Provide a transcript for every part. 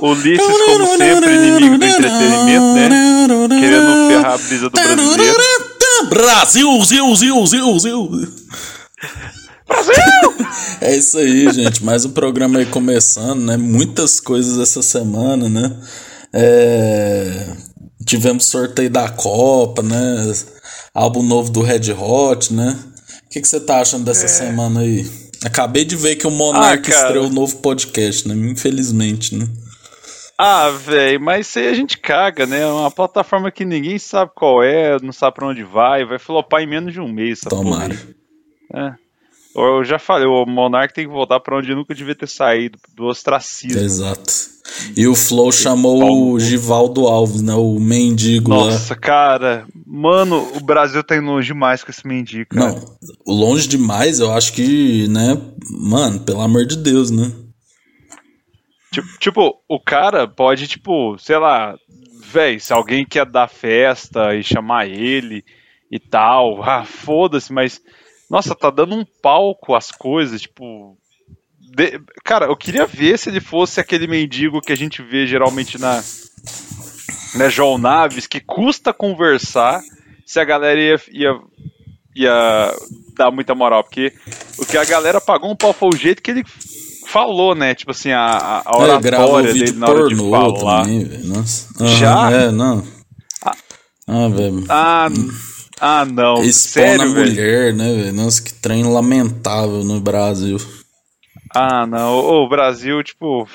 Ulisses, como sempre, inimigo do entretenimento, né? Querendo ferrar a brisa do brasileiro. Brasil, Zil, Zil, Zil, Zil. Brasil! É isso aí, gente. Mais um programa aí começando, né? Muitas coisas essa semana, né? É... Tivemos sorteio da Copa, né? Álbum novo do Red Hot, né? O que, que você tá achando dessa é. semana aí? Acabei de ver que o Monark ah, estreou um novo podcast, né? Infelizmente, né? Ah, velho, mas isso aí a gente caga, né? É uma plataforma que ninguém sabe qual é, não sabe pra onde vai, vai flopar em menos de um mês. Tomara. É. Eu já falei, o Monark tem que voltar pra onde nunca devia ter saído, do ostracismo. Exato. E o Flow chamou o Givaldo Alves, né? O mendigo Nossa, lá. Nossa, cara. Mano, o Brasil tá indo longe demais com esse mendigo. Cara. Não, longe demais, eu acho que, né? Mano, pelo amor de Deus, né? Tipo, tipo o cara pode, tipo, sei lá, véi, se alguém quer dar festa e chamar ele e tal, ah, foda-se, mas nossa, tá dando um palco às coisas, tipo. De... Cara, eu queria ver se ele fosse aquele mendigo que a gente vê geralmente na. Né, João Naves, que custa conversar se a galera ia, ia, ia dar muita moral. Porque o que a galera pagou um pau foi o jeito que ele falou, né? Tipo assim, a, a oratória dele na hora de falar. Também, Nossa. Uhum, Já? É, não. Ah, ah velho. Ah, ah, não. Expõe a mulher, né, velho? Nossa, que trem lamentável no Brasil. Ah, não. O Brasil, tipo.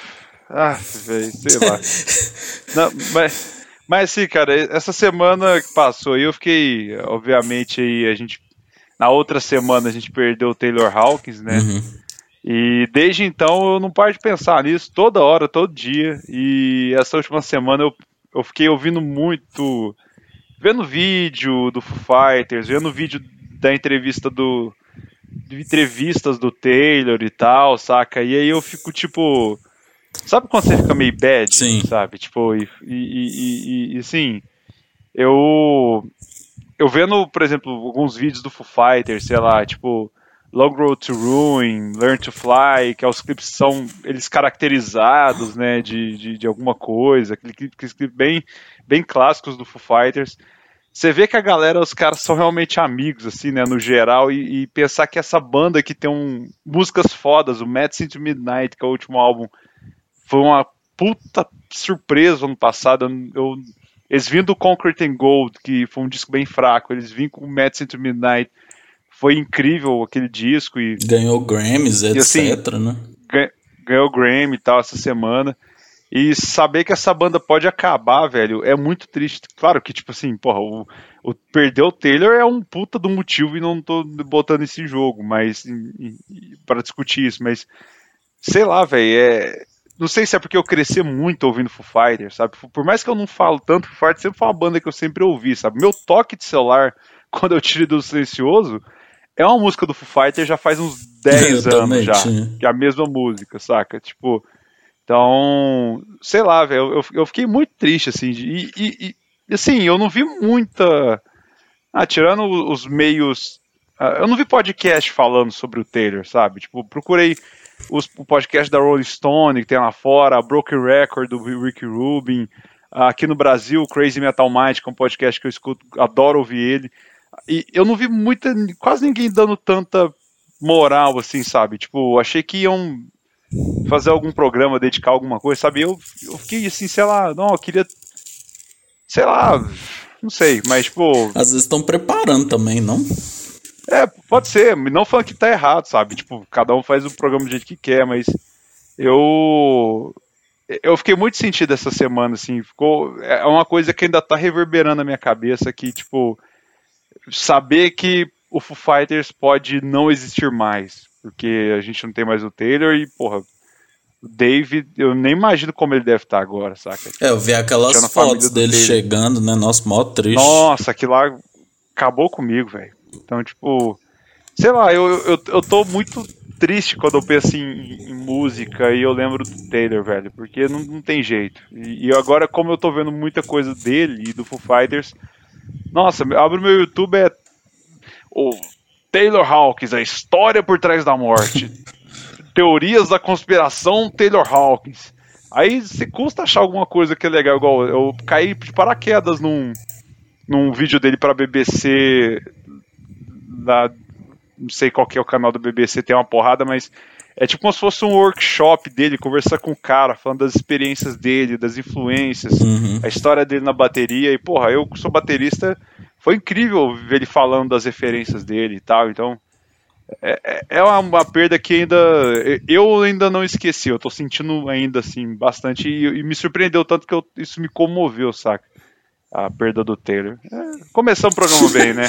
Ah, velho, sei lá. não, mas, mas sim, cara, essa semana que passou aí, eu fiquei. Obviamente, aí a gente. Na outra semana a gente perdeu o Taylor Hawkins, né? Uhum. E desde então eu não paro de pensar nisso toda hora, todo dia. E essa última semana eu, eu fiquei ouvindo muito vendo vídeo do Foo Fighters, vendo vídeo da entrevista do. De entrevistas do Taylor e tal, saca? E aí eu fico tipo. Sabe quando você fica meio bad? Sim. Sabe? Tipo, e, e, e, e assim. Eu. Eu vendo, por exemplo, alguns vídeos do Foo Fighters, sei lá, tipo. Long Road to Ruin, Learn to Fly, que é os clipes são eles caracterizados, né, de, de, de alguma coisa, aqueles clipes bem, bem clássicos do Foo Fighters. Você vê que a galera, os caras são realmente amigos, assim, né, no geral, e, e pensar que essa banda que tem um, músicas fodas, o Medicine to Midnight, que é o último álbum, foi uma puta surpresa ano passado. Eu, eles vinham do Concrete and Gold, que foi um disco bem fraco, eles vinham com o Medicine to Midnight, foi incrível aquele disco. e Ganhou Grammys, etc, e, assim, né? Ganhou Grammy e tal essa semana. E saber que essa banda pode acabar, velho, é muito triste. Claro que, tipo assim, porra, o, o perder o Taylor é um puta do motivo e não tô botando esse jogo, mas para discutir isso, mas sei lá, velho, é não sei se é porque eu cresci muito ouvindo Foo Fighters, sabe? Por mais que eu não falo tanto, Foo Fighters sempre foi uma banda que eu sempre ouvi, sabe? Meu toque de celular, quando eu tiro do silencioso, é uma música do Foo Fighters já faz uns 10 anos já, que é a mesma música, saca? Tipo, então, sei lá, velho, eu, eu fiquei muito triste, assim, e, e, e, assim, eu não vi muita. Ah, tirando os meios. Uh, eu não vi podcast falando sobre o Taylor, sabe? Tipo, procurei os, o podcast da Rolling Stone, que tem lá fora, a Broken Record do Rick Rubin. Aqui no Brasil, Crazy Metal Mind, que é um podcast que eu escuto, adoro ouvir ele. E eu não vi muita. quase ninguém dando tanta moral, assim, sabe? Tipo, achei que iam fazer algum programa, dedicar alguma coisa, sabe? Eu, eu fiquei assim, sei lá, não, eu queria. Sei lá, não sei, mas tipo. Às vezes estão preparando também, não? É, pode ser, não falando que tá errado, sabe? Tipo, cada um faz o programa do jeito que quer, mas eu. Eu fiquei muito sentido essa semana, assim, ficou. É uma coisa que ainda tá reverberando na minha cabeça, que, tipo, saber que o Foo Fighters pode não existir mais, porque a gente não tem mais o Taylor e, porra, o Dave, eu nem imagino como ele deve estar agora, saca? É, eu vi aquelas fotos dele chegando, né? Nossa, mó triste. Nossa, aquilo lá acabou comigo, velho. Então, tipo, sei lá, eu, eu, eu tô muito triste quando eu penso em, em, música e eu lembro do Taylor, velho, porque não, não tem jeito. E, e, agora, como eu tô vendo muita coisa dele e do Foo Fighters, nossa, abre o meu YouTube, é o Taylor Hawkins, a história por trás da morte. Teorias da conspiração Taylor Hawkins. Aí se custa achar alguma coisa que é legal, igual eu caí de paraquedas num, num vídeo dele pra BBC da, não sei qual que é o canal do BBC, tem uma porrada, mas é tipo como se fosse um workshop dele, conversar com o cara, falando das experiências dele, das influências, Uhum. a história dele na bateria. E, porra, eu que sou baterista, foi incrível ver ele falando das referências dele e tal. Então, é, é- é uma, uma perda que ainda. Eu ainda não esqueci, eu tô sentindo ainda, assim, bastante. E, e me surpreendeu tanto que eu- isso me comoveu, saca? A perda do Taylor. É, começamos o programa bem, né?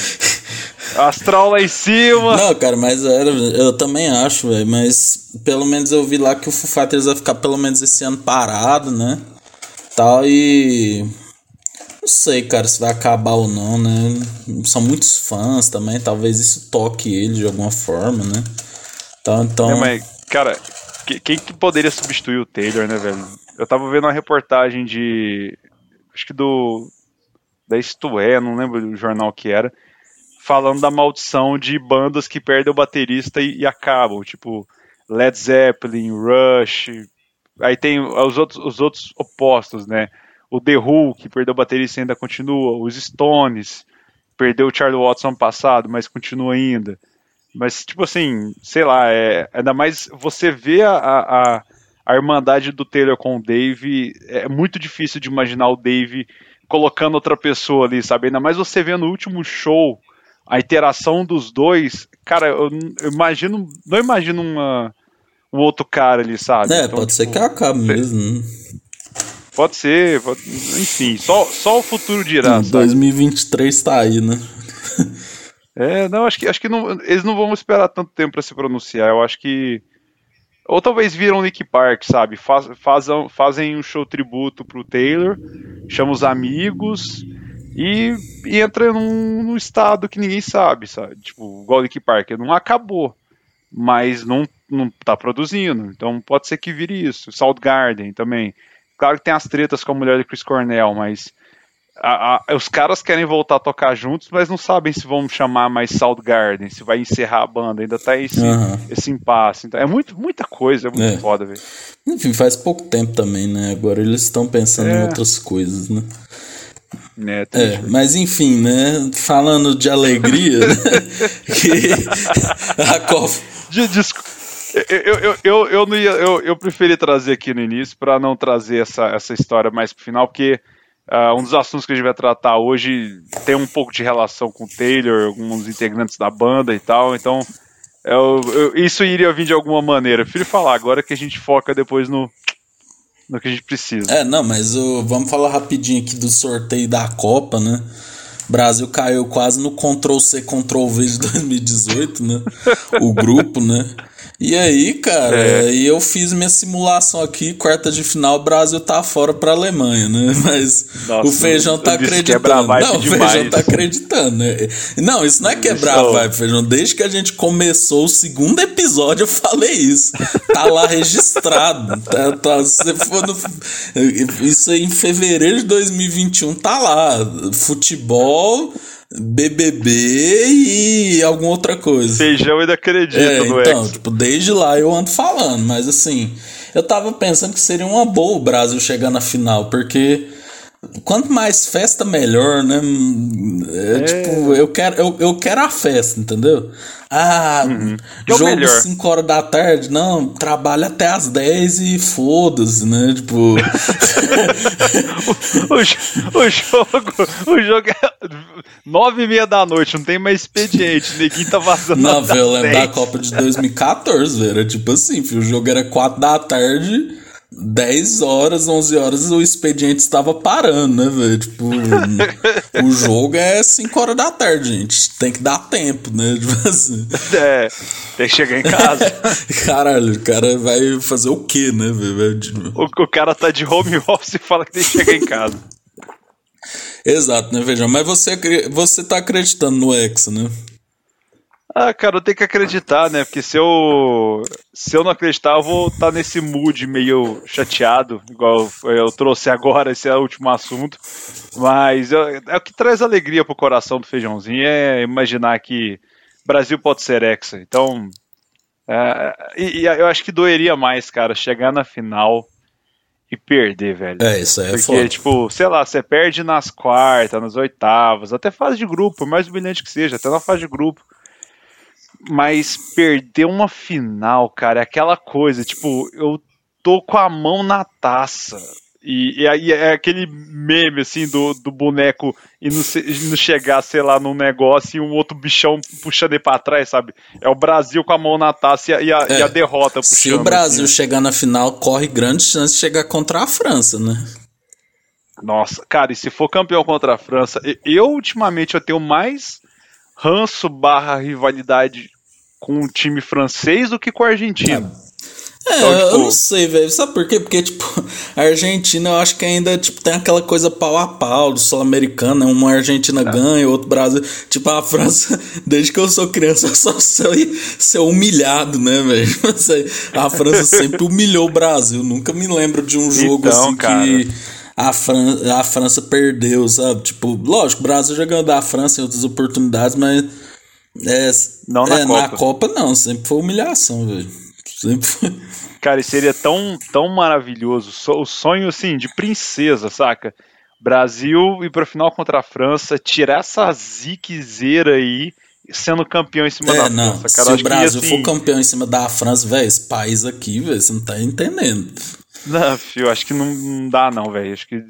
Astral lá em cima. Não, cara, mas era, eu também acho, velho. Mas pelo menos eu vi lá que o Foo Fighters vai ficar pelo menos esse ano parado, né? Tal e. Não sei, cara, se vai acabar ou não, né? São muitos fãs também, talvez isso toque ele de alguma forma, né? Então, então É, mas, cara, que- quem que poderia substituir o Taylor, né, velho? Eu tava vendo uma reportagem de. Acho que do. Da Isto É, não lembro do jornal que era. Falando da maldição de bandas que perdem o baterista e, e acabam. Tipo, Led Zeppelin, Rush. Aí tem os outros, os outros opostos, né? O The Who, que perdeu o baterista e ainda continua. Os Stones, perdeu o Charlie Watson ano passado, mas continua ainda. Mas, tipo assim, sei lá, é, ainda mais você vê a, a, a irmandade do Taylor com o Dave, é muito difícil de imaginar o Dave colocando outra pessoa ali, sabe? Ainda mais você vê no último show a interação dos dois, cara, eu, eu imagino, não imagino uma, um outro cara ali, sabe? É, Então, pode ser tipo, que acabe mesmo. Pode ser, pode- enfim, só, só o futuro dirá. sabe? 2023 tá aí, né? É, não, acho que, acho que não, eles não vão esperar tanto tempo pra se pronunciar. Eu acho que. Ou talvez viram Nick Park, sabe? Faz, fazam, fazem um show tributo pro Taylor, chamam os amigos e, e entra num, num estado que ninguém sabe, sabe? Tipo, igual Nick Park, não acabou, mas não, não tá produzindo. Então pode ser que vire isso. Soundgarden também. Claro que tem as tretas com a mulher de Chris Cornell, mas a- a- os caras querem voltar a tocar juntos, mas não sabem se vão chamar mais Soundgarden, se vai encerrar a banda, ainda tá esse, Aham. esse impasse. Então, é muito, muita coisa, é muito É. foda, velho. Enfim, faz pouco tempo também, né? Agora eles estão pensando em É. outras coisas, né? É, triste. mas enfim, né? Falando de alegria, né? que a Copa. De- eu, eu, eu, eu, não ia, eu, eu preferi trazer aqui no início para não trazer essa, essa história mais pro final, porque ah, um dos assuntos que a gente vai tratar hoje tem um pouco de relação com o Taylor, alguns integrantes da banda e tal, então eu- eu- isso iria vir de alguma maneira. Eu prefiro falar agora que a gente foca depois no, no que a gente precisa. É, não, mas vamos falar rapidinho aqui do sorteio da Copa, né? Brasil caiu quase no Ctrl C, Ctrl V de 2018, né? O grupo, né? E aí, cara, É. aí eu fiz minha simulação aqui, quarta de final, o Brasil tá fora pra Alemanha, né? Mas Nossa, o feijão tá acreditando. a Não, o demais. feijão tá acreditando, né? Não, isso não é quebrar a Isso- vibe, feijão. Desde que a gente começou o segundo episódio, eu falei isso. Tá lá registrado. Tá, tá- se for no- isso aí em fevereiro de 2021 tá lá. Futebol, BBB e alguma outra coisa. Feijão ainda acredita É, no então, ex. tipo, desde lá eu ando falando, mas assim, eu tava pensando que seria uma boa o Brasil chegar na final, porque quanto mais festa, melhor, né? É, Tipo, eu quero, eu, eu quero a festa, entendeu? Ah, Que é o jogo melhor. 5 horas da tarde, não, trabalha até as 10 e foda-se, né? Tipo. O, jo- o jogo, o jogo é nove e meia da noite, não tem mais expediente. Neguinho tá vazando. Não, velho, eu lembro da 10. Copa de 2014, velho. Era tipo assim, filho, o jogo era 4 da tarde, 10 horas, 11 horas, o expediente estava parando, né, velho? Tipo, o jogo é 5 horas da tarde, gente. Tem que dar tempo, né? Tipo assim. É, tem que chegar em casa. Caralho, o cara vai fazer o quê, né, velho? O, o cara tá de home office e fala que tem que chegar em casa. Exato, né, Feijão? Mas você, você tá acreditando no Hexa, né? Ah, cara, eu tenho que acreditar, né? Porque se eu se eu não acreditar, eu vou estar nesse mood meio chateado, igual eu trouxe agora, esse é o último assunto. Mas eu- é o que traz alegria pro coração do feijãozinho é imaginar que Brasil pode ser hexa. Então, é, e, e, eu acho que doeria mais, cara, chegar na final e perder, velho. É, isso aí é Porque, foda. tipo, sei lá, você perde nas quartas, nas oitavas, até fase de grupo, por mais humilhante que seja, até na fase de grupo. Mas perder uma final, cara, é aquela coisa, tipo, eu tô com a mão na taça. E, e aí é aquele meme, assim, do, do boneco e não, não chegar, sei lá, num negócio e um outro bichão puxando ele pra trás, sabe? É o Brasil com a mão na taça e a, é, e a derrota puxando. Se o Brasil assim. chegar na final, corre grande chance de chegar contra a França, né? Nossa, cara, e se for campeão contra a França, eu ultimamente eu tenho mais ranço barra rivalidade com o time francês do que com o argentino. É, então, tipo... eu não sei, velho. Sabe por quê? Porque, tipo, a Argentina eu acho que ainda tipo, tem aquela coisa pau a pau do sul-americano, né? Uma Argentina é. ganha, outro Brasil. Tipo, a França, desde que eu sou criança, eu só sei ser humilhado, né, velho? A França sempre humilhou o Brasil. Nunca me lembro de um jogo então, assim cara... que a, Fran a França perdeu, sabe? Tipo, lógico, o Brasil já ganhou da França em outras oportunidades, mas. É, não na, é, Copa. na Copa não, sempre foi humilhação, velho. Sempre foi. Cara, e seria tão, tão maravilhoso. O sonho, assim, de princesa, saca? Brasil ir pra final contra a França, tirar essa ziquezeira aí, sendo campeão em cima é, da não. França. Cara, Se o Brasil que, assim, for campeão em cima da França, velho, esse país aqui, velho, você não tá entendendo. Não, filho, acho que não, não dá, não, velho. Acho que.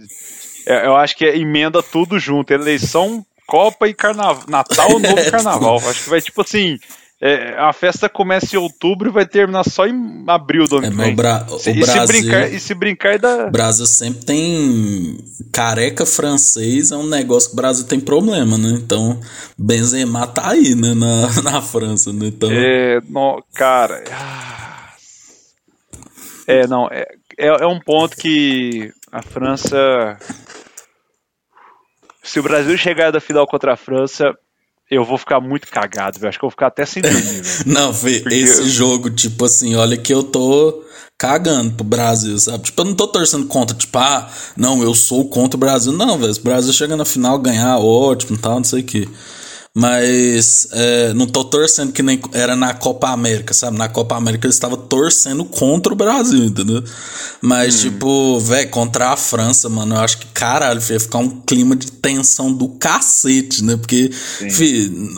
É, eu acho que é, emenda tudo junto. Eleição, Copa e Carnaval. Natal, novo é, Carnaval. Acho que vai, tipo assim. É, a festa começa em outubro e vai terminar só em abril do ano é, que vem. Bra o e, Brasil, se brincar, e se brincar da. O Brasil sempre tem careca francês, é um negócio que o Brasil tem problema, né? Então, Benzema tá aí, né, na, na França, né? Então... É, no, cara. É, não, é, é, é um ponto que a França. Se o Brasil chegar da final contra a França, eu vou ficar muito cagado, velho. Acho que eu vou ficar até sem dormir, Não, Fê, esse eu... jogo, tipo assim, olha que eu tô cagando pro Brasil, sabe? Tipo, eu não tô torcendo contra, tipo, ah, não, eu sou contra o Brasil. Não, velho. Se o Brasil chega na final, ganhar, ótimo, tal, não sei o que. Mas é, não tô torcendo que nem era na Copa América, sabe? Na Copa América eles estavam torcendo contra o Brasil, entendeu? Mas, hum. tipo, velho, contra a França, mano, eu acho que, caralho, ia ficar um clima de tensão do cacete, né? Porque,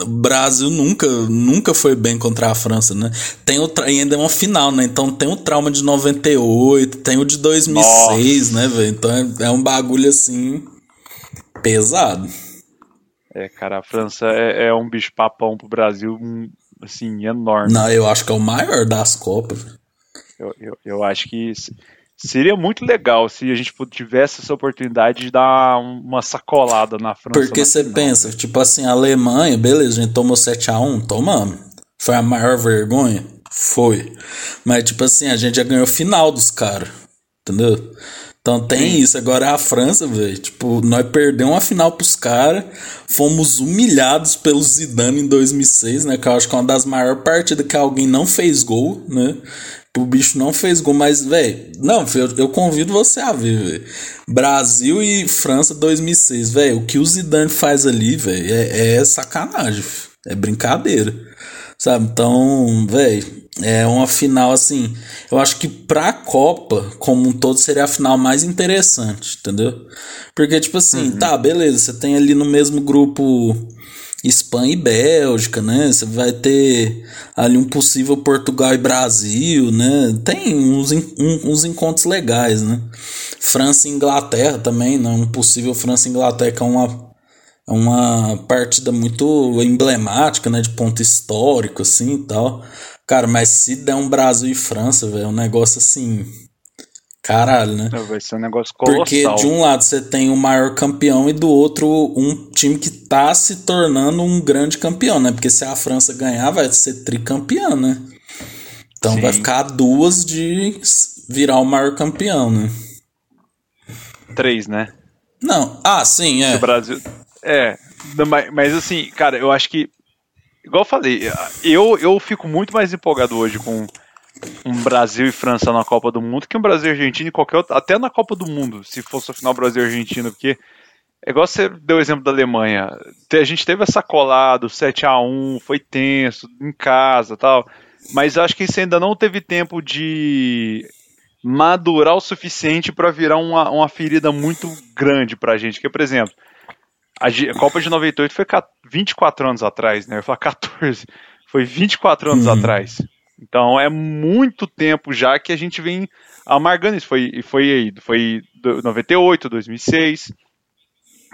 o Brasil nunca, nunca foi bem contra a França, né? Tem o e ainda é uma final, né? Então tem o trauma de 98, tem o de 2006, Nossa. né, velho? Então é, é um bagulho assim pesado. É, cara, a França é, é um bicho-papão pro Brasil, assim, enorme. Não, eu acho que é o maior das Copas. Eu, eu, eu acho que seria muito legal se a gente tivesse essa oportunidade de dar uma sacolada na França. Porque você pensa, tipo assim, a Alemanha, beleza, a gente tomou 7x1, tomamos. Foi a maior vergonha? Foi. Mas, tipo assim, a gente já ganhou final dos caras. Entendeu? Então tem isso. Agora a França, velho, tipo, nós perdemos uma final pros caras, fomos humilhados pelo Zidane em 2006, né? Que eu acho que é uma das maiores partidas que alguém não fez gol, né? O bicho não fez gol, mas, velho, não, eu, eu, convido você a ver, velho. Brasil e França 2006, velho, o que o Zidane faz ali, velho, é, é sacanagem, é brincadeira, sabe? Então, velho, é uma final assim. Eu acho que pra Copa, como um todo, seria a final mais interessante, entendeu? Porque, tipo assim, uhum. tá, beleza, você tem ali no mesmo grupo Espanha e Bélgica, né? Você vai ter ali um possível Portugal e Brasil, né? Tem uns, um, uns encontros legais, né? França e Inglaterra também, né? Um possível França e Inglaterra que é uma, é uma partida muito emblemática, né? De ponto histórico, assim e tal. Cara, mas se der um Brasil e França, velho, é um negócio assim. Caralho, né? Vai ser um negócio colossal. Porque de um lado você tem o maior campeão e do outro um time que tá se tornando um grande campeão, né? Porque se a França ganhar, vai ser tricampeão, né? Então Sim. vai ficar duas de virar o maior campeão, né? Três, né? Não. Ah, sim, é. Se o Brasil. É. Mas, assim, cara, eu acho que igual eu falei, eu, eu fico muito mais empolgado hoje com um Brasil e França na Copa do Mundo que um Brasil e Argentina e qualquer outro, até na Copa do Mundo, se fosse a final Brasil e Argentina, porque é igual você deu o exemplo da Alemanha. A gente teve essa colada, 7 a 1 foi tenso, em casa tal. Mas acho que isso ainda não teve tempo de madurar o suficiente para virar uma, uma ferida muito grande pra gente. Que, por exemplo, a, Copa de 98 foi 24 anos atrás, né? Eu ia falar 14. Foi 24 anos uhum. atrás. Então é muito tempo já que a gente vem amargando isso. Foi, foi, foi 98, 2006.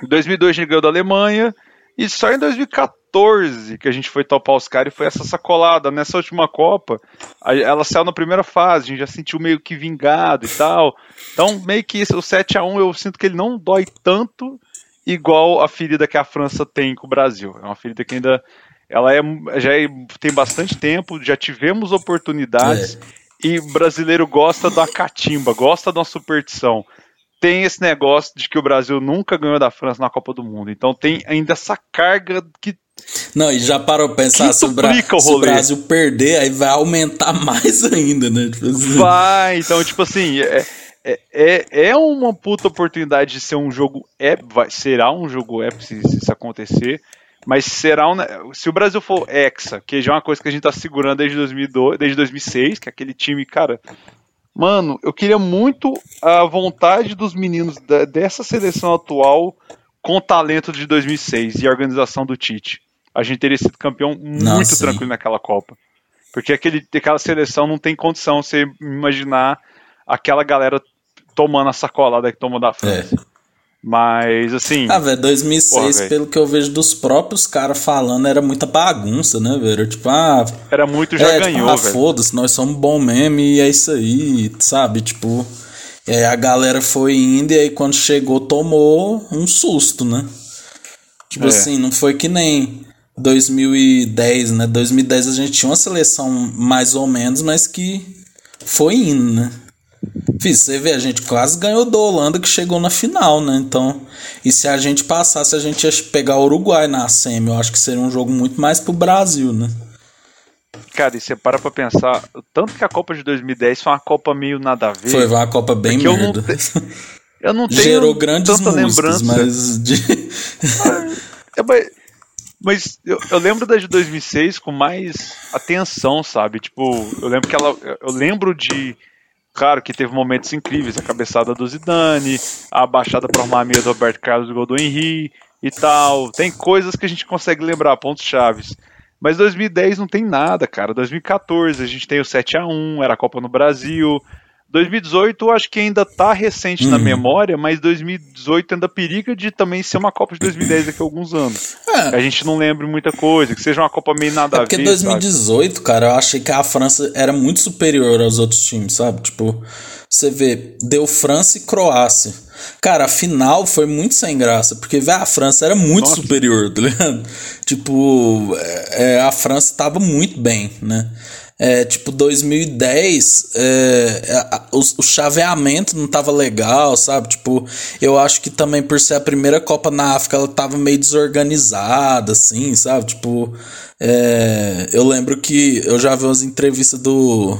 Em 2002 a gente ganhou da Alemanha. E só em 2014 que a gente foi topar os caras e foi essa sacolada. Nessa última Copa, ela saiu na primeira fase, a gente já sentiu meio que vingado e tal. Então, meio que o 7 a 1 eu sinto que ele não dói tanto igual a ferida que a França tem com o Brasil. É uma ferida que ainda ela é, já é, tem bastante tempo, já tivemos oportunidades é. e o brasileiro gosta da catimba, gosta da superstição. Tem esse negócio de que o Brasil nunca ganhou da França na Copa do Mundo. Então tem ainda essa carga que não, e já parou pra pensar, se o, Bra o se o, Brasil perder, aí vai aumentar mais ainda, né? Tipo assim. Vai, então, tipo assim, é, é, é, é uma puta oportunidade de ser um jogo é vai, será um jogo épico se, se isso acontecer, mas será um, se o Brasil for hexa, que já é uma coisa que a gente tá segurando desde 2002, desde 2006, que é aquele time, cara, mano, eu queria muito a vontade dos meninos da, dessa seleção atual com o talento de 2006 e a organização do Tite. A gente teria sido campeão muito tranquilo naquela Copa. Porque aquele, aquela seleção não tem condição você imaginar aquela galera tomando a sacolada que toma da França. É. Mas, assim. Ah, velho, 2006, porra, pelo que eu vejo dos próprios caras falando, era muita bagunça, né, velho? Tipo, ah. Era muito, já é, tipo, ganhou, tipo, ah, foda-se, nós somos bom mesmo e é isso aí, sabe? Tipo. É, a galera foi indo e aí quando chegou tomou um susto, né? Tipo é. assim, não foi que nem 2010, né? 2010 a gente tinha uma seleção mais ou menos, mas que foi indo, né? Fiz, você vê, a gente quase ganhou do Holanda que chegou na final, né? Então, e se a gente passasse, a gente ia pegar o Uruguai na semi. Eu acho que seria um jogo muito mais pro Brasil, né? Cara, e você para pra pensar, tanto que a Copa de 2010 foi uma Copa meio nada a ver. Foi uma Copa bem merda. Eu não, te, eu não tenho Gerou grandes tanta lembrança. mas... De... é, mas, mas eu, eu, lembro da de 2006 com mais atenção, sabe? Tipo, eu lembro que ela... Eu lembro de Claro que teve momentos incríveis, a cabeçada do Zidane, a baixada para armamento do Roberto Carlos do gol do Henry e tal. Tem coisas que a gente consegue lembrar, pontos chaves. Mas 2010 não tem nada, cara. 2014 a gente tem o 7 a 1 era a Copa no Brasil. 2018 eu acho que ainda tá recente uhum. na memória, mas 2018 ainda periga de também ser uma Copa de 2010 daqui a alguns anos. É. A gente não lembra muita coisa, que seja uma Copa meio nada é a ver. Porque 2018, sabe? cara, eu achei que a França era muito superior aos outros times, sabe? Tipo, você vê, deu França e Croácia. Cara, a final foi muito sem graça, porque véio, a França era muito Nossa. superior, tá ligado? Tipo, é, é, a França tava muito bem, né? É, tipo, 2010, é, é o, o, chaveamento não tava legal, sabe? Tipo, eu acho que também por ser a primeira Copa na África, ela tava meio desorganizada, assim, sabe? Tipo, é, eu lembro que eu já vi umas entrevistas do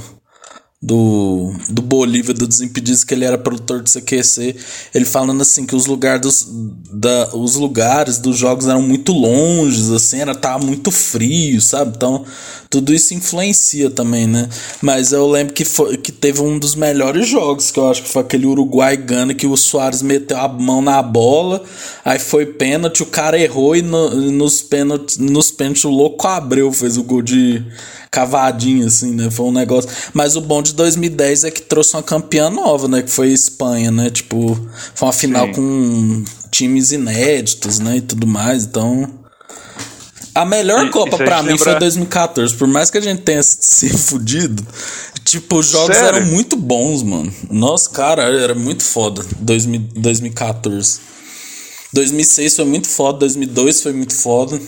do, do Bolívia, do Desimpedidos, que ele era produtor do CQC, ele falando assim que os lugares dos, da, os lugares dos jogos eram muito longes, assim, era tava muito frio, sabe? Então, tudo isso influencia também, né? Mas eu lembro que, foi, que teve um dos melhores jogos, que eu acho que foi aquele Uruguai Gana que o Soares meteu a mão na bola, aí foi pênalti, o cara errou e no, nos pênaltis, nos pênaltis o louco Abreu fez o gol de cavadinho, assim, né? Foi um negócio. Mas o bom de 2010 é que trouxe uma campeã nova, né? Que foi a Espanha, né? Tipo, foi uma final Sim. com times inéditos, né? E tudo mais. Então. A melhor e, Copa para mim lembra... foi 2014. Por mais que a gente tenha se fudido, tipo, os jogos Sério? eram muito bons, mano. Nossa, cara, era muito foda. 2014. 2006 foi muito foda, 2002 foi muito foda.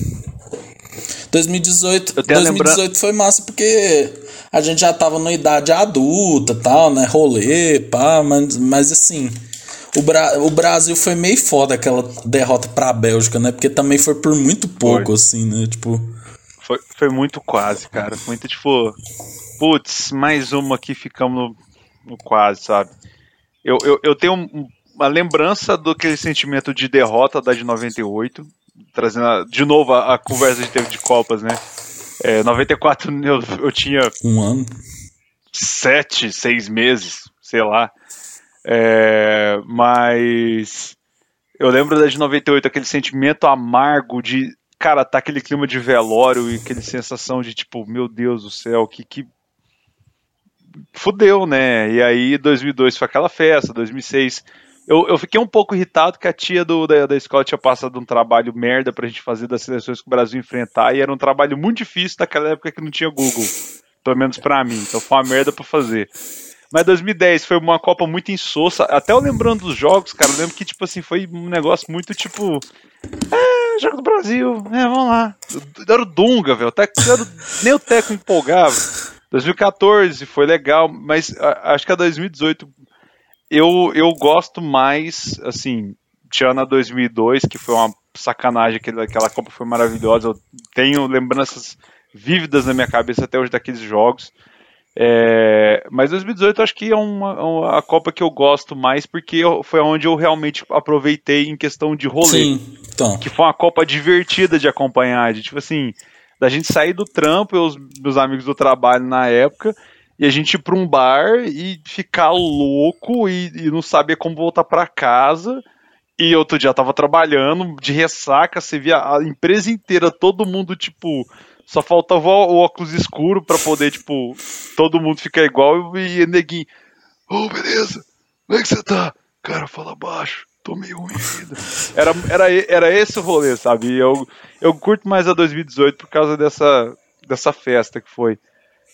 2018, 2018 foi massa porque a gente já tava na idade adulta, tal, né? Rolê, pá, mas, mas assim, o, Bra o Brasil foi meio foda aquela derrota pra Bélgica, né? Porque também foi por muito pouco, foi. assim, né? Tipo. Foi, foi muito quase, cara. Muito tipo. Putz, mais uma aqui ficamos no, no quase, sabe? Eu, eu, eu tenho uma lembrança do aquele sentimento de derrota da de 98, trazendo a, de novo a, a, conversa que teve de Copas, né? É, 94 eu, eu tinha. Um ano. Sete, seis meses, sei lá. É, mas. Eu lembro da de 98, aquele sentimento amargo de. Cara, tá aquele clima de velório e aquele sensação de tipo, meu Deus do céu, que, que fudeu, né? E aí 2002 foi aquela festa, 2006 eu, eu fiquei um pouco irritado que a tia do, da, da escola tinha passado um trabalho merda pra gente fazer das seleções que o Brasil enfrentar, e era um trabalho muito difícil naquela época que não tinha Google. Pelo menos pra mim. Então foi uma merda pra fazer. Mas 2010 foi uma Copa muito insossa. Até eu lembrando dos jogos, cara, eu lembro que, tipo assim, foi um negócio muito tipo. É, jogo do Brasil, é, vamos lá. Era o Dunga, velho. Nem o Teco empolgava. 2014 foi legal, mas acho que a 2018 eu, eu gosto mais, assim, tirando a 2002, que foi uma sacanagem, aquela, aquela Copa foi maravilhosa. Eu tenho lembranças vívidas na minha cabeça até hoje daqueles jogos. É, mas 2018 acho que é uma, uma, a Copa que eu gosto mais porque eu, foi onde eu realmente aproveitei em questão de rolê. Sim, então. Que foi uma Copa divertida de acompanhar, de tipo assim, da gente sair do trampo, eu, os meus amigos do trabalho na época, e a gente ir pra um bar e ficar louco e, e não saber como voltar para casa. E outro dia eu tava trabalhando, de ressaca, você via a empresa inteira, todo mundo, tipo, só faltava o óculos escuro para poder, tipo, todo mundo ficar igual e neguinho. Ô, oh, beleza, como é que você tá? Cara, fala baixo, tô meio ruim ainda. Era, era, era esse o rolê, sabe? Eu, eu curto mais a 2018 por causa dessa, dessa festa que foi.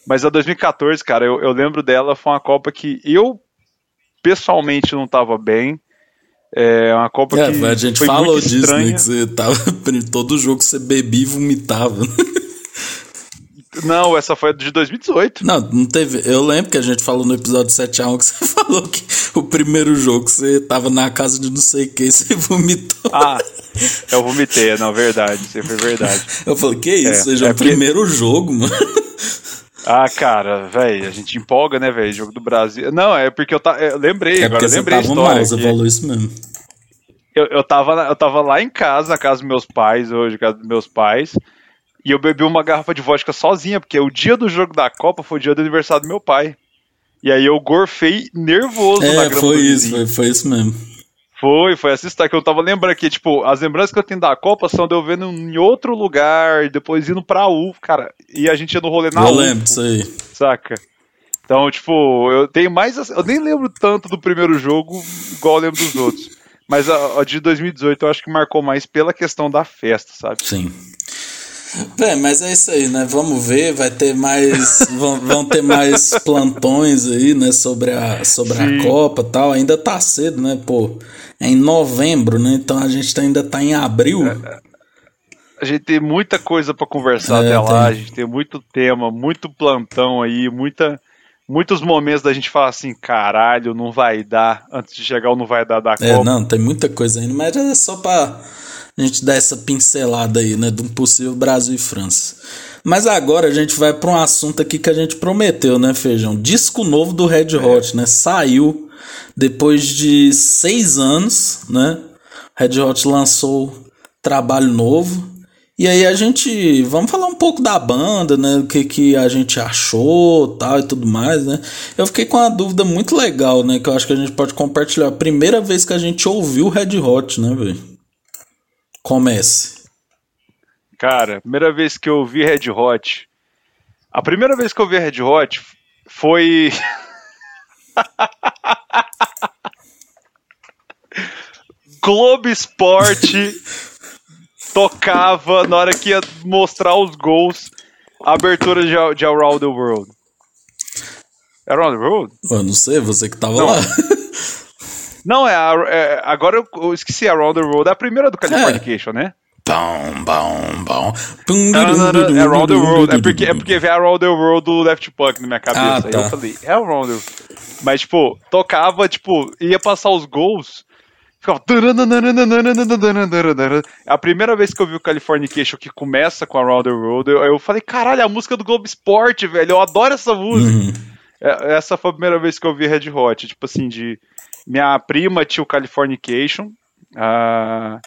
Mas a 2014, cara, eu, eu lembro dela, foi uma Copa que eu pessoalmente não tava bem. É uma Copa é, que. A gente falou disso, né? Que você tava. Todo jogo você bebia e vomitava. Não, essa foi de 2018. Não, não teve. Eu lembro que a gente falou no episódio 7 a 1 que você falou que o primeiro jogo você tava na casa de não sei quem você vomitou. Ah, eu vomitei, não, verdade. Isso foi verdade. Eu falei, que isso? É, seja é o primeiro jogo, mano. Ah, cara, velho, a gente empolga, né, velho? Jogo do Brasil. Não, é porque eu, tá, eu lembrei, é agora eu lembrei a história. Mal, você falou isso mesmo. Eu, eu, tava, eu tava lá em casa, na casa dos meus pais, hoje, na casa dos meus pais, e eu bebi uma garrafa de vodka sozinha, porque o dia do jogo da Copa foi o dia do aniversário do meu pai. E aí eu gorfei nervoso é, na grama foi isso, foi, foi isso mesmo. Foi, foi essa história que eu tava lembrando aqui. Tipo, as lembranças que eu tenho da Copa são de eu vendo em outro lugar, depois indo pra U, cara. E a gente ia no rolê na eu U. Eu lembro disso aí. Saca? Então, tipo, eu tenho mais. Eu nem lembro tanto do primeiro jogo, igual eu lembro dos outros. Mas a, a de 2018 eu acho que marcou mais pela questão da festa, sabe? Sim. É, mas é isso aí, né? Vamos ver, vai ter mais. vão, vão ter mais plantões aí, né? Sobre a, sobre a Copa tal. Ainda tá cedo, né? Pô, é em novembro, né? Então a gente ainda tá em abril. É, a gente tem muita coisa para conversar é, até lá, a gente tem muito tema, muito plantão aí, muita, muitos momentos da gente falar assim, caralho, não vai dar, antes de chegar o não vai dar da é, Copa. É, não, tem muita coisa ainda, mas é só para a gente dar essa pincelada aí, né, de um possível Brasil e França. Mas agora a gente vai para um assunto aqui que a gente prometeu, né, Feijão? Disco novo do Red Hot, né? Saiu depois de seis anos, né? Red Hot lançou trabalho novo. E aí a gente, vamos falar um pouco da banda, né? O que, que a gente achou, tal e tudo mais, né? Eu fiquei com uma dúvida muito legal, né? Que eu acho que a gente pode compartilhar. A primeira vez que a gente ouviu Red Hot, né, velho? Comece. Cara, primeira vez que eu ouvi Red Hot. A primeira vez que eu ouvi Red Hot foi. Globo Esporte tocava na hora que ia mostrar os gols, a abertura de, de Around the World. Around the World? Eu não sei, você que tava não. lá. Não, é, é agora eu, eu, esqueci Around the World, é a primeira do Californication, é. né? Bom, bom, bom. É Around the World. É porque, é porque veio Around the World do Left Punk na minha cabeça. Ah, tá. Aí eu falei, é Around the World. Mas, tipo, tocava, tipo, ia passar os gols. Ficava. A primeira vez que eu vi o Californication que começa com Around the World, eu, eu falei, caralho, a música do Globo Esporte, velho. Eu adoro essa música. Uhum. É, essa foi a primeira vez que eu vi Red Hot. Tipo assim, de. Minha prima tinha o Californication. Uh,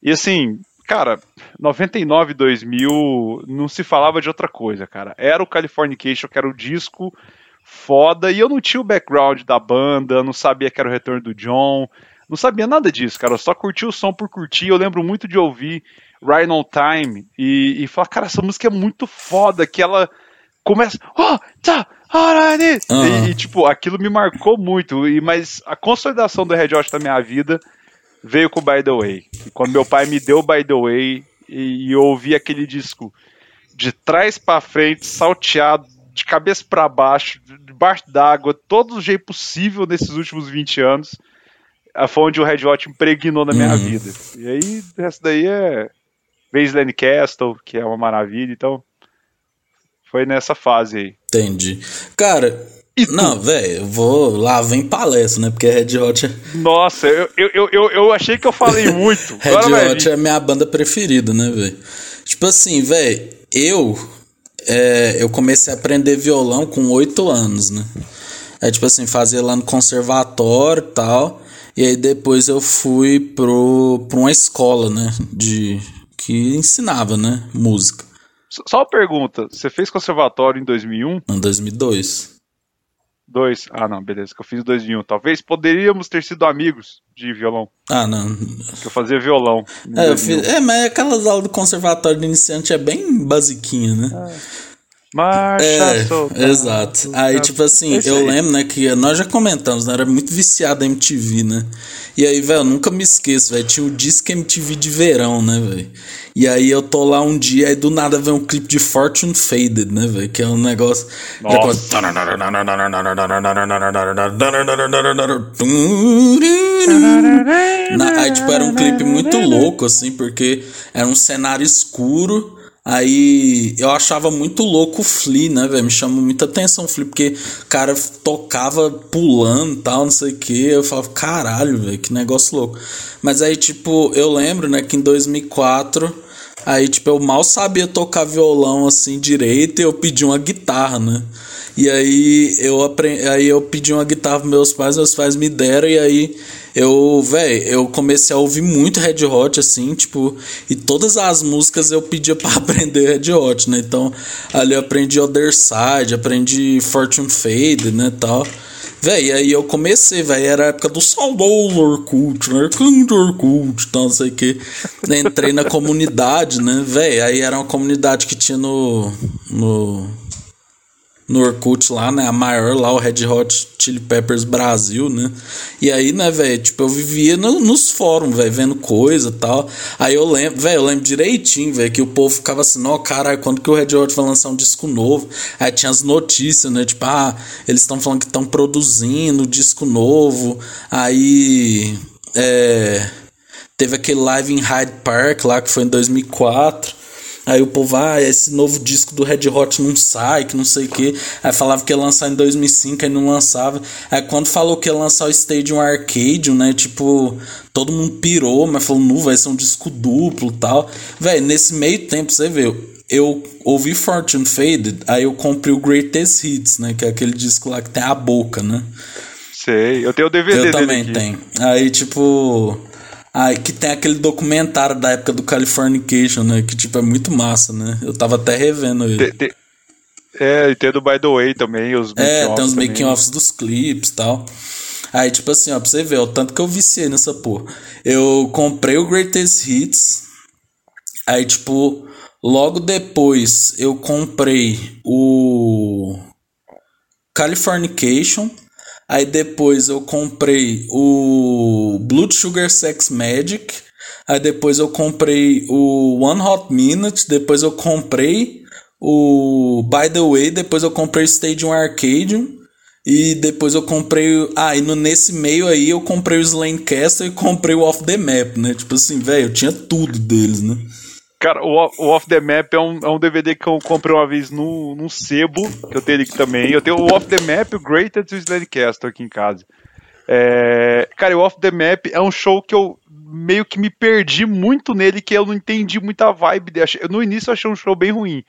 e assim, cara, 99, 2000, não se falava de outra coisa, cara. Era o Californication, que era o disco foda, e eu não tinha o background da banda, não sabia que era o retorno do John, não sabia nada disso, cara. Eu só curti o som por curtir. Eu lembro muito de ouvir Right on Time e, e falar, cara, essa música é muito foda, que ela começa. Oh, tá, alright. Uhum. E, e, tipo, aquilo me marcou muito. E, mas a consolidação do Red Hot na minha vida veio com By the Way. E quando meu pai me deu By the Way e, e eu ouvi aquele disco de trás para frente, salteado, de cabeça para baixo, debaixo d'água, todo o jeito possível nesses últimos 20 anos, foi onde o Red Hot impregnou na minha uhum. vida. E aí, o resto daí é Baseline Castle, que é uma maravilha, então foi nessa fase aí. Entendi. Cara, não, velho, eu vou lá, vem palestra, né? Porque Red Hot é... Nossa, eu, eu, eu, eu achei que eu falei muito. Red Agora Hot é minha banda preferida, né, velho? Tipo assim, velho, eu é, eu comecei a aprender violão com oito anos, né? É tipo assim, fazia lá no conservatório e tal. E aí depois eu fui pro, pra uma escola, né? De, que ensinava, né? Música. Só uma pergunta, você fez conservatório em 2001? Em 2002. Dois. Ah, não, beleza, que eu fiz 2001. Talvez poderíamos ter sido amigos de violão. Ah, não. Que eu fazia violão. É, fiz, é, mas aquelas aulas do conservatório de iniciante é bem basiquinha, né? Ah. Marcha é, solta, Exato. Aí, tipo assim, eu lembro, né, que nós já comentamos, né? Era muito viciado a MTV, né? E aí, velho, nunca me esqueço, velho. Tinha o disco MTV de verão, né, velho? E aí eu tô lá um dia e do nada vem um clipe de Fortune Faded, né, velho? Que é um negócio. Nossa. Na, aí, tipo, era um clipe muito louco, assim, porque era um cenário escuro. Aí eu achava muito louco o Flea, né, velho? Me chamou muita atenção o Flea, porque o cara tocava pulando tal, não sei o que. Eu falava, caralho, velho, que negócio louco. Mas aí, tipo, eu lembro, né, que em 2004, aí, tipo, eu mal sabia tocar violão assim direito e eu pedi uma guitarra, né? E aí eu aprendi, aí eu pedi uma guitarra pros meus pais, meus pais me deram e aí eu, velho, eu comecei a ouvir muito Red Hot, assim, tipo, e todas as músicas eu pedia para aprender Red Hot, né? Então, ali eu aprendi Other Side, aprendi Fortune Fade, né, tal. Véi, aí eu comecei, velho, era a época do saudoso Orkut, né? Clã Orkut, então, não sei o que. Entrei na comunidade, né, velho, aí era uma comunidade que tinha no... no no Orkut lá, né? A maior lá, o Red Hot Chili Peppers Brasil, né? E aí, né, velho, tipo, eu vivia no, nos fóruns, velho, vendo coisa e tal. Aí eu lembro, velho, eu lembro direitinho, velho, que o povo ficava assim, ó, caralho, quando que o Red Hot vai lançar um disco novo? Aí tinha as notícias, né? Tipo, ah, eles estão falando que estão produzindo disco novo. Aí, é. Teve aquele live em Hyde Park lá, que foi em 2004. Aí o povo, ah, esse novo disco do Red Hot não sai, que não sei o que. Aí falava que ia lançar em 2005, aí não lançava. Aí quando falou que ia lançar o Stadium Arcade, né, tipo, todo mundo pirou, mas falou, nu, vai ser um disco duplo tal. Véi, nesse meio tempo, você vê, eu ouvi Fortune Faded, aí eu comprei o Greatest Hits, né, que é aquele disco lá que tem a boca, né. Sei, eu tenho o DVD Eu também tenho. Aí, tipo... Ah, que tem aquele documentário da época do Californication, né? Que, tipo, é muito massa, né? Eu tava até revendo ele. Te, te, é, e tem do By The Way também, os É, tem os making-offs dos clipes e tal. Aí, tipo assim, ó, pra você ver, o tanto que eu viciei nessa porra. Eu comprei o Greatest Hits. Aí, tipo, logo depois eu comprei o Californication. Aí depois eu comprei o Blood Sugar Sex Magic. Aí depois eu comprei o One Hot Minute. Depois eu comprei o By the Way. Depois eu comprei Stadium Arcadium. E depois eu comprei. Ah, e no, nesse meio aí eu comprei o Slane Castle e comprei o Off the Map, né? Tipo assim, velho, eu tinha tudo deles, né? Cara, o, o Off the Map é um, é um DVD que eu comprei uma vez no, no sebo, que eu tenho ele aqui também. Eu tenho o Off the Map, o Greatest e o aqui em casa. É, cara, o Off the Map é um show que eu meio que me perdi muito nele, que eu não entendi muita vibe dele. No início eu achei um show bem ruim,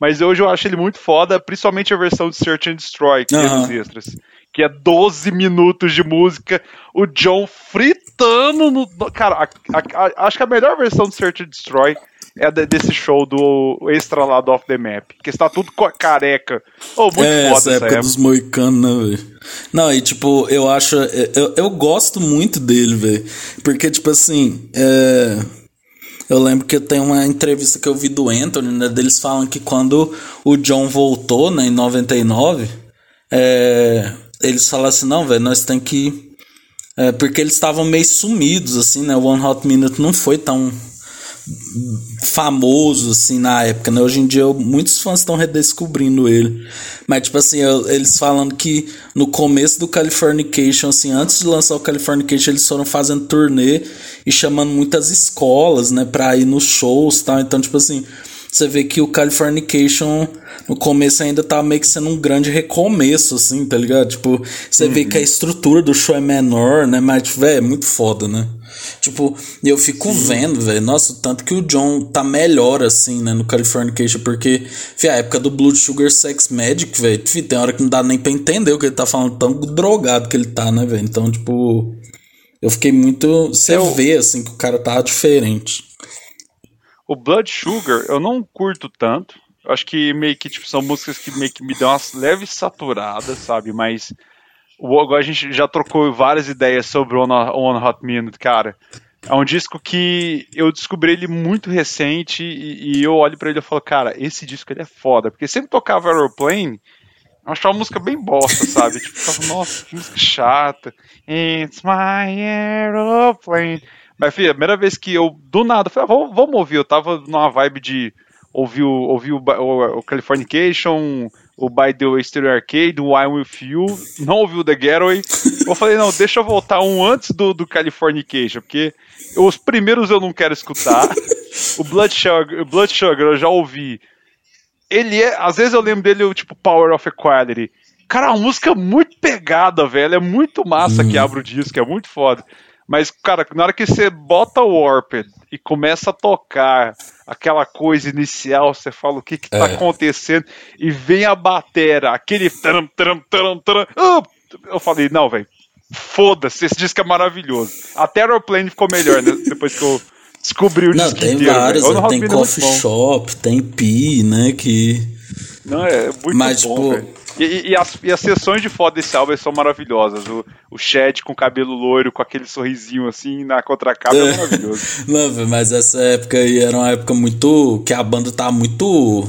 Mas hoje eu acho ele muito foda, principalmente a versão de Search and Destroy, que uhum. tem nos extras. Que é 12 minutos de música, o John fritando no. Cara, a, a, a, acho que a melhor versão de Search and Destroy é de, desse show do extra lá do Off the Map. Que está tudo careca. Oh, muito é, foda essa época, época dos moicanos, né, velho? Não, e tipo, eu acho. Eu, eu gosto muito dele, velho. Porque, tipo assim. É... Eu lembro que tem uma entrevista que eu vi do Anthony, né? Deles falam que quando o John voltou, né, em 99, é, eles falaram assim, não, velho, nós tem que. É, porque eles estavam meio sumidos, assim, né? O One Hot Minute não foi tão famoso assim na época, né? Hoje em dia muitos fãs estão redescobrindo ele. Mas tipo assim, eu, eles falando que no começo do Californication, assim, antes de lançar o Californication, eles foram fazendo turnê e chamando muitas escolas, né, para ir nos shows, tal. Então, tipo assim, você vê que o Californication no começo ainda tá meio que sendo um grande recomeço, assim, tá ligado? Tipo, você uhum. vê que a estrutura do show é menor, né? Mas, tipo, é muito foda, né? Tipo, eu fico Sim. vendo, velho. Nossa, tanto que o John tá melhor, assim, né, no Californication, porque, fi, a época do Blood Sugar Sex Magic, velho, tem hora que não dá nem pra entender o que ele tá falando, tão drogado que ele tá, né, velho? Então, tipo, eu fiquei muito. Você eu... vê, assim, que o cara tá diferente. O Blood Sugar eu não curto tanto. Acho que meio que tipo, são músicas que meio que me dão umas leves saturadas, sabe? Mas agora a gente já trocou várias ideias sobre o One, Hot Minute, cara. É um disco que eu descobri ele muito recente e, e eu olho para ele e falo, cara, esse disco ele é foda. Porque sempre tocava Aeroplane, eu achava uma música bem bosta, sabe? tipo, ficava, nossa, que música chata. It's my aeroplane. Mas, filha, a primeira vez que eu, do nada, falei, ah, vamos, vamos ouvir. Eu tava numa vibe de ouvir, ouvir o, o, o Californication, o By the Way Stereo Arcade, o I'm With You, não ouvi o The Getaway. Eu falei, não, deixa eu voltar um antes do, do Californication, porque os primeiros eu não quero escutar. o Blood Sugar, Blood Sugar eu já ouvi. Ele é, às vezes eu lembro dele, tipo, Power of Equality. Cara, a música muito pegada, velho. É muito massa hum. que abre o disco, é muito foda. Mas, cara, na hora que você bota o Warped e começa a tocar aquela coisa inicial, você fala o que que tá é. acontecendo, e vem a batera, aquele taram, taram, taram, taram, eu falei, não, velho, foda-se, esse disco é maravilhoso. Até Aeroplane ficou melhor, né, depois que eu descobri o não, disco tem inteiro. Vários, né? tem Coffee Shop, tem Pi, né, que... Não, é muito Mas, bom, tipo, e, e, as, e as sessões de foto desse álbum são maravilhosas. O, o Chad com cabelo loiro, com aquele sorrisinho assim na contracapa é, é maravilhoso. Não, mas essa época aí era uma época muito. que a banda tá muito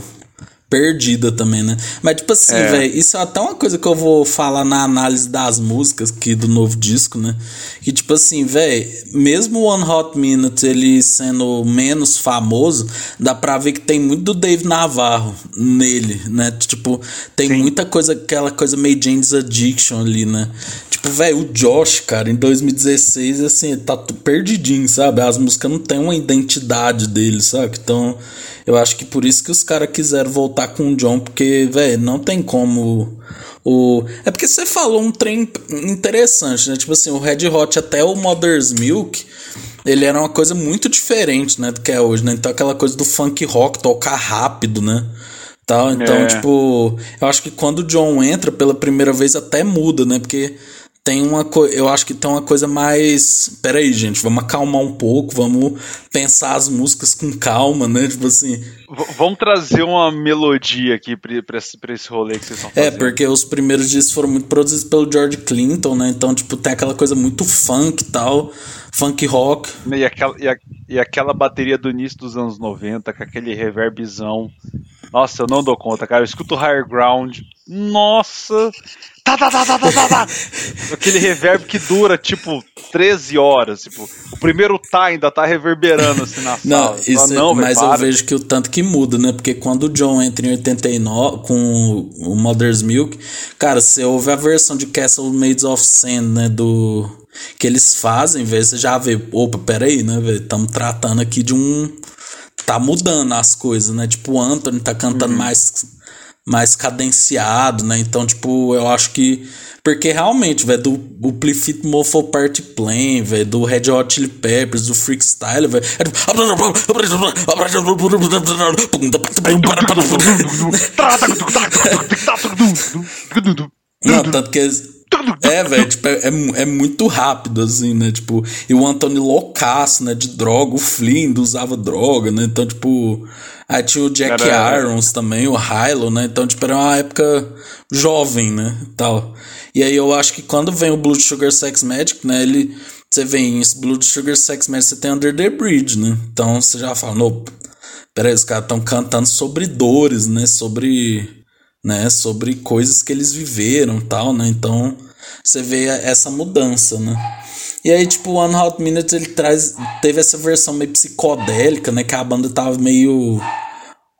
perdida também, né? Mas, tipo assim, é. velho, isso é até uma coisa que eu vou falar na análise das músicas aqui do novo disco, né? Que, tipo assim, velho, mesmo o One Hot Minute ele sendo menos famoso, dá pra ver que tem muito do Dave Navarro nele, né? Tipo, tem Sim. muita coisa, aquela coisa meio James Addiction ali, né? Tipo, velho, o Josh, cara, em 2016, assim, tá perdidinho, sabe? As músicas não tem uma identidade dele, sabe? Então. Eu acho que por isso que os caras quiseram voltar com o John, porque, velho, não tem como. O... É porque você falou um trem interessante, né? Tipo assim, o Red Hot até o Mother's Milk, ele era uma coisa muito diferente, né, do que é hoje, né? Então aquela coisa do funk rock, tocar rápido, né? Tal, então, é. tipo, eu acho que quando o John entra pela primeira vez até muda, né? Porque tem uma coisa. Eu acho que tem uma coisa mais. Pera aí, gente, vamos acalmar um pouco, vamos pensar as músicas com calma, né? Tipo assim. V vamos trazer uma melodia aqui pra, esse, pra esse rolê que vocês estão é, fazendo. É, porque os primeiros discos foram muito produzidos pelo George Clinton, né? Então, tipo, tem aquela coisa muito funk e tal. Funk rock. E aquela, e, a, e aquela bateria do início dos anos 90, com aquele reverbzão. Nossa, eu não dou conta, cara. Eu escuto Higher Ground. Nossa! Tá, tá, tá, tá, tá, tá, tá. Aquele reverb que dura, tipo, 13 horas. Tipo, o primeiro tá ainda tá reverberando assim na não, sala. Isso, não, mas véio, eu vejo que o tanto que muda, né? Porque quando o John entra em 89 com o Mother's Milk, cara, você ouve a versão de Castle Made of Sand, né? Do. Que eles fazem, velho. Você já vê, opa, peraí, né, velho? Estamos tratando aqui de um. Tá mudando as coisas, né? Tipo, o Anthony tá cantando uhum. mais mais cadenciado, né? Então, tipo, eu acho que. Porque realmente, velho, do o Plifit Mofo Party Plan, velho, do Red Hot Chili Peppers, do Freakstyle, velho. É tipo... Não, tanto que é, velho, tipo, é, é, é, muito rápido, assim, né? Tipo, e o Anthony loucaço, né? De droga, o Flynn usava droga, né? Então, tipo. Aí tinha o Jack Cara, Irons também, o Hilo, né? Então, tipo, era uma época jovem, né? Tal. E aí eu acho que quando vem o Blood Sugar Sex Magic, né? Ele. Você vem em Blood Sugar Sex Magic, você tem Under the Bridge, né? Então você já fala, não, peraí, os caras estão cantando sobre dores, né? Sobre né, sobre coisas que eles viveram tal, né? Então você vê essa mudança, né? E aí, tipo, o One Hot Minute ele traz. Teve essa versão meio psicodélica, né? Que a banda tava meio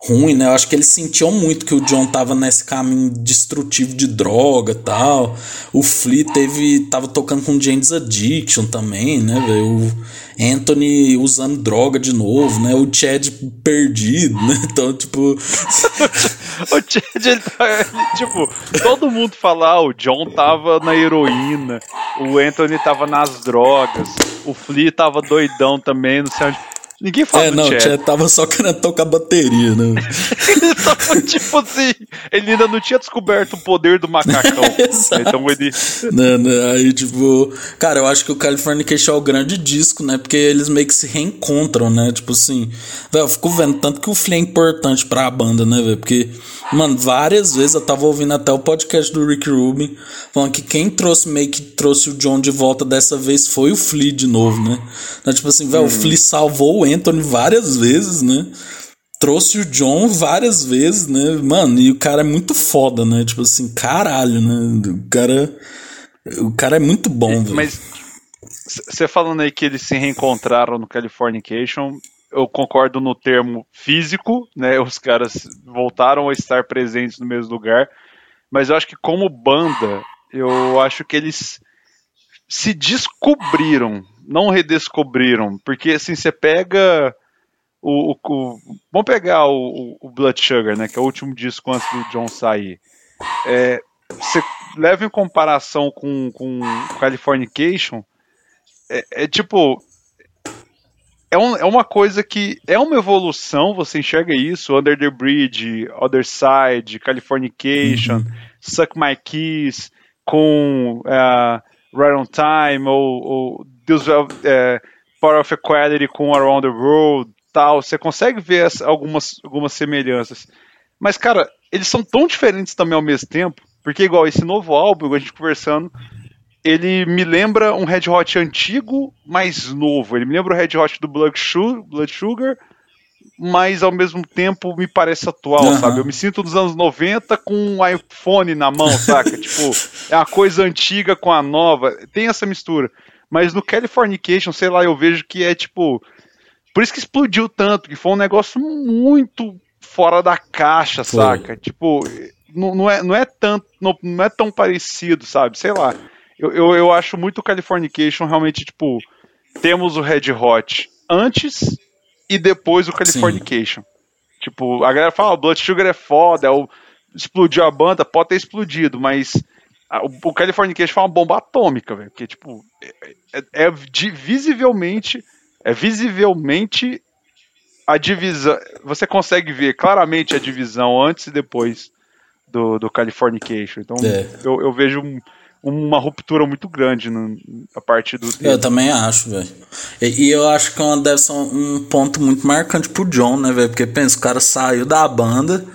ruim, né? Eu acho que eles sentiam muito que o John tava nesse caminho destrutivo de droga tal. O Flea teve, tava tocando com James Addiction também, né, velho? O Anthony usando droga de novo, né? O Chad perdido, né? Então, tipo. o Chad, ele, tá, tipo, todo mundo fala, ah, o John tava na heroína, o Anthony tava nas drogas, o Flea tava doidão também, não sei onde. Ninguém fala é, do não, Chad. Chad tava só querendo tocar bateria, né? ele tava tipo assim, ele ainda não tinha descoberto o poder do macacão. então ele. Não, não, aí, tipo, cara, eu acho que o Californication é o grande disco, né? Porque eles meio que se reencontram, né? Tipo assim, velho, eu fico vendo tanto que o Flea é importante pra banda, né, velho? Porque, mano, várias vezes eu tava ouvindo até o podcast do Rick Rubin falando que quem trouxe meio que trouxe o John de volta dessa vez foi o Flea de novo, né? Então, tipo assim, velho, hum. o uhum. Flea salvou o Anthony várias vezes, né? Trouxe o John várias vezes, né? Mano, e o cara é muito foda, né? Tipo assim, caralho, né? O cara. O cara é muito bom, velho. Mas você falando aí que eles se reencontraram no Californication, eu concordo no termo físico, né? Os caras voltaram a estar presentes no mesmo lugar, mas eu acho que como banda, eu acho que eles se descobriram não redescobriram, porque assim, você pega o, o, o vamos pegar o, o, Blood Sugar, né, que é o último disco antes do John sair. É, você leva em comparação com, com Californication, é, é tipo é, um, é uma coisa que é uma evolução, você enxerga isso, Under the Bridge, Other Side, Californication, uhum. Suck My Keys, com uh, Right on Time, ou, ou Deus é, Power of Equality com Around the World, tal, você consegue ver as, algumas, algumas semelhanças. Mas, cara, eles são tão diferentes também ao mesmo tempo, porque igual esse novo álbum, a gente conversando, ele me lembra um Red Hot antigo, mais novo. Ele me lembra o Red Hot do Blood Sugar, mas ao mesmo tempo me parece atual, uhum. sabe? Eu me sinto nos anos 90 com um iPhone na mão, saca? tipo, é uma coisa antiga com a nova. Tem essa mistura. Mas no Californication, sei lá, eu vejo que é tipo. Por isso que explodiu tanto, que foi um negócio muito fora da caixa, foi. saca? Tipo, não, não, é, não é tanto, não, não é tão parecido, sabe? Sei lá. Eu, eu, eu acho muito o Californication realmente, tipo, temos o Red Hot antes e depois o Californication. Sim. Tipo, a galera fala, oh, o Blood Sugar é foda, é o, explodiu a banda, pode ter explodido, mas o, o Californication foi uma bomba atômica, velho. Porque, tipo, é, é, é de, visivelmente. É visivelmente a divisão. Você consegue ver claramente a divisão antes e depois do, do Californication. Então é. eu, eu, vejo um, uma ruptura muito grande no, a partir do. Eu também acho, velho. E, e, eu acho que é deve ser um, um ponto muito marcante pro John, né, velho? Porque pensa, o cara saiu da banda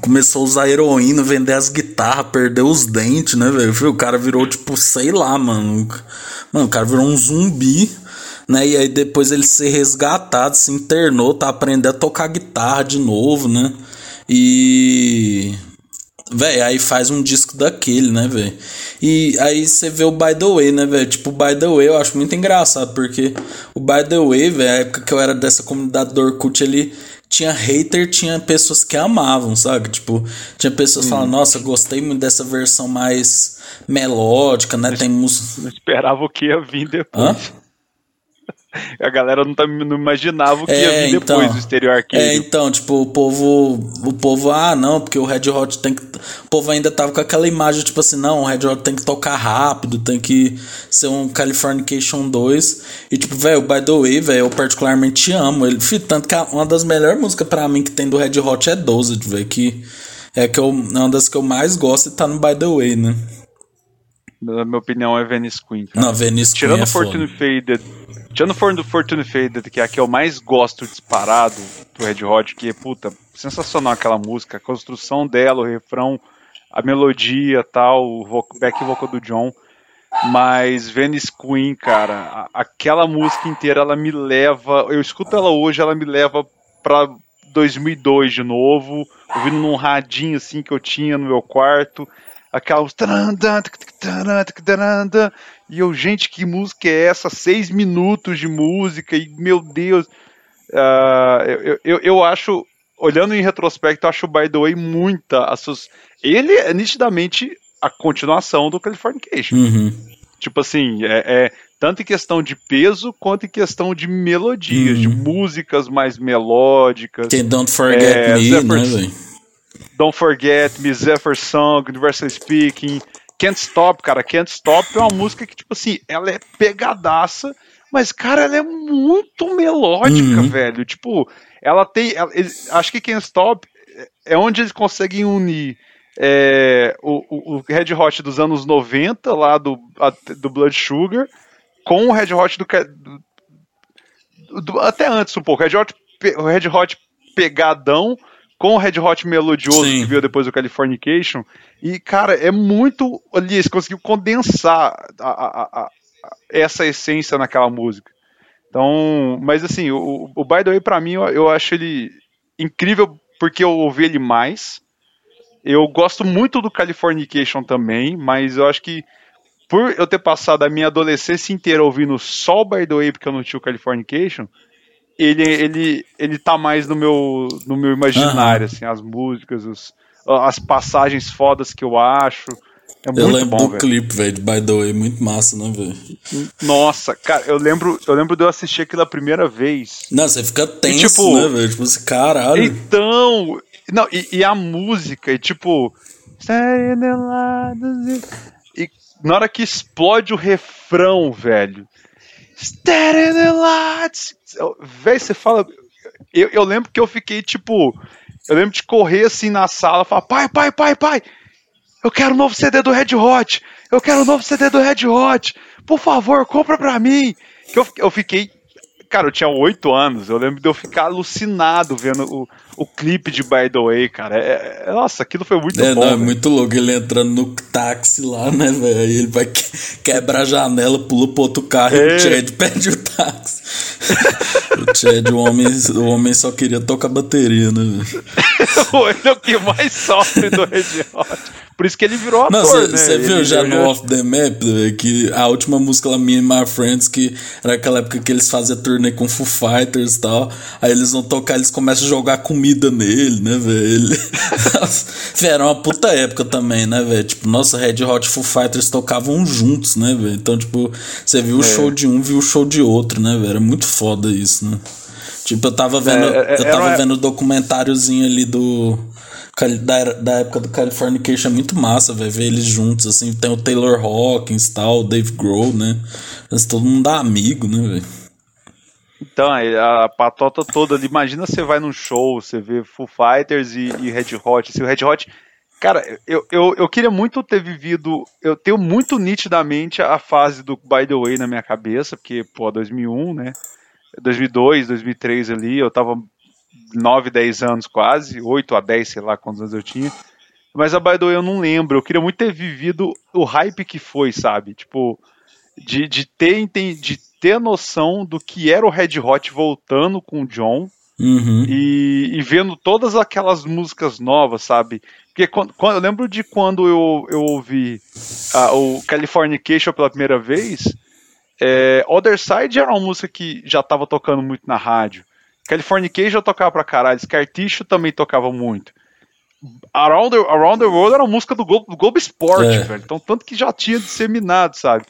começou a usar heroína, vender as guitarras, perdeu os dentes, né, velho? O cara virou, tipo, sei lá, mano. Mano, o cara virou um zumbi, né? E aí depois ele ser resgatado, se internou, tá aprendendo a tocar guitarra de novo, né? E. Véi, aí faz um disco daquele, né, velho? E aí você vê o By The Way, né, velho? Tipo, o By The Way eu acho muito engraçado, porque o By The Way, velho, a época que eu era dessa comunidade do Orkut, ele tinha hater, tinha pessoas que amavam, sabe? Tipo, tinha pessoas hum. falando, nossa, gostei muito dessa versão mais melódica, né? Tem música. Não esperava o que ia vir depois. Hã? a galera não, tá, não imaginava o que é, ia vir depois então, do exterior arcade. É, então, tipo, o povo. O povo, ah, não, porque o Red Hot tem que. O povo ainda tava com aquela imagem, tipo assim, não, o Red Hot tem que tocar rápido, tem que ser um Californication 2. E, tipo, velho, by the way, velho, eu particularmente amo ele. Tanto que uma das melhores músicas para mim que tem do Red Hot é 12, velho, que é que eu, é uma das que eu mais gosto e tá no By the Way, né? Na minha opinião, é Venice Queen. Cara. Não, Venice Tirando Queen. É Fortune Faded. Tirando Fortune Faded, que é a que eu mais gosto disparado do Red Hot, que puta, sensacional aquela música, a construção dela, o refrão, a melodia tal, o back vocal do John. Mas Venice Queen, cara, aquela música inteira, ela me leva. Eu escuto ela hoje, ela me leva pra 2002 de novo, ouvindo num radinho assim que eu tinha no meu quarto aquelas. E eu, gente, que música é essa? Seis minutos de música, e meu Deus. Uh, eu, eu, eu acho, olhando em retrospecto, eu acho o By the Way muita. As Ele é nitidamente a continuação do Californication. Uhum. Tipo assim, é, é, tanto em questão de peso quanto em questão de melodias, uhum. de músicas mais melódicas. Tem Don't Forget é, Me, Zephyr, né, velho? Don't Forget Me, Zephyr Song, Universal Speaking, Can't Stop, cara. Can't Stop é uma música que, tipo assim, ela é pegadaça, mas, cara, ela é muito melódica, uhum. velho. Tipo, ela tem. Ela, acho que Can't Stop é onde eles conseguem unir é, o, o, Red Hot dos anos 90, lá do, a, do Blood Sugar, com o Red Hot do, do, do. até antes um pouco. Red Hot, o Red Hot pegadão com o Red Hot melodioso Sim. que veio depois do Californication. E, cara, é muito. Ali, eles conseguiu condensar a, a, a, essa essência naquela música. Então, mas assim, o, o By the Way, pra mim, eu, eu acho ele incrível porque eu ouvi ele mais. Eu gosto muito do Californication também, mas eu acho que por eu ter passado a minha adolescência inteira ouvindo só o By the Way porque eu não tinha o Californication, ele, ele, ele tá mais no meu, no meu imaginário, uhum. assim, as músicas, os, as passagens fodas que eu acho. É muito eu lembro bom, do véio. clipe, velho, de By the Way, muito massa, né, velho? Nossa, cara, eu lembro, eu lembro de eu assistir aquilo a primeira vez. Não, você fica tenso, e, tipo, né, velho? Tipo assim, caralho. Então, não, e, e a música, e tipo. E na hora que explode o refrão, velho. Staring the lights. Véi, você fala. Eu, eu lembro que eu fiquei tipo. Eu lembro de correr assim na sala falar: pai, pai, pai, pai, eu quero o um novo CD do Red Hot. Eu quero o um novo CD do Red Hot. Por favor, compra pra mim. Que eu, eu fiquei cara, eu tinha oito anos, eu lembro de eu ficar alucinado vendo o, o clipe de By the Way, cara. É, é, nossa, aquilo foi muito é, bom. Não, é muito louco ele entrando no táxi lá, né, velho? Aí ele vai que, quebra a janela, pula pro outro carro e o é. Chad perde o táxi. o Chad, o homem, o homem só queria tocar bateria, né, velho? ele é o que mais sofre do Red Hot. Por isso que ele virou ator, Não, Você né? viu já no Off the Map, que a última música lá, Me and My Friends, que era aquela época que eles faziam turnê com Foo Fighters e tal, aí eles vão tocar, eles começam a jogar comida nele, né, velho? era uma puta época também, né, velho? Tipo, nossa, Red Hot Foo Fighters tocavam juntos, né, velho? Então, tipo, você viu o é. show de um, viu o show de outro, né, velho? Era muito foda isso, né? Tipo, eu tava vendo, é, é, eu tava vendo o documentáriozinho ali do da, da época do Californication é muito massa, velho, ver eles juntos, assim, tem o Taylor Hawkins tal, o Dave Grohl, né? Mas todo mundo dá amigo, né, velho? Então, a patota toda ali, imagina você vai num show, você vê Foo Fighters e, e Red Hot, assim, o Red Hot, cara, eu, eu, eu queria muito ter vivido, eu tenho muito nitidamente a fase do By The Way na minha cabeça, porque, pô, 2001, né, 2002, 2003 ali, eu tava 9, 10 anos quase, 8 a 10, sei lá quantos anos eu tinha. Mas a By the Way eu não lembro. Eu queria muito ter vivido o hype que foi, sabe? Tipo, de, de, ter, de ter a noção do que era o Red Hot voltando com o John. Uhum. E, e, vendo todas aquelas músicas novas, sabe? Porque quando, quando, eu lembro de quando eu, eu ouvi uh, o Californication pela primeira vez, é, Other Side era uma música que já estava tocando muito na rádio. Californication eu tocava pra caralho, Scar Tissue também tocava muito. Around the, Around the World era a música do Globo, do Globo Esporte, é. velho. Então, tanto que já tinha disseminado, sabe?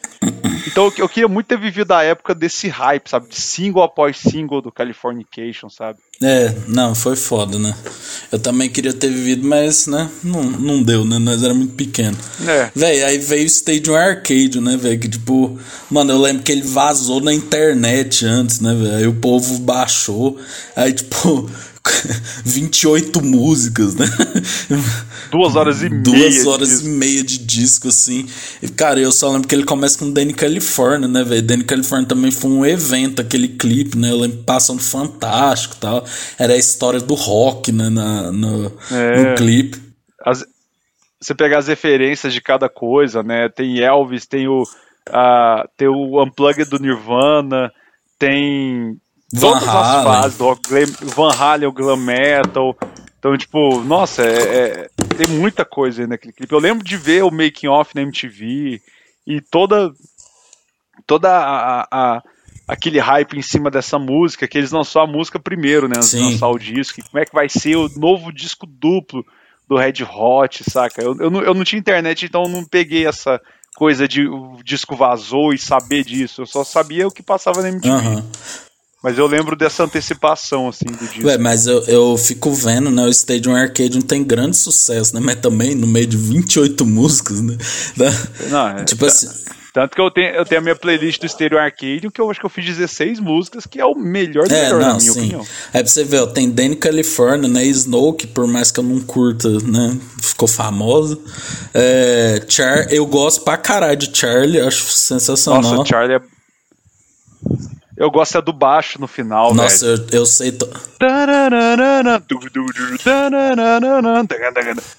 Então, eu, eu queria muito ter vivido a época desse hype, sabe? De single após single do Californication, sabe? É, não, foi foda, né? Eu também queria ter vivido, mas, né, não, não deu, né? Nós era muito pequeno. É. Véi, aí veio o Stadium Arcade, né, velho? Que tipo, mano, eu lembro que ele vazou na internet antes, né, velho? Aí o povo baixou. Aí, tipo, 28 músicas, né? Duas horas e meia. Duas horas e meia de disco, assim. E, cara, eu só lembro que ele começa com Danny California, né, velho? Danny California também foi um evento, aquele clipe, né? Eu lembro passando fantástico e tal. Era a história do rock, né, na, no, é, no clipe. As, você pegar as referências de cada coisa, né? Tem Elvis, tem o, uh, tem o Unplugged do Nirvana, tem todas as fases do rock, Van Halen, o glam metal. Então, tipo, nossa, é, é, tem muita coisa aí naquele clipe. Eu lembro de ver o making off na MTV e toda toda a, a, aquele hype em cima dessa música, que eles lançou a música primeiro, né, antes de lançar o disco. como é que vai ser o novo disco duplo do Red Hot, saca? Eu, eu, não, eu não tinha internet, então eu não peguei essa coisa de o disco vazou e saber disso. Eu só sabia o que passava na MTV. Uhum. Mas eu lembro dessa antecipação, assim, do disco. Ué, mas eu, eu fico vendo, né? O Stadium Arcade tem grande sucesso, né? Mas também no meio de 28 músicas, né? Não, é, tipo assim. Tanto que eu tenho, eu tenho a minha playlist do Stereo Arcade, que eu acho que eu fiz 16 músicas, que é o melhor do é, melhor, não, na minha sim. opinião. Aí pra você ver, ó, tem Danny California, né? Snow, que por mais que eu não curta, né? Ficou famosa. É, Char, eu gosto pra caralho de Charlie, acho sensacional. Nossa, Charlie é eu gosto é do baixo no final, Nossa, eu, eu, sei. To...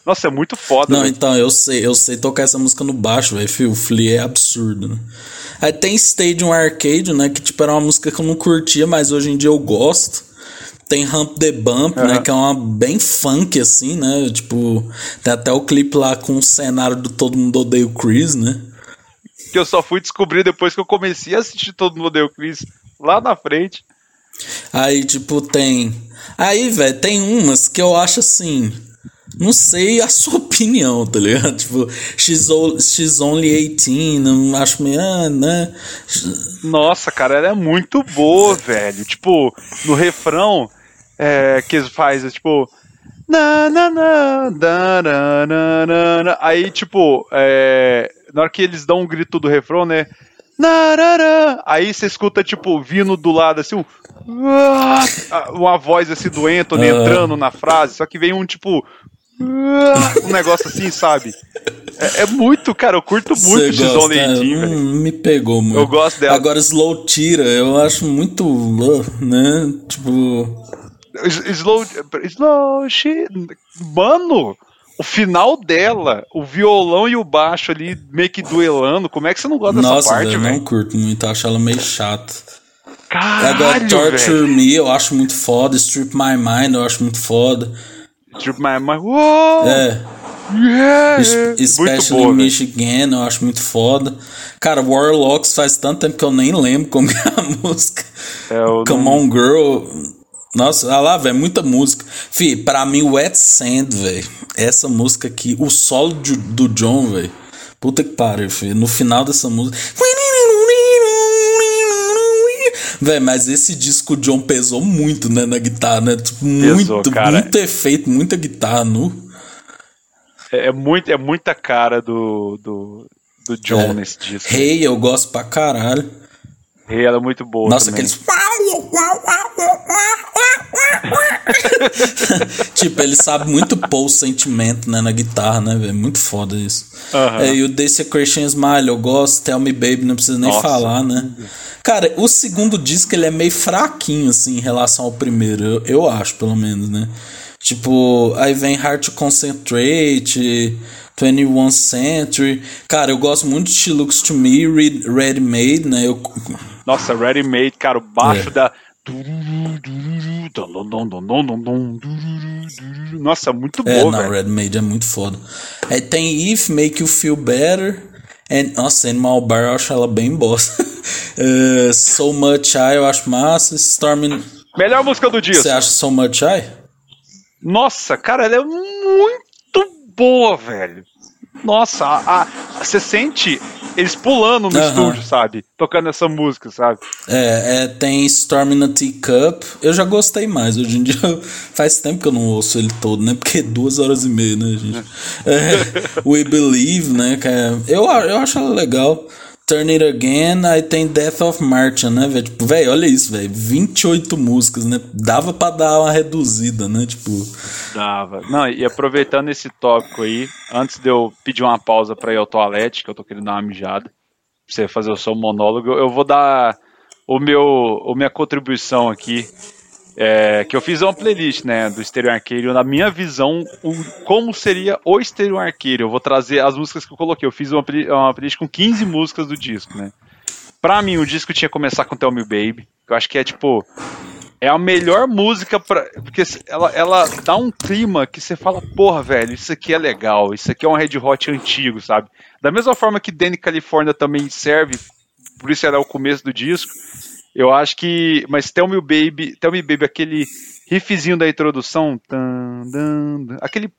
Nossa, é muito foda. Não, véio. então, eu sei, eu sei tocar essa música no baixo, velho. O Flea é absurdo, né? Aí tem Stadium Arcade, né? Que tipo era uma música que eu não curtia, mas hoje em dia eu gosto. Tem Hump the Bump, uhum. né? Que é uma bem funk, assim, né? Tipo, tem até o clipe lá com o cenário do Todo Mundo Odeia o Chris, né? Que eu só fui descobrir depois que eu comecei a assistir Todo Mundo Odeia o Chris lá na frente. Aí, tipo, tem. Aí, velho, tem umas que eu acho assim. Não sei a sua opinião, tá ligado? Tipo, she's, she's only 18, não acho meio. Ah, né? Nossa, cara, ela é muito boa, velho. Tipo, no refrão é, que faz, tipo. Na, na, na, na, na, na, na. Aí, tipo, é, na hora que eles dão um grito do refrão, né? Narará. Aí você escuta, tipo, vindo do lado assim, um, uma voz assim do Anthony entrando na frase, só que vem um tipo. Um negócio assim, sabe? É, é muito, cara, eu curto muito X Only velho. Me pegou muito. Eu gosto dela. Agora, Slow Tira, eu acho muito. né? Tipo. Slow. Slow. Mano! O final dela, o violão e o baixo ali meio que duelando, como é que você não gosta Nossa, dessa parte, velho? Eu não curto muito, acho ela meio chata. Caralho, Agora, Torture véio. Me eu acho muito foda, Strip My Mind eu acho muito foda. Strip My Mind, uou! É. Yeah, Especially boa, Michigan, eu acho muito foda. Cara, Warlocks faz tanto tempo que eu nem lembro como é a música. É, Come não... On Girl. Nossa, olha lá, velho, muita música. Fih, pra mim, Wet Sand, velho. Essa música aqui, o solo de, do John, velho. Puta que pariu, filho. No final dessa música. Velho, mas esse disco o John pesou muito, né, na guitarra, né? Tipo, pesou, muito, cara. muito efeito, muita guitarra nu. É, é, muito, é muita cara do, do, do John é. nesse disco. Hey, eu gosto pra caralho. Hey, ela é muito boa. Nossa, também. aqueles. tipo, ele sabe muito pôr o sentimento né, na guitarra, né, velho? Muito foda isso. Uhum. É, e o Desecration Smile, eu gosto, Tell Me Baby, não precisa nem Nossa. falar, né? Cara, o segundo disco ele é meio fraquinho, assim, em relação ao primeiro, eu, eu acho, pelo menos, né? Tipo, aí vem Hard to Concentrate, 21 Century. Cara, eu gosto muito de She Looks to Me, Ready Made, né? Eu... Nossa, Ready Made, cara, o baixo é. da nossa, muito é, boa, não, Red Made é muito foda. Aí tem If, Make You Feel Better. And, nossa, Animal Bar eu acho ela bem bosta. uh, so Much I eu acho massa. Storming... Melhor música do dia. Você acha So Much I? Nossa, cara, ela é muito boa, velho. Nossa, você sente eles pulando no estúdio, sabe? Tocando essa música, sabe? É, é, tem Storm in a Teacup. Eu já gostei mais. Hoje em dia faz tempo que eu não ouço ele todo, né? Porque é duas horas e meia, né, gente? É, We Believe, né? Que é, eu, eu acho ela legal. Turn It Again, aí tem Death of Martian, né, velho? Tipo, velho, olha isso, velho. 28 músicas, né? Dava pra dar uma reduzida, né? Tipo. Dava. Não, e aproveitando esse tópico aí, antes de eu pedir uma pausa pra ir ao toalete, que eu tô querendo dar uma mijada, pra você fazer o seu monólogo, eu vou dar o meu, a minha contribuição aqui é, que eu fiz uma playlist, né, do Stereo Arcade, na minha visão, o, como seria o Stereo Arcade. Eu vou trazer as músicas que eu coloquei. Eu fiz uma, uma playlist com 15 músicas do disco, né. Pra mim, o disco tinha que começar com Tell Me Baby, que eu acho que é, tipo, é a melhor música pra, porque ela, ela dá um clima que você fala, porra, velho, isso aqui é legal, isso aqui é um Red Hot antigo, sabe? Da mesma forma que Danny California também serve, por isso ela é o começo do disco, eu acho que. Mas Tell Me Baby, Tell Me Baby, aquele riffzinho da introdução. aquele.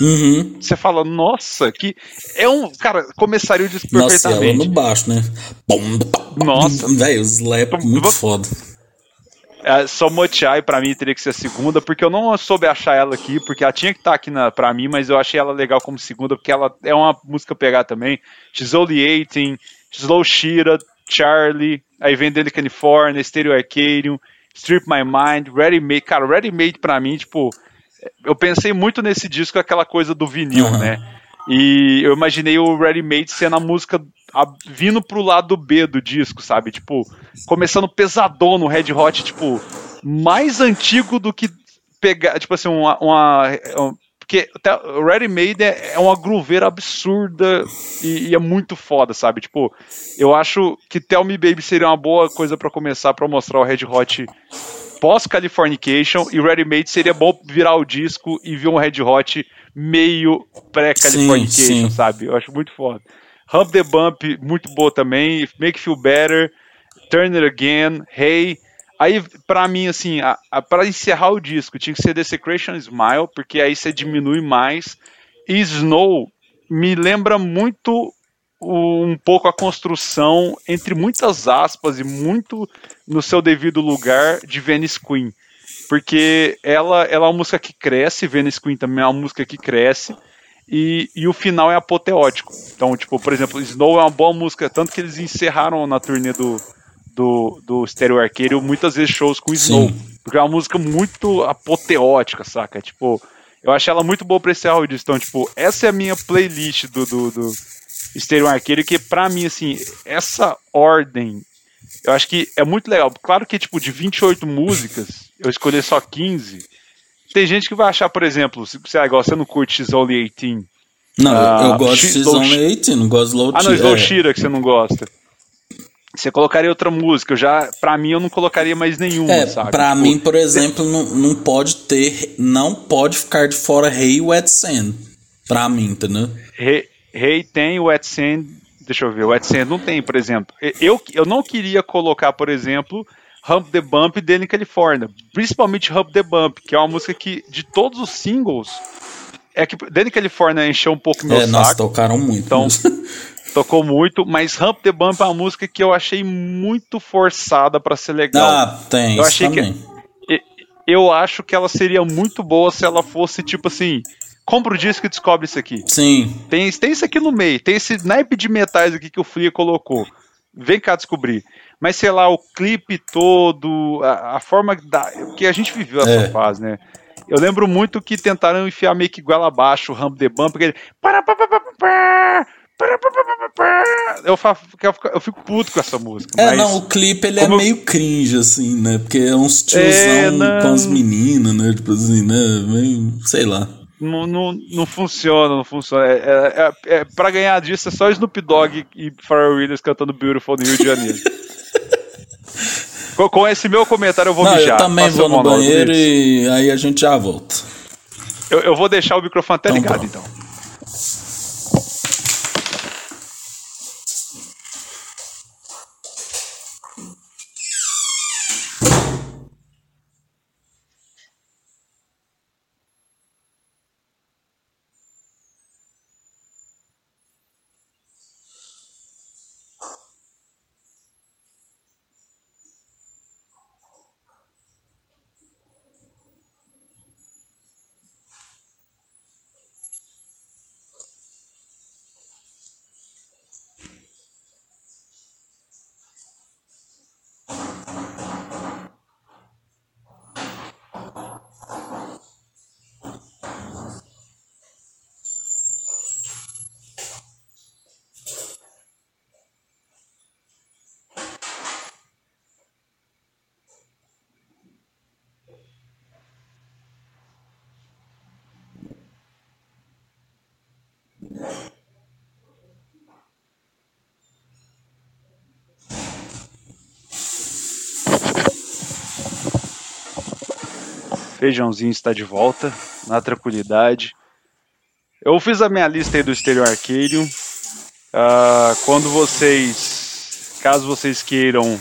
Uhum. Você fala, nossa, que. É um. Cara, começaria o disco nossa, perfeitamente. Nossa, no baixo, né? Nossa. Velho, o slap muito foda. É, só Motiai pra mim teria que ser a segunda, porque eu não soube achar ela aqui, porque ela tinha que estar tá aqui na, pra mim, mas eu achei ela legal como segunda, porque ela é uma música pegar também. She's Only 18, Slow Shira, Charlie, aí vem dele California, Stereo Arcadium, Strip My Mind, Ready Made. Cara, Ready Made pra mim, tipo, eu pensei muito nesse disco, aquela coisa do vinil, uhum. né? E eu imaginei o Ready Made sendo a música a, vindo pro lado B do disco, sabe? Tipo, começando pesadão no Red Hot, tipo, mais antigo do que pegar, tipo assim, uma, uma, porque o Ready Made é, é uma grooveira absurda e, e, é muito foda, sabe? Tipo, eu acho que Tell Me Baby seria uma boa coisa para começar para mostrar o Red Hot pós-Californication e Ready Made seria bom virar o disco e ver um Red Hot meio pré-Californication, sabe? Eu acho muito foda. Hump the Bump, muito boa também. Make Feel Better, Turn It Again, Hey. Aí, para mim, assim, para encerrar o disco, tinha que ser The Secretion Smile, porque aí você diminui mais. E Snow me lembra muito um pouco a construção, entre muitas aspas e muito no seu devido lugar, de Venice Queen. Porque ela, ela é uma música que cresce, Venice Queen também é uma música que cresce, e, e o final é apoteótico. Então, tipo, por exemplo, Snow é uma boa música, tanto que eles encerraram na turnê do, do, do Stereo Arcade, muitas vezes shows com Snow. Sim. Porque é uma música muito apoteótica, saca? Tipo, eu achei ela muito boa pra esse áudio. Então, tipo, essa é a minha playlist do, do, do Stereo Arcade, que pra mim, assim, essa ordem, eu acho que é muito legal. Claro que, tipo, de 28 músicas, eu escolhi só 15. Tem gente que vai achar, por exemplo, se você, igual, você não curte X Only 18. Não, eu gosto de X Only 18, não gosto de Low Ah, não, Slow é. Shira que você não gosta. Você colocaria outra música, eu já, pra mim eu não colocaria mais nenhuma, é, sabe? Pra tipo, mim, por exemplo, não, não pode ter, não pode ficar de fora Rei hey, Wet Sand. Pra mim, entendeu? Rei hey, tem, Wet Sand, deixa eu ver, Wet Sand não tem, por exemplo. Eu, eu não queria colocar, por exemplo, Hump the Bump dele em Califórnia. Principalmente Hump the Bump, que é uma música que, de todos os singles, é que Danny California encheu um pouco meu é, saco. Nossa, tocaram muito. Então, tocou muito, mas Hump the Bump é uma música que eu achei muito forçada para ser legal. Ah, tem. Eu achei também. que eu acho que ela seria muito boa se ela fosse tipo assim, compra o disco e descobre isso aqui. Sim. Tem, tem isso aqui no meio, tem esse naipe de metais aqui que o Flia colocou. Vem cá descobrir. Mas sei lá, o clipe todo, a, a forma da, que a gente viveu essa é. fase, né? Eu lembro muito que tentaram enfiar meio que igual abaixo o Hump the Bump, porque ele. Eu, eu fico puto com essa música. É, não, o clipe ele é meio cringe, assim, né? Porque é uns tiozão é, com as meninas, né? Tipo assim, né? Meio, sei lá. Não, não, não funciona, não funciona. É, é, é, é pra ganhar disso é só Snoop Dogg e Pharrell Williams cantando Beautiful no Rio de Janeiro. com, com, esse meu comentário eu vou não, mijar. Eu também vou no banheiro e aí a gente já volta. Eu, eu vou deixar o microfone até então, ligado, então. Feijãozinho está de volta, na tranquilidade. Eu fiz a minha lista aí do Stereo Arcadium. Uh, quando vocês, caso vocês queiram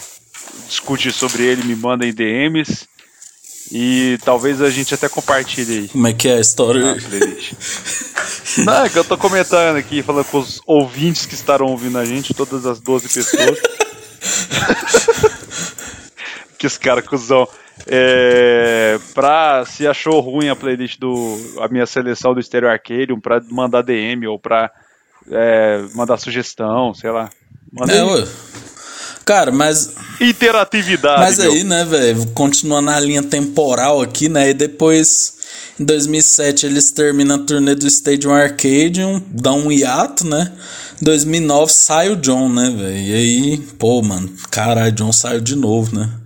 discutir sobre ele, me mandem DMs. E talvez a gente até compartilhe aí. Como é que é a história? Não, é que eu tô comentando aqui, falando com os ouvintes que estarão ouvindo a gente, todas as 12 pessoas. que os caras cuzão. É, pra, se achou ruim a playlist do. a minha seleção do Stereo Arcadium, pra mandar DM ou pra é, mandar sugestão, sei lá. Manda é. Cara, mas. Interatividade. Mas meu. aí, né, velho? Continuando na linha temporal aqui, né? E depois, em 2007, eles terminam a turnê do Stadium Arcadium, dá um hiato, né? Em 2009 sai o John, né, velho? E aí, pô, mano, caralho, John saiu de novo, né?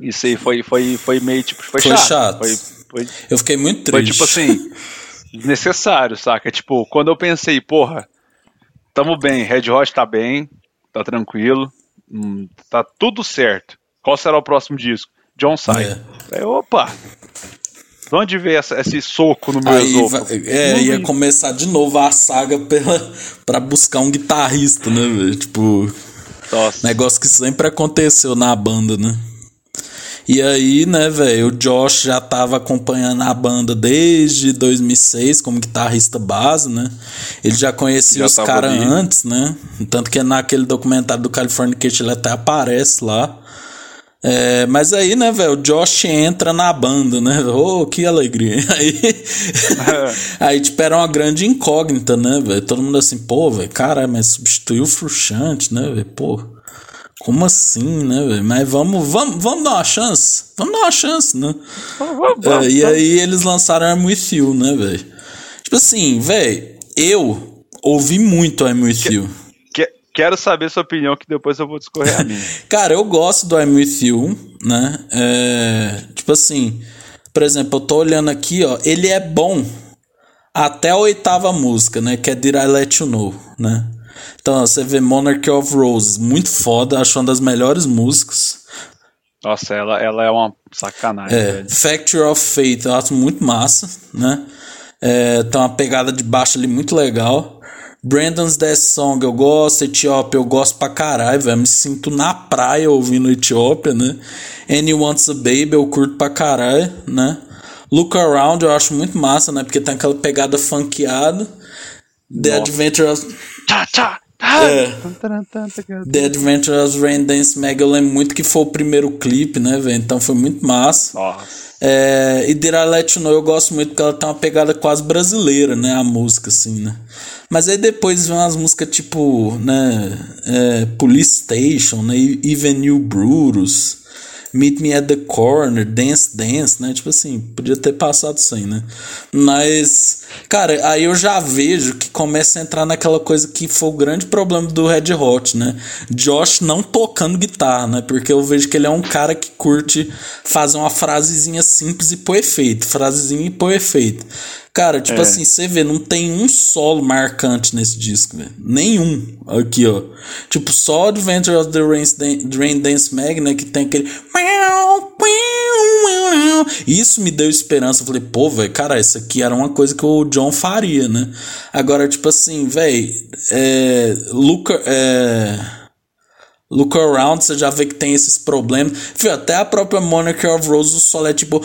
Isso aí foi, foi, foi meio tipo. Foi, foi chato. chato. Foi, foi, eu fiquei muito triste. Foi tipo assim. necessário, saca? Tipo, quando eu pensei, porra, tamo bem, Red Hot tá bem, tá tranquilo, hum, tá tudo certo. Qual será o próximo disco? John sai. É. Aí, opa! De onde veio essa, esse soco no meu Aí, É, ia começar de novo a saga pela, pra buscar um guitarrista, né, velho? Tipo. Nossa. Negócio que sempre aconteceu na banda, né? E aí, né, velho, o Josh já tava acompanhando a banda desde 2006 como guitarrista base, né? Ele já conhecia já os caras antes, né? Tanto que naquele documentário do California Californication ele até aparece lá. É, mas aí, né, velho, o Josh entra na banda, né? Oh, que alegria. Aí, aí tipo, era uma grande incógnita, né, velho? Todo mundo assim, pô, velho, cara, mas substituiu o Frustrante, né, velho? Pô. Como assim, né, velho? Mas vamos, vamos, vamos dar uma chance. Vamos dar uma chance, né? É, e aí eles lançaram I'm With You, né, velho? Tipo assim, velho, eu ouvi muito I'm With que, You. Que, quero saber sua opinião, que depois eu vou discorrer a minha. Cara, eu gosto do I'm With You, né? É, tipo assim, por exemplo, eu tô olhando aqui, ó. Ele é bom até a oitava música, né? Que é Did I Let You Know, né? Então, você vê Monarchy of Roses, muito foda, acho uma das melhores músicas. Nossa, ela, ela é uma sacanagem. É, Factory of Faith, eu acho muito massa, né? É, tem uma pegada de baixo ali muito legal. Brandon's Death Song eu gosto, Etiópia eu gosto pra caralho, velho. Me sinto na praia ouvindo Etiópia, né? Any Wants a Baby eu curto pra caralho, né? Look Around eu acho muito massa, né? Porque tem aquela pegada funkeada. The Adventures. Tchá, tchá. É. The Adventures Rain Dance Mag, eu lembro muito que foi o primeiro clipe, né, velho? Então foi muito massa. É, e Did I Let You Know eu gosto muito porque ela tem uma pegada quase brasileira, né? A música, assim, né? Mas aí depois vem umas músicas tipo, né? É, Police Station, né? Even You Brutus. Meet Me at the Corner, Dance Dance, né? Tipo assim, podia ter passado sem, né? Mas, cara, aí eu já vejo que começa a entrar naquela coisa que foi o grande problema do Red Hot, né? Josh não tocando guitarra, né? Porque eu vejo que ele é um cara que curte fazer uma frasezinha simples e pôr efeito, frasezinha e pôr efeito. Cara, tipo é. assim, você vê, não tem um solo marcante nesse disco, velho. Nenhum. Aqui, ó. Tipo, só Adventure of the Rain, Rain Dance Mag, né? Que tem aquele. Isso me deu esperança. Eu falei, pô, velho, cara, isso aqui era uma coisa que o John faria, né? Agora, tipo assim, velho, é. Look. É. Look Around, você já vê que tem esses problemas. Fio, até a própria Monarchy of Rose, o solo é tipo.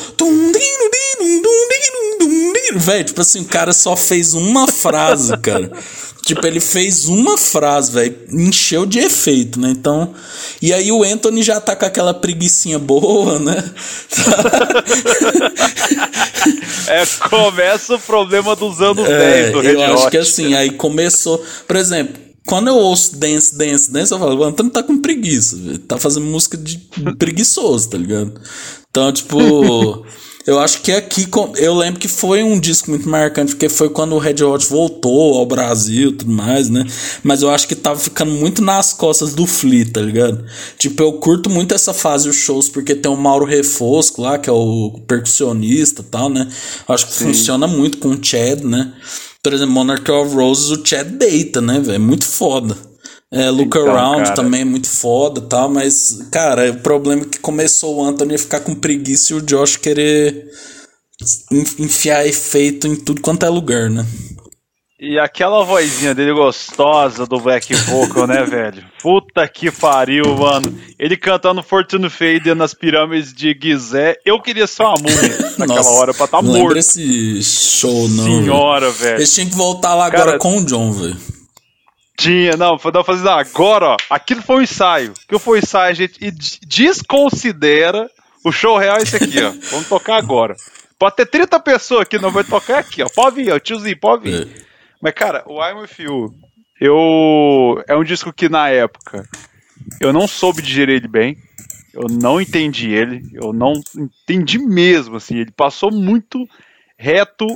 Velho, tipo assim, o cara só fez uma frase, cara. tipo, ele fez uma frase, velho. Encheu de efeito, né? Então. E aí o Anthony já tá com aquela preguiçinha boa, né? é, começa o problema dos anos é, 10 do Red Eu acho que assim, aí começou. Por exemplo, quando eu ouço dance, dance, dance, eu falo, o Antônio tá com preguiça, tá fazendo música de preguiçoso, tá ligado? Então, tipo. Eu acho que aqui, eu lembro que foi um disco muito marcante, porque foi quando o Red Hot voltou ao Brasil e tudo mais, né? Mas eu acho que tava ficando muito nas costas do Flea, tá ligado? Tipo, eu curto muito essa fase dos shows, porque tem o Mauro Refosco lá, que é o percussionista e tal, né? Eu acho que Sim. funciona muito com o Chad, né? Por exemplo, Monarch of Roses, o Chad deita, né, velho? É muito foda. É, Look então, Around cara. também é muito foda tal, mas, cara, o problema é que começou o Anthony a ficar com preguiça e o Josh querer enfiar efeito em tudo quanto é lugar, né? E aquela vozinha dele gostosa do Black Vocal, né, velho? Puta que pariu, mano. Ele cantando Fortune Fader nas pirâmides de Gizé. Eu queria ser uma múmia naquela Nossa, hora pra estar tá não morto. lembra esse show, não. Senhora, velho. Eles tinham que voltar lá Cara, agora com o John, velho. Tinha, não, foi fazendo agora, ó. Aquilo foi um ensaio. Que foi um ensaio, gente. E desconsidera o show real é esse aqui, ó. Vamos tocar agora. Pode ter 30 pessoas aqui, não vai tocar aqui, ó. Pode vir, ó. Tiozinho, pode vir. É. Mas, cara, o I'm With You, eu... é um disco que na época eu não soube digerir ele bem. Eu não entendi ele. Eu não entendi mesmo, assim. Ele passou muito reto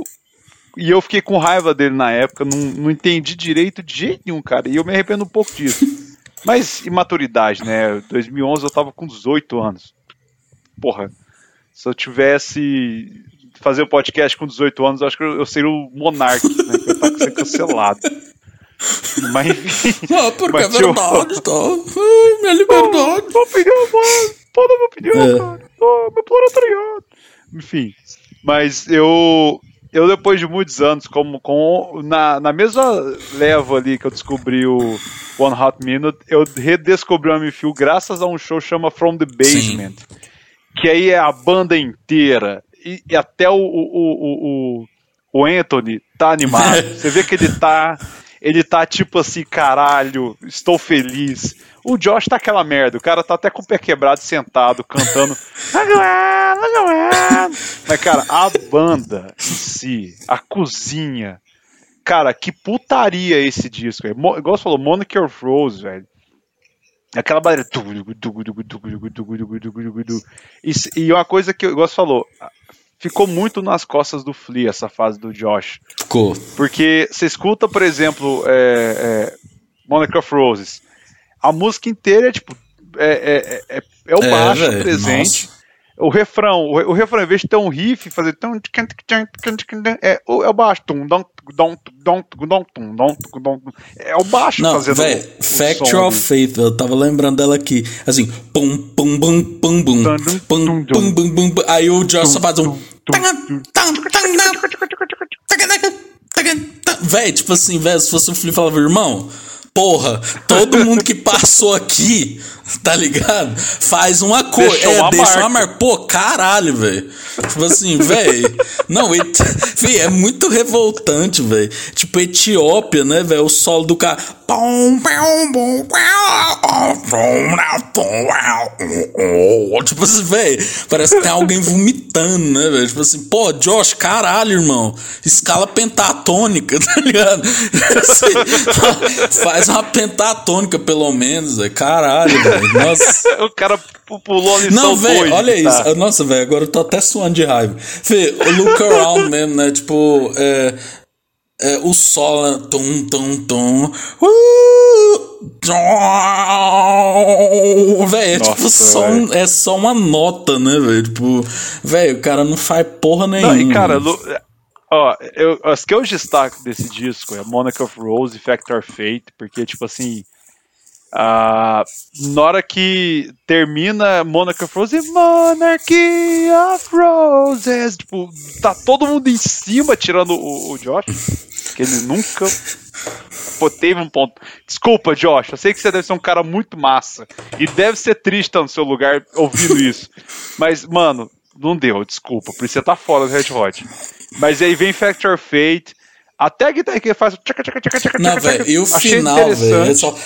e eu fiquei com raiva dele na época. Não, não entendi direito de jeito nenhum, cara. E eu me arrependo um pouco disso. Mas imaturidade, né? 2011 eu tava com 18 anos. Porra, se eu tivesse fazer o podcast com 18 anos, eu acho que eu, eu seria o Monark, né? Que eu tava sendo cancelado. Mas enfim. Ah, porque Mas, é verdade, tá? Ai, minha liberdade. Minha opinião, mano. Toda a minha opinião, É. cara. Oh, meu proletariado. Enfim. Mas eu. Eu, depois de muitos anos, como com, na, na mesma leva ali que eu descobri o One Hot Minute, eu redescobri o Amifield graças a um show que chama From the Basement. Que aí é a banda inteira. E, e até o, o, o, o, o Anthony tá animado. Você vê que ele tá. Ele tá tipo assim, caralho, estou feliz. O Josh tá aquela merda, o cara tá até com o pé quebrado, sentado, cantando. Mas, cara, a banda em si, a cozinha. Cara, que putaria esse disco. Mo- Igual você falou, Monica of Rose, velho. Aquela barulho. E, e uma coisa que, igual você falou, ficou muito nas costas do Flea essa fase do Josh. Ficou. Porque você escuta, por exemplo, é, é, Monica of Roses. A música inteira é tipo. É, é, é, é o É, baixo velho, presente. nossa. O refrão, o, o refrão, em vez de ter um riff, fazer. tão, É, o, é o baixo. tum, dom, dom, dom, dom, dom, dom, dom. É o baixo Não, fazendo. velho, o- o ali. Faith, eu tava lembrando dela aqui. Assim, pum, pum, pum, pum, Pum, tum, pum, bum, bum, bum. Aí o Josh só faz um. Véi, tipo assim, velho, se fosse o Felipe falava, irmão, porra, todo mundo que passou aqui, tá ligado? Faz uma coisa. É, uma deixa marca. uma marca. Pô, caralho, velho. Tipo assim, velho. Não, et... é muito revoltante, velho. Tipo, Etiópia, né, velho? O solo do cara. Tipo assim, velho, parece que tem alguém vomitando, né, velho? Tipo assim, pô, Josh, caralho, irmão. Escala pentatônica, tá ligado? Assim, faz uma pentatônica, pelo menos, velho. Caralho, velho. Nossa. O cara pu- pulou a lição Não, velho, olha tá? isso. Nossa, velho, agora eu tô até suando de raiva. Fê, look around mesmo, né? Tipo, é, é, o sol, tum, tum, tum. Uh, tum. Velho, é tipo só, um- é só uma nota, né, velho? Tipo, velho, o cara não faz porra nenhuma. Não, e cara, Lu- ó, eu, as que eu destaco desse disco é Monica of Rose e Factor Fate, porque, tipo assim, ah, na hora que termina Monica of Rose, Monarchy of Roses, tipo, tá todo mundo em cima tirando o, o Josh, que ele nunca teve um ponto. Desculpa, Josh, eu sei que você deve ser um cara muito massa e deve ser triste estar no seu lugar ouvindo isso, mas, mano, não deu, desculpa, por isso você tá fora do Red Hot. Mas aí vem Factor Fate, até a guitarra que ele faz. tchaca, tchaca, tchaca, tchaca, Não, velho, e o final, velho, é só.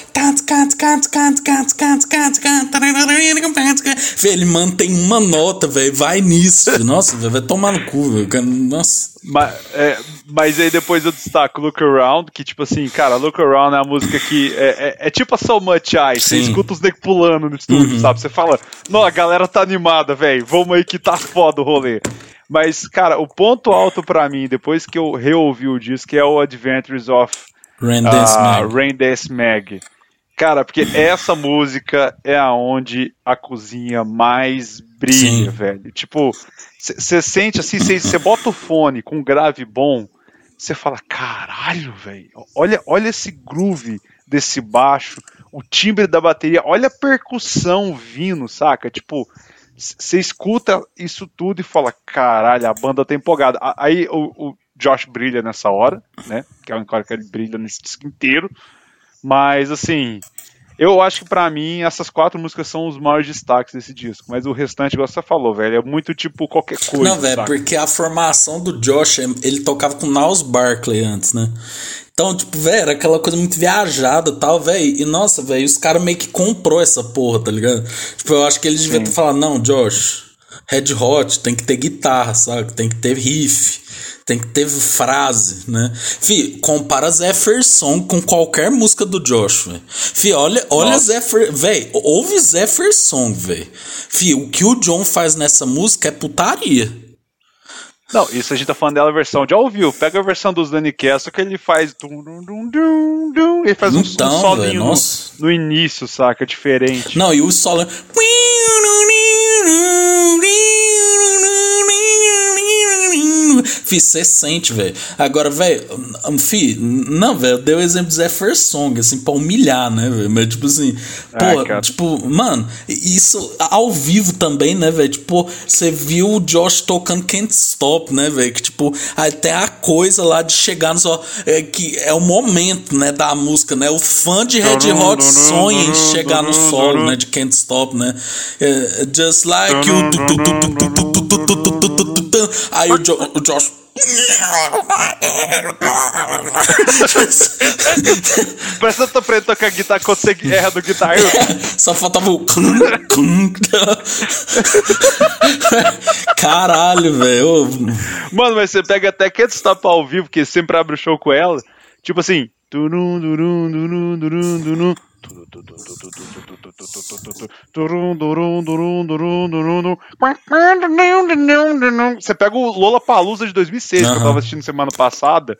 Velho, ele mantém uma nota, velho, vai nisso. Nossa, velho, vai tomar no cu, velho. Nossa. Mas, é, mas aí depois eu destaco Look Around, que tipo assim, cara, Look Around é uma música que é, é, é tipo a So Much Ice, você escuta os negros pulando no estúdio, sabe? Você fala, não, a galera tá animada, velho, vamos aí que tá foda o rolê. Mas, cara, o ponto alto pra mim, depois que eu reouvi o disco, é o Adventures of Rain Dance ah, Mag. Rain Dance Mag. Cara, porque essa música é aonde a cozinha mais brilha, Sim. velho. Tipo, você sente assim, você bota o fone com um grave bom, você fala, caralho, velho. Olha, olha esse groove desse baixo, o timbre da bateria, olha a percussão vindo, saca? Tipo, você escuta isso tudo e fala, caralho, a banda tá empolgada. Aí o, o Josh brilha nessa hora, né? Que é uma hora que ele brilha nesse disco inteiro. Mas assim, eu acho que para mim essas quatro músicas são os maiores destaques desse disco, mas o restante, igual você falou, velho, é muito tipo qualquer coisa. Não, velho, porque a formação do Josh, ele tocava com Niles Barkley antes, né? Então, tipo, velho, era aquela coisa muito viajada e tal, velho. E nossa, velho, os caras meio que comprou essa porra, tá ligado? Tipo, eu acho que eles deviam ter falado, não, Josh, Red Hot tem que ter guitarra, sabe? Tem que ter riff tem que ter frase, né? Fih, compara Zefferson com qualquer música do Josh, velho. Fih, olha, olha Zeffer, velho, ouve Zefferson, velho. Fih, o que o John faz nessa música é putaria. Não, isso a gente tá falando dela versão. Já ouviu? Pega a versão dos Danny Castle que ele faz. Dum, dum, dum, dum, ele faz então, um, solinho véio, no, no, início, saca? Diferente. Não, e o solo. Fi, você sente, velho. Agora, velho, fi, não, velho, deu o exemplo de Zé Song, assim, pra humilhar, né, velho? Mas, tipo assim, pô, tipo, mano, isso ao vivo também, né, velho? Tipo, você viu o Josh tocando Can't Stop, né, velho? Que, tipo, até a coisa lá de chegar no só. É, que é o momento, né, da música, né? O fã de Red Hot sonha em chegar no solo, né, de Can't Stop, né? É, just like you. Aí o, jo, o Josh. Parece que eu tô a tocar guitarra quando você erra do guitarra. Só faltava o. Caralho, velho. Mano, mas você pega até Can't Stop ao vivo, que sempre abre o show com ela. Tipo assim. Durum, durum, durum, durum, durum. Você pega o Lola Palusa de 2006, uhum. que eu tava assistindo semana passada.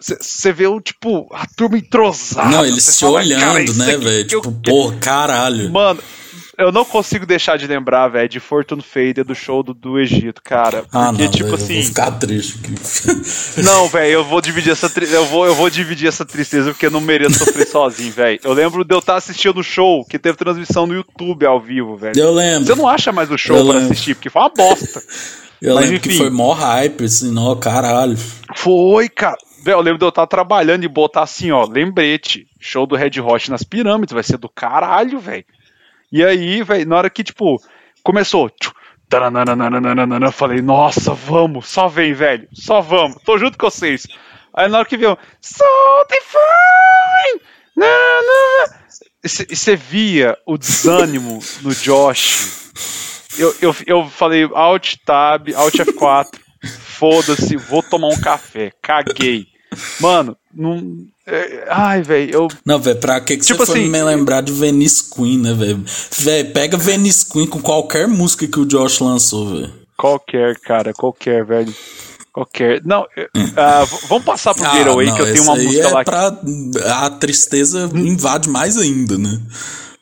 Você vê o tipo, a turma entrosada. Não, eles se fala, olhando, né, velho? Tipo, porra, caralho. Mano, eu não consigo deixar de lembrar, velho, de Fortune Fader do show do, do Egito, cara. Ah, porque, não, tipo véio, assim. Eu vou ficar triste aqui. Não, velho, eu vou dividir essa eu vou, eu vou dividir essa tristeza porque eu não mereço sofrer sozinho, velho. Eu lembro de eu estar assistindo o show que teve transmissão no YouTube ao vivo, velho. Eu lembro. Você não acha mais o show eu pra lembro. assistir, porque foi uma bosta. Eu Mas, lembro enfim, que foi mó hype, assim, ó, caralho. Foi, cara. Véio, eu lembro de eu estar trabalhando e botar assim, ó, lembrete, show do Red Hot nas pirâmides, vai ser do caralho, velho. E aí, velho, na hora que, tipo, começou. Tchum, eu falei, nossa, vamos, só vem, velho, só vamos, tô junto com vocês. Aí na hora que viu, so define! E você via o desânimo no Josh. Eu, eu, eu falei, Alt Tab, Alt F4, foda-se, vou tomar um café, caguei. Mano, não. É, ai, velho, eu. Não, velho, pra que, que tipo você assim, foi me lembrar de Venice Queen, né, velho? Velho, pega Venice Queen com qualquer música que o Josh lançou, velho. Qualquer, cara, qualquer, velho. Qualquer. Não, uh, vamos passar pro ah, Getaway, não, que eu tenho uma música é lá. Pra... A tristeza invade mais ainda, né?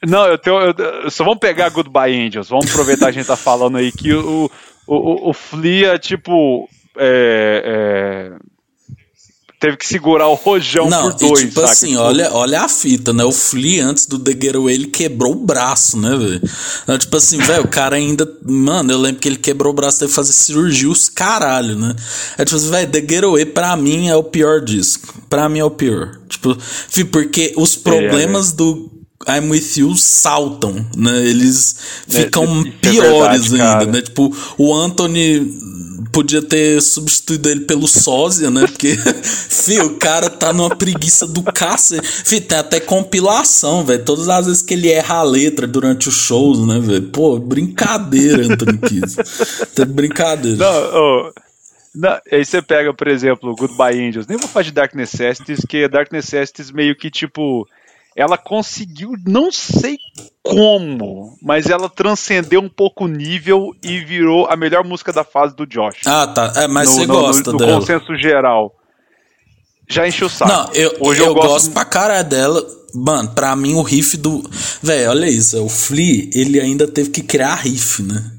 Não, eu tenho. Eu, só vamos pegar Goodbye Angels. Vamos aproveitar a gente tá falando aí que o, o, o, o Flia, tipo. É, é, teve que segurar o rojão não, por dois. E tipo saca? assim, tipo... olha, olha a fita, né? O Flea antes do The Getaway, ele quebrou o braço, né, velho? Tipo assim, velho, o cara ainda. Mano, eu lembro que ele quebrou o braço, teve que fazer cirurgia os caralho, né? É tipo assim, velho, The Getaway pra mim é o pior disco. Pra mim é o pior. Tipo, porque os problemas é, é. do I'm With You saltam, né? Eles é, ficam é, piores verdade, ainda, cara. né? Tipo, o Anthony podia ter substituído ele pelo sósia, né? Porque, filho, o cara tá numa preguiça do cacete. Filho, tem até compilação, velho. Todas as vezes que ele erra a letra durante os shows, né, velho? Pô, brincadeira, Anthony Kiss. Tem brincadeira. Não, oh, não, aí você pega, por exemplo, Goodbye Angels. Nem vou falar de Dark Necessities, que Dark Necessities meio que, tipo ela conseguiu, não sei como, mas ela transcendeu um pouco o nível e virou a melhor música da fase do Josh. Ah, tá. É, mas no, você no, gosta no, no dela. consenso geral. Já encheu o saco. Não, eu, Hoje eu, eu gosto... gosto pra cara dela. Mano, pra mim o riff do. Velho, olha isso. O Flea, ele ainda teve que criar riff, né?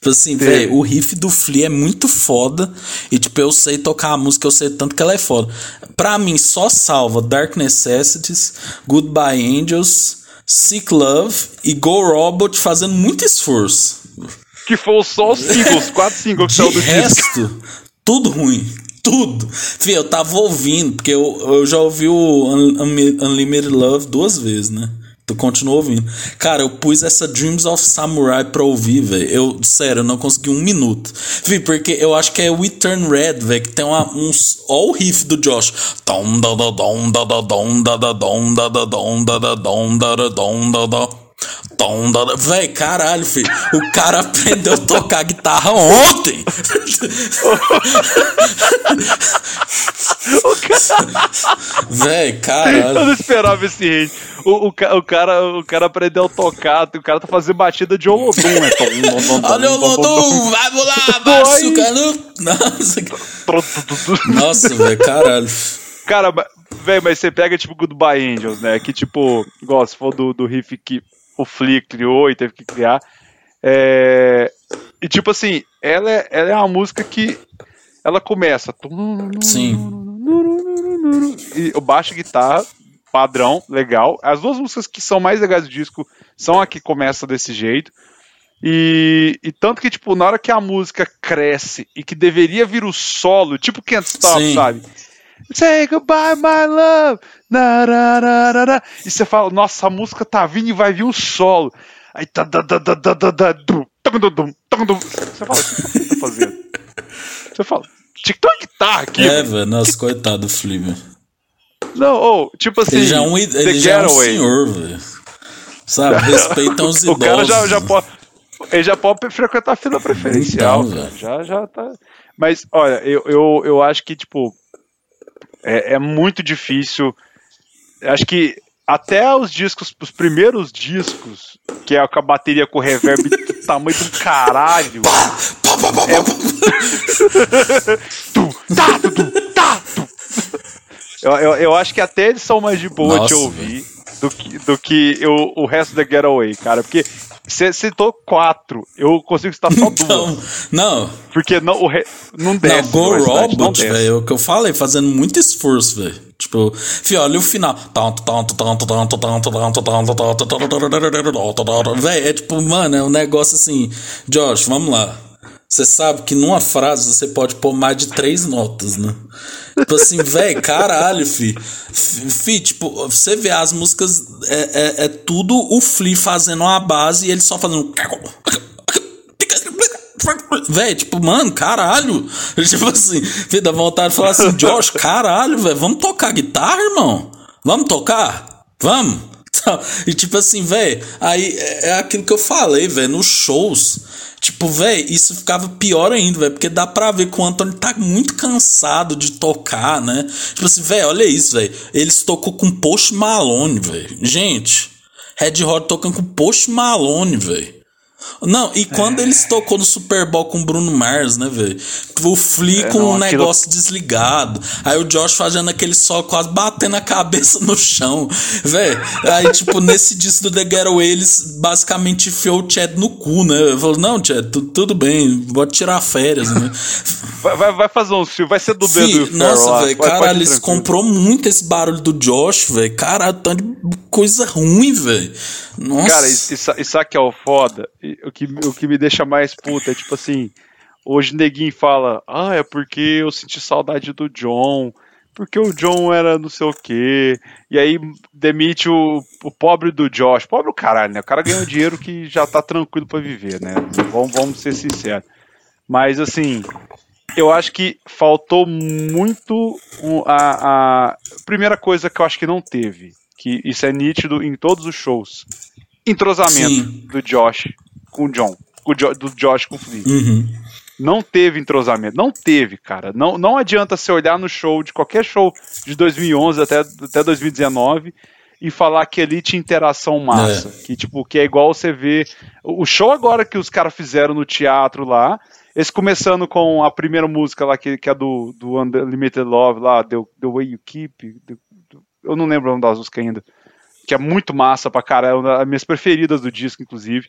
Tipo assim, velho, o riff do Flea é muito foda. E, tipo, eu sei tocar a música, eu sei tanto que ela é foda. Pra mim, só salva Dark Necessities, Goodbye Angels, Sick Love e Go Robot fazendo muito esforço. que foram só os singles, quatro singles que do resto, disco. tudo ruim. Tudo. Fih, eu tava ouvindo, porque eu, eu já ouvi o Unlimited Love duas vezes, né? Tu continua ouvindo. Cara, eu pus essa Dreams of Samurai pra ouvir, velho. Eu, sério, eu não consegui um minuto. Vi, porque eu acho que é o Turn Red, velho, que tem uma, uns. Ó o riff do Josh. Véi, caralho, filho. O cara aprendeu a tocar guitarra ontem. Véi, caralho. Eu não esperava esse hate. O, o, o, cara, o cara aprendeu a tocar, o cara tá fazendo batida de Olodum, né? Olha o Olodum, vamos lá, Márcio, Nossa, Nossa velho, caralho. Cara, velho, mas você pega tipo Goodbye Angels, né? Que tipo, igual se for do, do riff que o Flea criou e teve que criar. É... E tipo assim, ela é, ela é uma música que ela começa. Sim. E o baixo guitarra, padrão, legal. As duas músicas que são mais legais do disco são a que começa desse jeito. E, e, tanto que, tipo, na hora que a música cresce e que deveria vir o solo, tipo Can't Stop, Sim. sabe? Say goodbye, my love. E você fala, nossa, a música tá vindo e vai vir um solo. Aí tá. Da, da, da, da, da, da, Você fala, o que você tá fazendo? Você fala, tinha que ter uma guitarra aqui. É, velho, nossa, coitado do Flea, Não, oh, tipo assim. Ele já é um, ele já é um senhor, velho. Sabe, respeitam os idosos. O cara já, já pode. Ele já pode frequentar a fila preferencial. Então, já, já tá. Mas, olha, eu, eu, eu acho que, tipo, é, é muito difícil. Acho que até os discos, os primeiros discos, que é com a bateria com reverb do tamanho do caralho. é... tá, tá, eu, eu, eu, acho que até eles são mais de boa Nossa, de ouvir do que, do que eu, o resto da Getaway, cara. Porque você citou quatro. Eu consigo citar só então, duas. Não. Porque não, o re... não desce. Não, Go Robot, velho. É o que eu falei, fazendo muito esforço, velho. Tipo, fio, olha o final. Velho, é tipo, mano, é um negócio assim. Josh, vamos lá. Você sabe que numa frase você pode pôr mais de três notas, né? Tipo assim, velho, caralho, fi. fi. Tipo, você vê as músicas, é, é, é tudo o Flea fazendo uma base e ele só fazendo. Véi, tipo, mano, caralho. Tipo assim, filho, dá vontade de falar assim, Josh, caralho, velho, vamos tocar guitarra, irmão? Vamos tocar? Vamos? E tipo assim, velho, aí é, é aquilo que eu falei, velho, nos shows Tipo, velho, isso ficava pior ainda, velho, porque dá pra ver que o Anthony tá muito cansado de tocar, né? Tipo assim, velho, olha isso, velho. Eles tocou com Post Malone, velho. Gente, Red Hot tocando com Post Malone, velho. Não, e quando é. eles tocou no Super Bowl com o Bruno Mars, né, velho? O Flea é, com o um negócio desligado. Aí o Josh fazendo aquele sol quase batendo a cabeça no chão. Velho, aí, tipo, nesse disco do The Getaway, eles basicamente enfiou o Chad no cu, né? Falou, não, Chad, tu, tudo bem, vou tirar férias, né? vai, vai, vai, fazer um filme, vai ser do Fih, do Nossa, velho, caralho, eles comprou muito esse barulho do Josh, velho. Caralho, tanto de coisa ruim, velho. Nossa. Cara, isso, isso aqui é o foda o que, o que me deixa mais puta é tipo assim. Hoje neguinho fala, ah, é porque eu senti saudade do John, porque o John era não sei o quê, e aí demite o, o pobre do Josh, pobre o caralho, né? O cara ganhou dinheiro que já tá tranquilo para viver, né? Vamos, vamos ser sinceros. Mas assim, eu acho que faltou muito a, a primeira coisa que eu acho que não teve, que isso é nítido em todos os shows, entrosamento Sim. do Josh com o John, com o jo, do Josh com o Flea. Uhum. Não teve entrosamento, não teve, cara. Não, não adianta você olhar no show de qualquer show de 2011 até, até 2019 e falar que ali tinha interação massa, é. que tipo que é igual você ver o show agora que os caras fizeram no teatro lá, esse começando com a primeira música lá que, que é do, do Unlimited Love lá, The, The Way You Keep, the, eu não lembro o nome das músicas ainda, que é muito massa pra caralho, é uma das minhas preferidas do disco inclusive.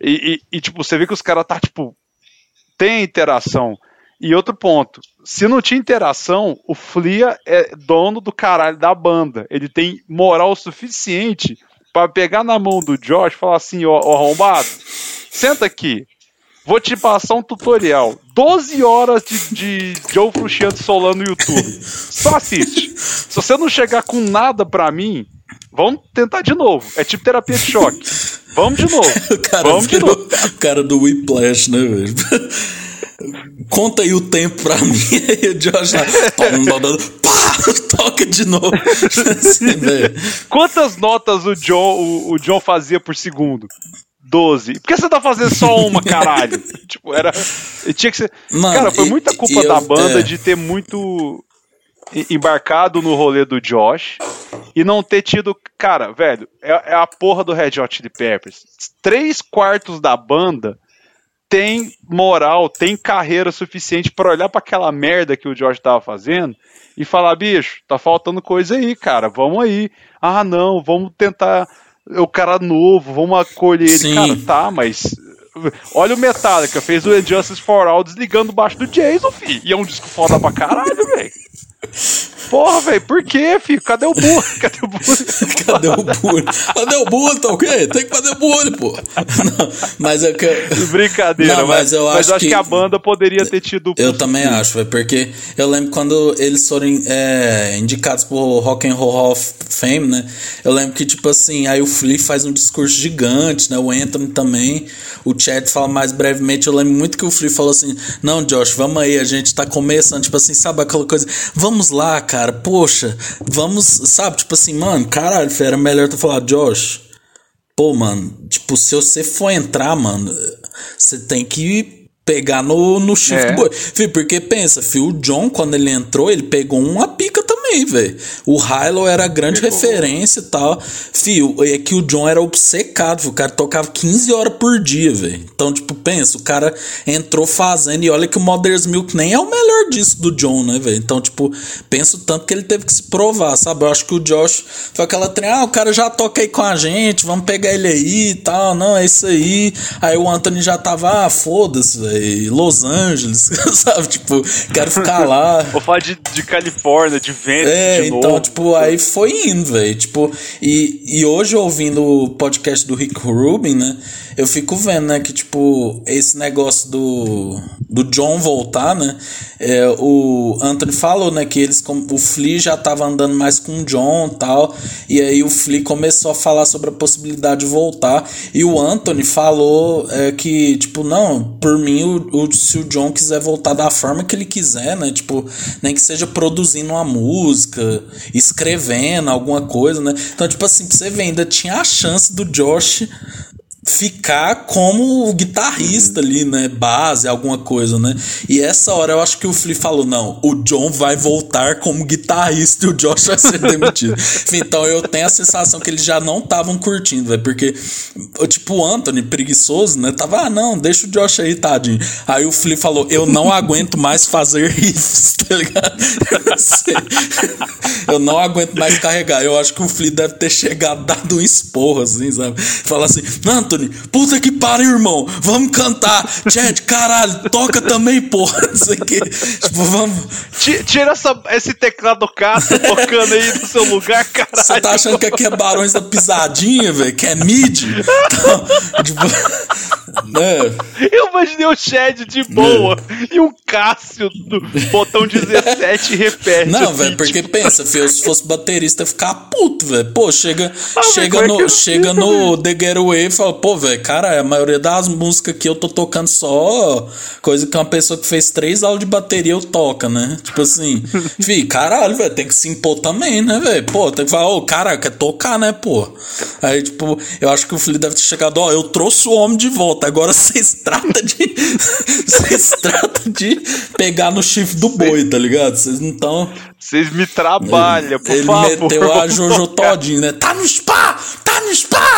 E, e, e, tipo, você vê que os caras tá, tipo, tem interação. E outro ponto, se não tinha interação, o Flia é dono do caralho da banda. Ele tem moral suficiente para pegar na mão do Josh e falar assim, ó, ó arrombado, senta aqui. Vou te passar um tutorial. 12 horas de, de Joe Frusciante Solano no YouTube. Só assiste. Se você não chegar com nada pra mim, vamos tentar de novo. É tipo terapia de choque. Vamos de novo. vamos de novo. O cara do Whiplash, né, velho? Conta aí o tempo pra mim. Aí o Josh lá, pá, toca de novo. Assim, Quantas notas o John, o, o John fazia por segundo? 12. Por que você tá fazendo só uma, caralho? tipo, era. Tinha que ser. Mano, cara, foi muita culpa da banda é... de ter muito embarcado no rolê do Josh e não ter tido. Cara, velho, é, é a porra do Red Hot Chili Peppers. Três quartos da banda tem moral, tem carreira suficiente para olhar para aquela merda que o Josh tava fazendo e falar, bicho, tá faltando coisa aí, cara, vamos aí. Ah, não, vamos tentar o cara novo, vamos acolher ele. Sim. Cara, tá, mas. Olha o Metallica, fez o Injustice for All desligando baixo do Jason, fi. E é um disco foda pra caralho, velho. Porra, velho, por quê, filho? Cadê o burro? Cadê o burro? Cadê o burro? Cadê o burro, tá ok? Tem que fazer o burro, pô. Não, mas é que. Brincadeira, não, mas, mas, eu, mas acho, eu acho que... que... a banda poderia ter tido. Eu também acho, velho, porque eu lembro quando eles foram é, indicados pro Rock and Roll Hall of Fame, né? Eu lembro que, tipo assim, aí o Flea faz um discurso gigante, né? O Anthony também. O Chad fala mais brevemente. Eu lembro muito que o Flea falou assim: Não, Josh, vamos aí, a gente tá começando, tipo assim, sabe aquela coisa? Vamos lá, cara poxa, vamos, sabe, tipo assim, mano, caralho, era melhor tu falar, Josh, pô, mano, tipo, se você for entrar, mano, você tem que pegar no, no shift é. boy. porque pensa, filho, o John, quando ele entrou, ele pegou uma pica também, velho. O Hilo era a grande Pegou. referência e tal. Fio, é que o John era obcecado, filho. o cara tocava 15 horas por dia, velho. Então, tipo, pensa, o cara entrou fazendo e olha que o Mother's Milk nem é o melhor disco do John, né, velho? Então, tipo, penso tanto que ele teve que se provar, sabe? Eu acho que o Josh foi aquela trem, ah, o cara já toca aí com a gente, vamos pegar ele aí e tal, não, é isso aí. Aí o Anthony já tava, ah, foda-se, velho, Los Angeles, sabe? Tipo, quero ficar lá. Vou falar de, de Califórnia, de Vênus é, então, novo. tipo, aí foi indo, velho. Tipo, e, e hoje ouvindo o podcast do Rick Rubin, né? Eu fico vendo, né, que, tipo, esse negócio do, do John voltar, né? É, o Anthony falou, né, que eles, o Flea já tava andando mais com o John e tal. E aí o Flea começou a falar sobre a possibilidade de voltar. E o Anthony falou é, que, tipo, não, por mim, o, o, se o John quiser voltar da forma que ele quiser, né? Tipo, nem que seja produzindo uma música música, escrevendo alguma coisa, né? Então, tipo assim, pra você ver, ainda tinha a chance do Josh ficar como guitarrista ali, né? Base, alguma coisa, né? E essa hora eu acho que o Flea falou: não, o John vai voltar como guitarrista e o Josh vai ser demitido. então eu tenho a sensação que eles já não estavam curtindo, velho, porque, tipo, o Anthony, preguiçoso, né? Tava, ah, não, deixa o Josh aí, tadinho. Aí o Flea falou: eu não aguento mais fazer riffs, tá ligado? eu não aguento mais carregar. Eu acho que o Flea deve ter chegado, dado um esporro, assim, sabe? Falar assim: Anthony, Anthony, puta que pariu, irmão. Vamos cantar. Chad, caralho, toca também, porra. Não sei o que. Tipo, vamos. Tira essa, esse teclado Cássio tocando aí do seu lugar, caralho. Você tá achando que aqui é Barões da Pisadinha, velho? Que é mid? Então, tipo. Né? Eu imaginei o Chad de boa é. e um Cássio do botão 17 repete. Não, assim, velho, porque tipo... pensa, filho, se fosse baterista, ia ficar puto, velho. Pô, chega, ah, chega, no, chega no The Getaway e fala, pô, velho, cara, a maioria das músicas que eu tô tocando só coisa que uma pessoa que fez três aulas de bateria eu toca, né? Tipo assim, fi, caralho, velho, tem que se impor também, né, velho? Pô, tem que falar, ô, oh, cara, quer tocar, né, pô? Aí, tipo, eu acho que o Felipe deve ter chegado, ó, oh, eu trouxe o homem de volta, agora vocês tratam de. Vocês tratam de pegar no chifre do boi, tá ligado? Vocês não estão. Vocês me trabalham, por ele favor. Ele meteu a Jojo todinho, né? Tá no spa! Tá no spa!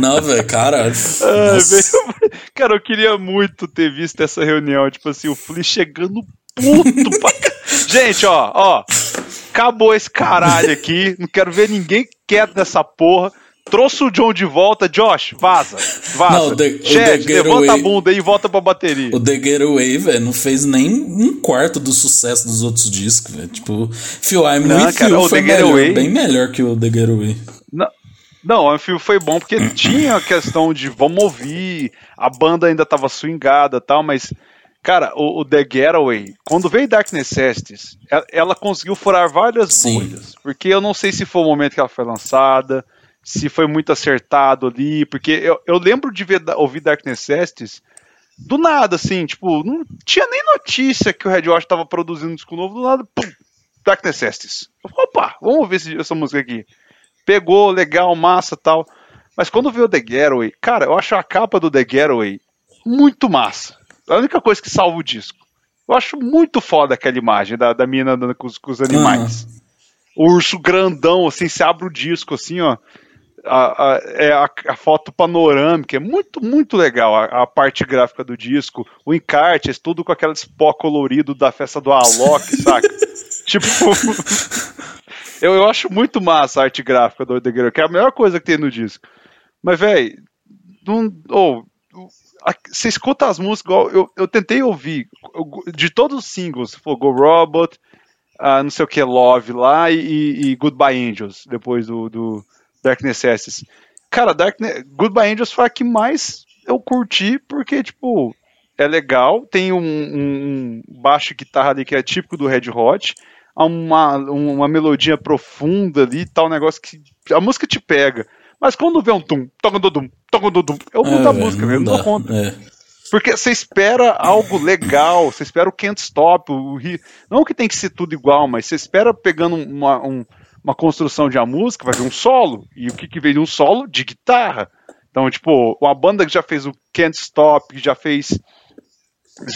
Não, velho, cara. cara, eu queria muito ter visto essa reunião. Tipo assim, o Flea chegando puto pra... Gente, ó, ó. Acabou esse caralho aqui. Não quero ver ninguém quieto nessa porra. Trouxe o John de volta, Josh, vaza. Vaza. Não, the, Chad, levanta a bunda aí e volta pra bateria. O The Getaway, velho, não fez nem um quarto do sucesso dos outros discos, velho. Tipo, Phil I'm não, With cara, You foi melhor, bem melhor que o The Getaway. Não, o filme foi bom porque tinha a questão de vamos ouvir, a banda ainda tava swingada e tal, mas, cara, o, o, The Getaway, quando veio Dark Necessities, ela, ela conseguiu furar várias Sim. bolhas. Porque eu não sei se foi o momento que ela foi lançada, se foi muito acertado ali, porque eu, eu lembro de ver, ouvir Dark Necessities do nada, assim, tipo, não tinha nem notícia que o Red Hot tava produzindo um disco novo, do nada, pum, Dark Necessities. Opa, vamos ouvir essa música aqui pegou, legal, massa tal. Mas quando veio o The Getaway, cara, eu acho a capa do The Getaway muito massa. É a única coisa que salva o disco. Eu acho muito foda aquela imagem da, da mina andando com os, com os animais. Uhum. O urso grandão, assim, se abre o disco, assim, ó. A, a, é a, a, foto panorâmica, é muito, muito legal a, a, parte gráfica do disco, o encarte, é tudo com aquele pó colorido da festa do Alok, saca? tipo, eu, eu acho muito massa a arte gráfica do Girl, que é a melhor coisa que tem no disco. Mas, velho, você escuta as músicas, eu, eu tentei ouvir, de todos os singles, for Go Robot, não sei o que, Love lá, e, e Goodbye Angels, depois do, do Dark Necessities. Cara, Dark Ne Goodbye Angels foi a que mais eu curti, porque, tipo, é legal, tem um, um baixo guitarra ali que é típico do Red Hot, uma, uma melodia profunda ali, tal negócio que a música te pega. Mas quando vê um tum, toca do dum, toca do dum, eu mudo é, a música, não, não dou conta. É. Porque você espera algo legal, você espera o Can't Stop, o, não que tem que ser tudo igual, mas você espera pegando uma, um, uma construção de uma música, vai vir um solo, e o que, que vem de um solo? De guitarra. Então, tipo, uma banda que já fez o Can't Stop, que já fez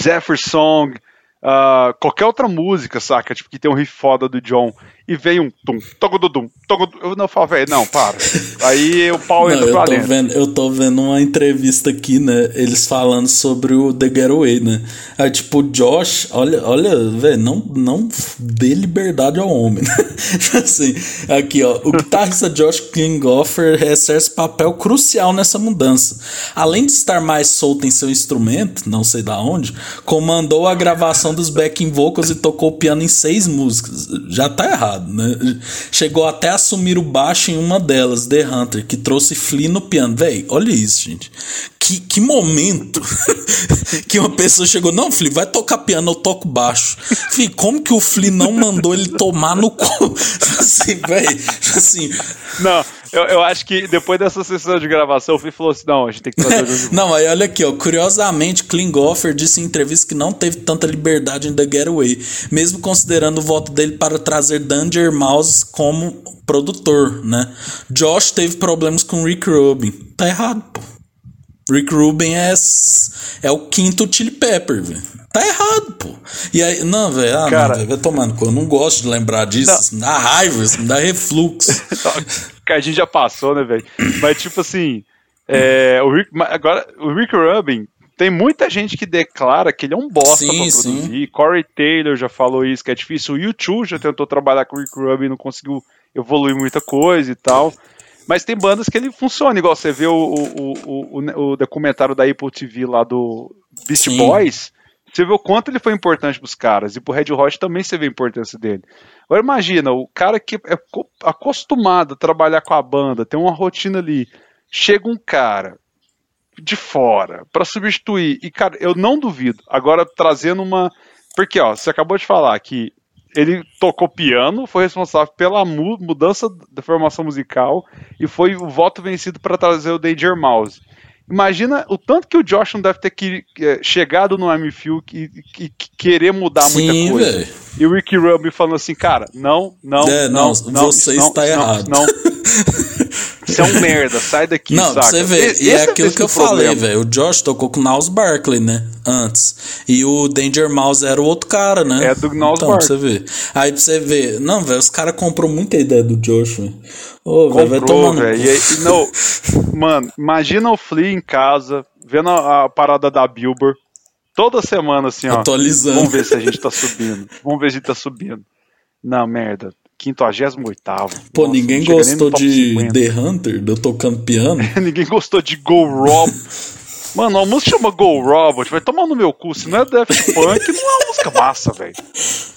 Zephyr Song, uh, qualquer outra música, saca? Tipo, que tem um riff foda do John e vem um tum, toco do dum, toco do... Eu não falo, velho, não, para. Aí o pau entra pra dentro. Vendo, eu tô vendo uma entrevista aqui, né? Eles falando sobre o The Getaway, né? Aí, tipo, o Josh, olha, olha, velho, não, não dê liberdade ao homem, né? assim, aqui, ó, o guitarrista Josh Klinghoffer exerce papel crucial nessa mudança. Além de estar mais solto em seu instrumento, não sei da onde, comandou a gravação dos backing vocals e tocou piano em seis músicas. Já tá errado errado, né? Chegou até a assumir o baixo em uma delas, The Hunter, que trouxe Flea no piano. Véi, olha isso, gente. Que, que momento que uma pessoa chegou, não, Flea, vai tocar piano, eu toco baixo. Fih, como que o Flea não mandou ele tomar no cu? assim, véi, assim... Não, eu, eu acho que depois dessa sessão de gravação, o Fih falou assim: não, a gente tem que trazer o Não, aí olha aqui, ó. Curiosamente, Klinghoffer disse em entrevista que não teve tanta liberdade em The Getaway, mesmo considerando o voto dele para trazer Danger Mouse como produtor, né? Josh teve problemas com Rick Rubin. Tá errado, pô. Rick Rubin é, é o quinto Chili Pepper, velho. Tá errado, pô. E aí, não, velho, ah, Cara, não, vai tomando. Eu não gosto de lembrar disso. Isso me dá raiva, isso me dá refluxo. a gente já passou, né, velho? Mas, tipo assim, é, o Rick, agora, o Rick Rubin, tem muita gente que declara que ele é um bosta sim, pra produzir. Sim. Corey Taylor já falou isso, que é difícil. O YouTube já tentou trabalhar com o Rick Rubin, não conseguiu evoluir muita coisa e tal. Mas tem bandas que ele funciona, igual você vê o, o, o, o documentário da Apple TV lá do Beast sim. Boys. Você vê o quanto ele foi importante pros caras. E pro Red Hot também você vê a importância dele. Agora imagina, o cara que é acostumado a trabalhar com a banda, tem uma rotina ali. Chega um cara de fora para substituir. E, cara, eu não duvido. Agora trazendo uma. Porque, ó, você acabou de falar que ele tocou piano, foi responsável pela mudança da formação musical e foi o voto vencido para trazer o Danger Mouse. Imagina o tanto que o Josh não deve ter que, é, chegado no MFU e, e, querer mudar Sim, muita coisa. Véio. E o Ricky Rubin falando assim, cara, não, não, é, não, não, não, você não, está não, errado. Não, Você é um merda, sai daqui, Não, saca? você vê, e, e é aquilo que eu falei, velho. O Josh tocou com o Niles Barkley, né? Antes. E o Danger Mouse era o outro cara, né? É do Niles então, Barkley. você vê. Aí pra você ver. Não, velho, os caras comprou muita ideia do Josh, velho. Ô, véio, vai tomando. E, não, mano, imagina o Flea em casa, vendo a, a parada da Billboard. Toda semana, assim, ó. Atualizando. Vamos ver se a gente tá subindo. Vamos ver se a gente tá subindo. Não, merda. 58 Pô, Nossa, ninguém gostou de The Hunter, eu tocando piano. ninguém gostou de Go Rob. Mano, a música chama Go Robot, vai tomar no meu cu. Se não é Daft Punk, não é uma música massa, velho.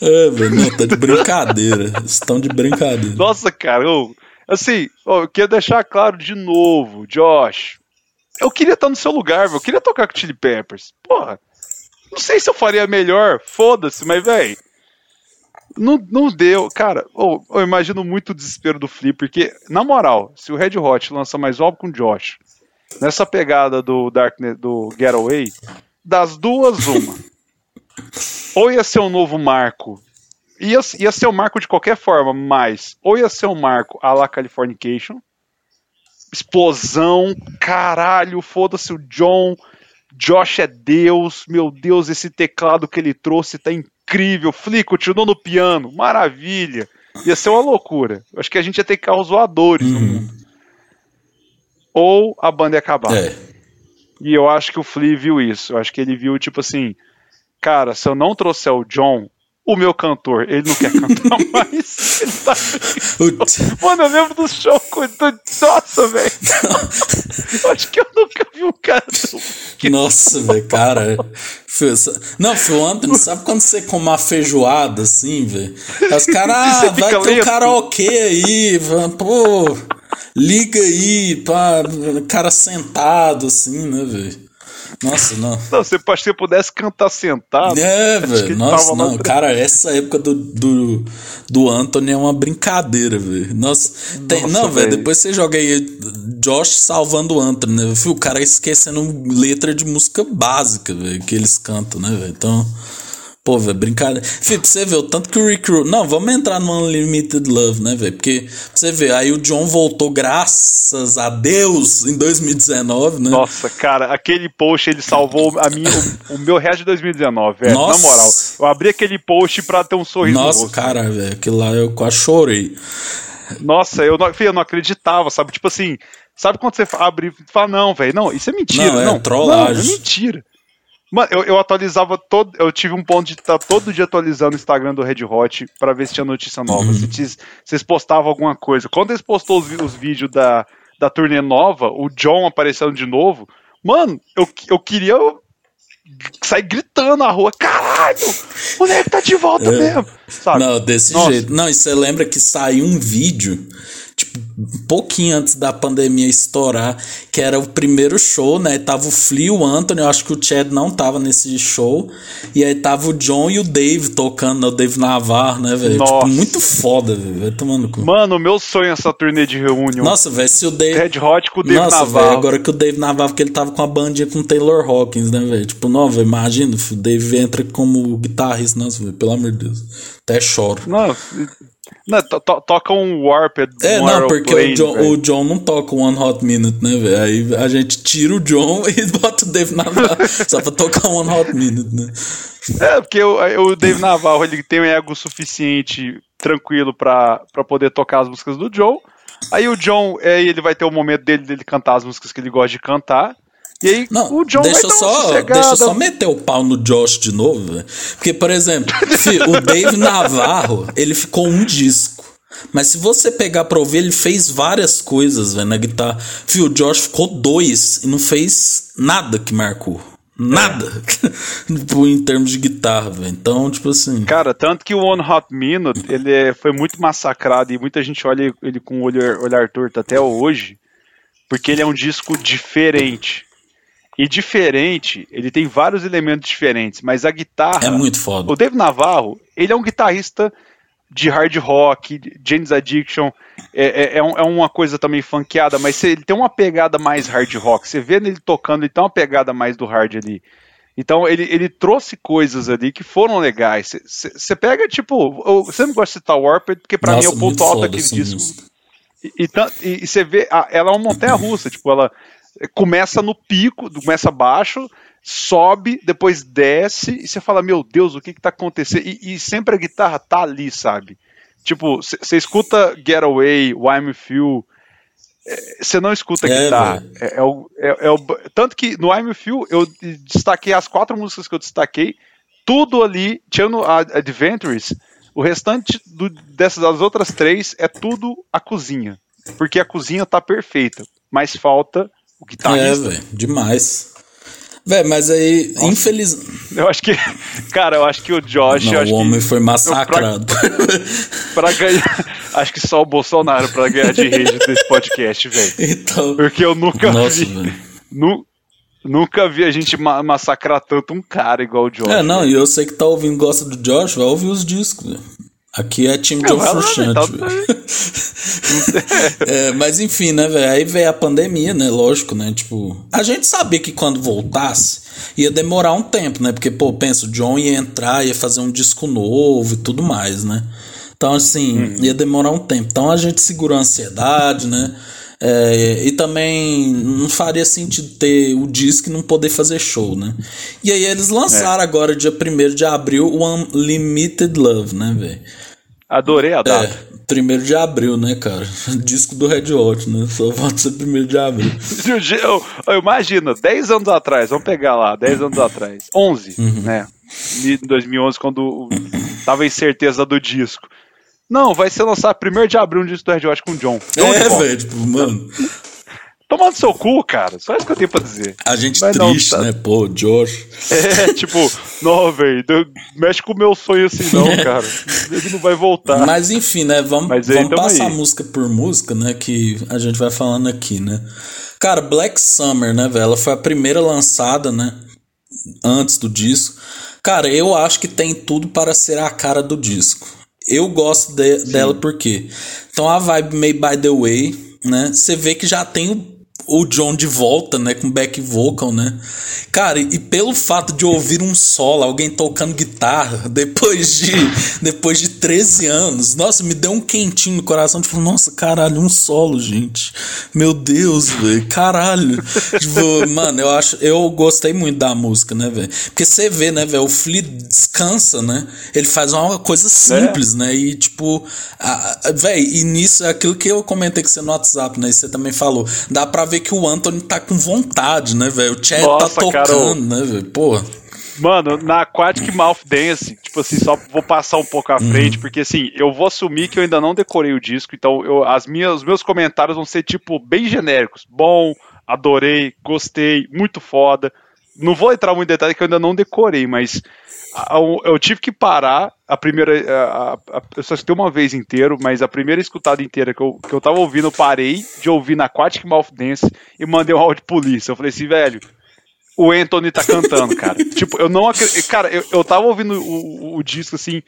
É, velho, tá de brincadeira. Estão de brincadeira. Nossa, cara, eu, Assim, ó, eu queria deixar claro de novo, Josh. Eu queria estar no seu lugar, velho. Eu queria tocar com Chili Peppers. Porra. Não sei se eu faria melhor, foda-se, mas, velho. Não, não deu. Cara, oh, eu imagino muito o desespero do Flip, porque, na moral, se o Red Hot lança mais álbum com o Josh, nessa pegada do Darknet, do Getaway, das duas, uma. ou ia ser um novo marco. Ia, ia ser um marco de qualquer forma, mas ou ia ser um marco a la Californication. Explosão, caralho, foda-se o John. Josh é Deus, meu Deus, esse teclado que ele trouxe tá incrível. Flick continuou no piano, maravilha. Ia ser uma loucura. Acho que a gente ia ter carros voadores no Uhum. mundo. Ou a banda ia acabar. É. E eu acho que o Flea viu isso. Eu acho que ele viu, tipo assim, cara, se eu não trouxer o John, o meu cantor, ele não quer cantar mais. Ele tá... Mano, eu lembro do show Nossa, velho. Acho que eu nunca vi um cara que- Nossa, velho, cara. Foi Não, Phil Anthony, sabe quando você come uma feijoada assim, velho? Os caras, ah, vai ter um karaokê aí, pô, liga aí, pá, cara sentado assim, né, velho? Nossa, não. Não, se você pudesse cantar sentado. É, velho. Nossa, não. Cara, essa época do, do, do Anthony é uma brincadeira, velho. Nossa, tem- Nossa, não, velho. Depois você joga aí Josh salvando o Anthony, né? O cara esquecendo letra de música básica, velho, que eles cantam, né, velho? Então. Pô, velho, brincadeira. Fih, pra você ver, o tanto que o Rick Ru- Não, vamos entrar no Unlimited Love, né, velho? Porque, pra você ver, aí o John voltou, graças a Deus, em 2019, né? Nossa, cara, aquele post ele salvou a minha, o, o meu resto de 2019, velho. Nossa. Na moral, eu abri aquele post pra ter um sorriso no Nossa, rosto. cara, velho, aquilo lá eu quase chorei. Nossa, eu não, filho, eu não acreditava, sabe? Tipo assim, sabe quando você abre e fala, não, velho, não, isso é mentira. Não, é Não, trollagem. Não, é mentira. Mano, eu, eu atualizava todo. Eu tive um ponto de estar todo dia atualizando o Instagram do Red Hot pra ver se tinha notícia nova. Uhum. Se tis- vocês postavam alguma coisa. Quando eles postou os, os vídeos da, da turnê nova, o John aparecendo de novo, mano, eu, eu queria sair gritando na rua. Caralho! O moleque tá de volta É. mesmo! Sabe? Não, desse Nossa. jeito. Não, e você lembra que saiu um vídeo, tipo, um pouquinho antes da pandemia estourar, que era o primeiro show, né? Tava o Flea e o Anthony, eu acho que o Chad não tava nesse show. E aí tava o John e o Dave tocando, né? O Dave Navarro, né, velho? Tipo, Nossa. muito foda, velho. Vai tomando cu. Mano, meu sonho é essa turnê de reunião. Nossa, velho, se o Dave. Red Hot com o Dave Nossa, Navarro. velho, agora que o Dave Navarro, porque ele tava com a bandinha com o Taylor Hawkins, né, velho? Tipo, não, velho, imagina, o Dave entra como guitarrista, nossa, velho, pelo amor de Deus. Até choro. Não, não to- to- toca um Warped. É, um não, porque o John, o John não toca One Hot Minute, né, velho? Aí a gente tira o John e bota o Dave Navarro só pra tocar One Hot Minute, né? É, porque o, o Dave Navarro ele tem um ego suficiente, tranquilo, pra, pra poder tocar as músicas do John. Aí o John, aí ele vai ter o momento dele, dele cantar as músicas que ele gosta de cantar. E aí Não, o John deixa vai eu só, deixa eu só meter o pau no Josh de novo, velho. Porque, por exemplo, fi, o Dave Navarro, ele ficou um disco. Mas se você pegar pra ouvir, ele fez várias coisas, velho, na guitarra. Fio, o Josh ficou dois e não fez nada que marcou. Nada. Tipo, em termos de guitarra, velho. Então, tipo assim. Cara, tanto que o One Hot Minute, ele é- foi muito massacrado e muita gente olha ele com o olhar, olhar torto até hoje, porque ele é um disco diferente. E diferente, ele tem vários elementos diferentes, mas a guitarra... É muito foda. O Dave Navarro, ele é um guitarrista de hard rock, James Addiction, é, é, é é uma coisa também funkeada, mas ele tem uma pegada mais hard rock. Você vê ele tocando, ele tem uma pegada mais do hard ali. Então ele, ele trouxe coisas ali que foram legais. Você pega, tipo, eu sempre gosto de citar Warped, porque pra Nossa, mim é o ponto alto daquele disco. E- você vê, ela é uma montanha russa, tipo, ela começa no pico, começa baixo, sobe, depois desce, e você fala, meu Deus, o que que tá acontecendo? E, e sempre a guitarra tá ali, sabe? Tipo, você escuta Getaway, I'm With You, você não escuta a É, guitarra. É, é o, é- é o- tanto que no I'm You, eu destaquei as quatro músicas que eu destaquei, tudo ali, tirando a Adventures, o restante do- dessas das outras três é tudo a cozinha. Porque a cozinha tá perfeita, mas falta o É, guitarrista. velho, demais. Velho, mas aí, infeliz. eu acho que, cara, eu acho que o Josh, Não, o homem que foi massacrado. pra ganhar, Acho que só o Bolsonaro pra ganhar de rede desse podcast, velho. Então, Porque eu nunca nossa, vi. Nu, nunca vi a gente ma massacrar tanto um cara igual o Josh. É, não, e eu sei que tá ouvindo, gosta do Josh, vai ouvir os discos, velho. Aqui é time de um frustrante, é, Mas enfim, né, velho? Aí veio a pandemia, né? Lógico, né? Tipo, a gente sabia que quando voltasse ia demorar um tempo, né? Porque, pô, penso, o John ia entrar, ia fazer um disco novo e tudo mais, né? Então, assim, uhum. ia demorar um tempo. Então a gente segurou a ansiedade, né? É, e também não faria sentido ter o disco e não poder fazer show, né? E aí eles lançaram é. agora, dia 1 de abril, o Unlimited Love, né, velho? Adorei a data. É, primeiro de abril, né, cara? Disco do Red Hot, né? Só pode ser primeiro de abril. eu, eu imagino, 10 anos atrás, vamos pegar lá, 10 anos atrás, 11, uhum. né? Em 2011, quando tava incerteza do disco. Não, vai ser lançado primeiro de abril um disco do Red Hot com o John. é, velho, tipo, mano. Tomando seu cu, cara. Só isso que eu tenho pra dizer. A gente Mas triste, não, tá... né? Pô, Josh. É, tipo, não, velho. Mexe com o meu sonho assim, não, cara. Ele não vai voltar. Mas enfim, né? Vamos, Mas vamos passar aí. música por música, né? Que a gente vai falando aqui, né? Cara, Black Summer, né, velho? Ela foi a primeira lançada, né? Antes do disco. Cara, eu acho que tem tudo para ser a cara do disco. Eu gosto de, dela porque. Então a vibe Made by the Way, né? Você vê que já tem o o John de volta, né, com back vocal, né? Cara, e pelo fato de ouvir um solo, alguém tocando guitarra, depois de depois de 13 anos, nossa, me deu um quentinho no coração, tipo, nossa, caralho, um solo, gente. Meu Deus, velho, caralho. tipo, mano, eu acho, eu gostei muito da música, né, velho? Porque você vê, né, velho, o Flea descansa, né? Ele faz uma coisa simples, é. né? E tipo, velho, e nisso é aquilo que eu comentei com você no WhatsApp, né? E você também falou, dá pra ver que o Anthony tá com vontade, né, velho? O Chad tá tocando, cara, né, velho? Pô. Mano, na Aquatic Mouth Dance, tipo assim, só vou passar um pouco à frente, uhum. porque assim, eu vou assumir que eu ainda não decorei o disco, então eu, as minhas, os meus comentários vão ser, tipo, bem genéricos. Bom, adorei, gostei, muito foda. Não vou entrar muito em detalhe que eu ainda não decorei, mas eu tive que parar a primeira. A, a, eu só escutei uma vez inteiro, mas a primeira escutada inteira que eu, que eu tava ouvindo, eu parei de ouvir na Aquatic Mouth Dance e mandei um áudio polícia. Eu falei assim, velho, o Anthony tá cantando, cara. tipo, eu não acredito. Cara, eu, eu tava ouvindo o, o, o, disco assim,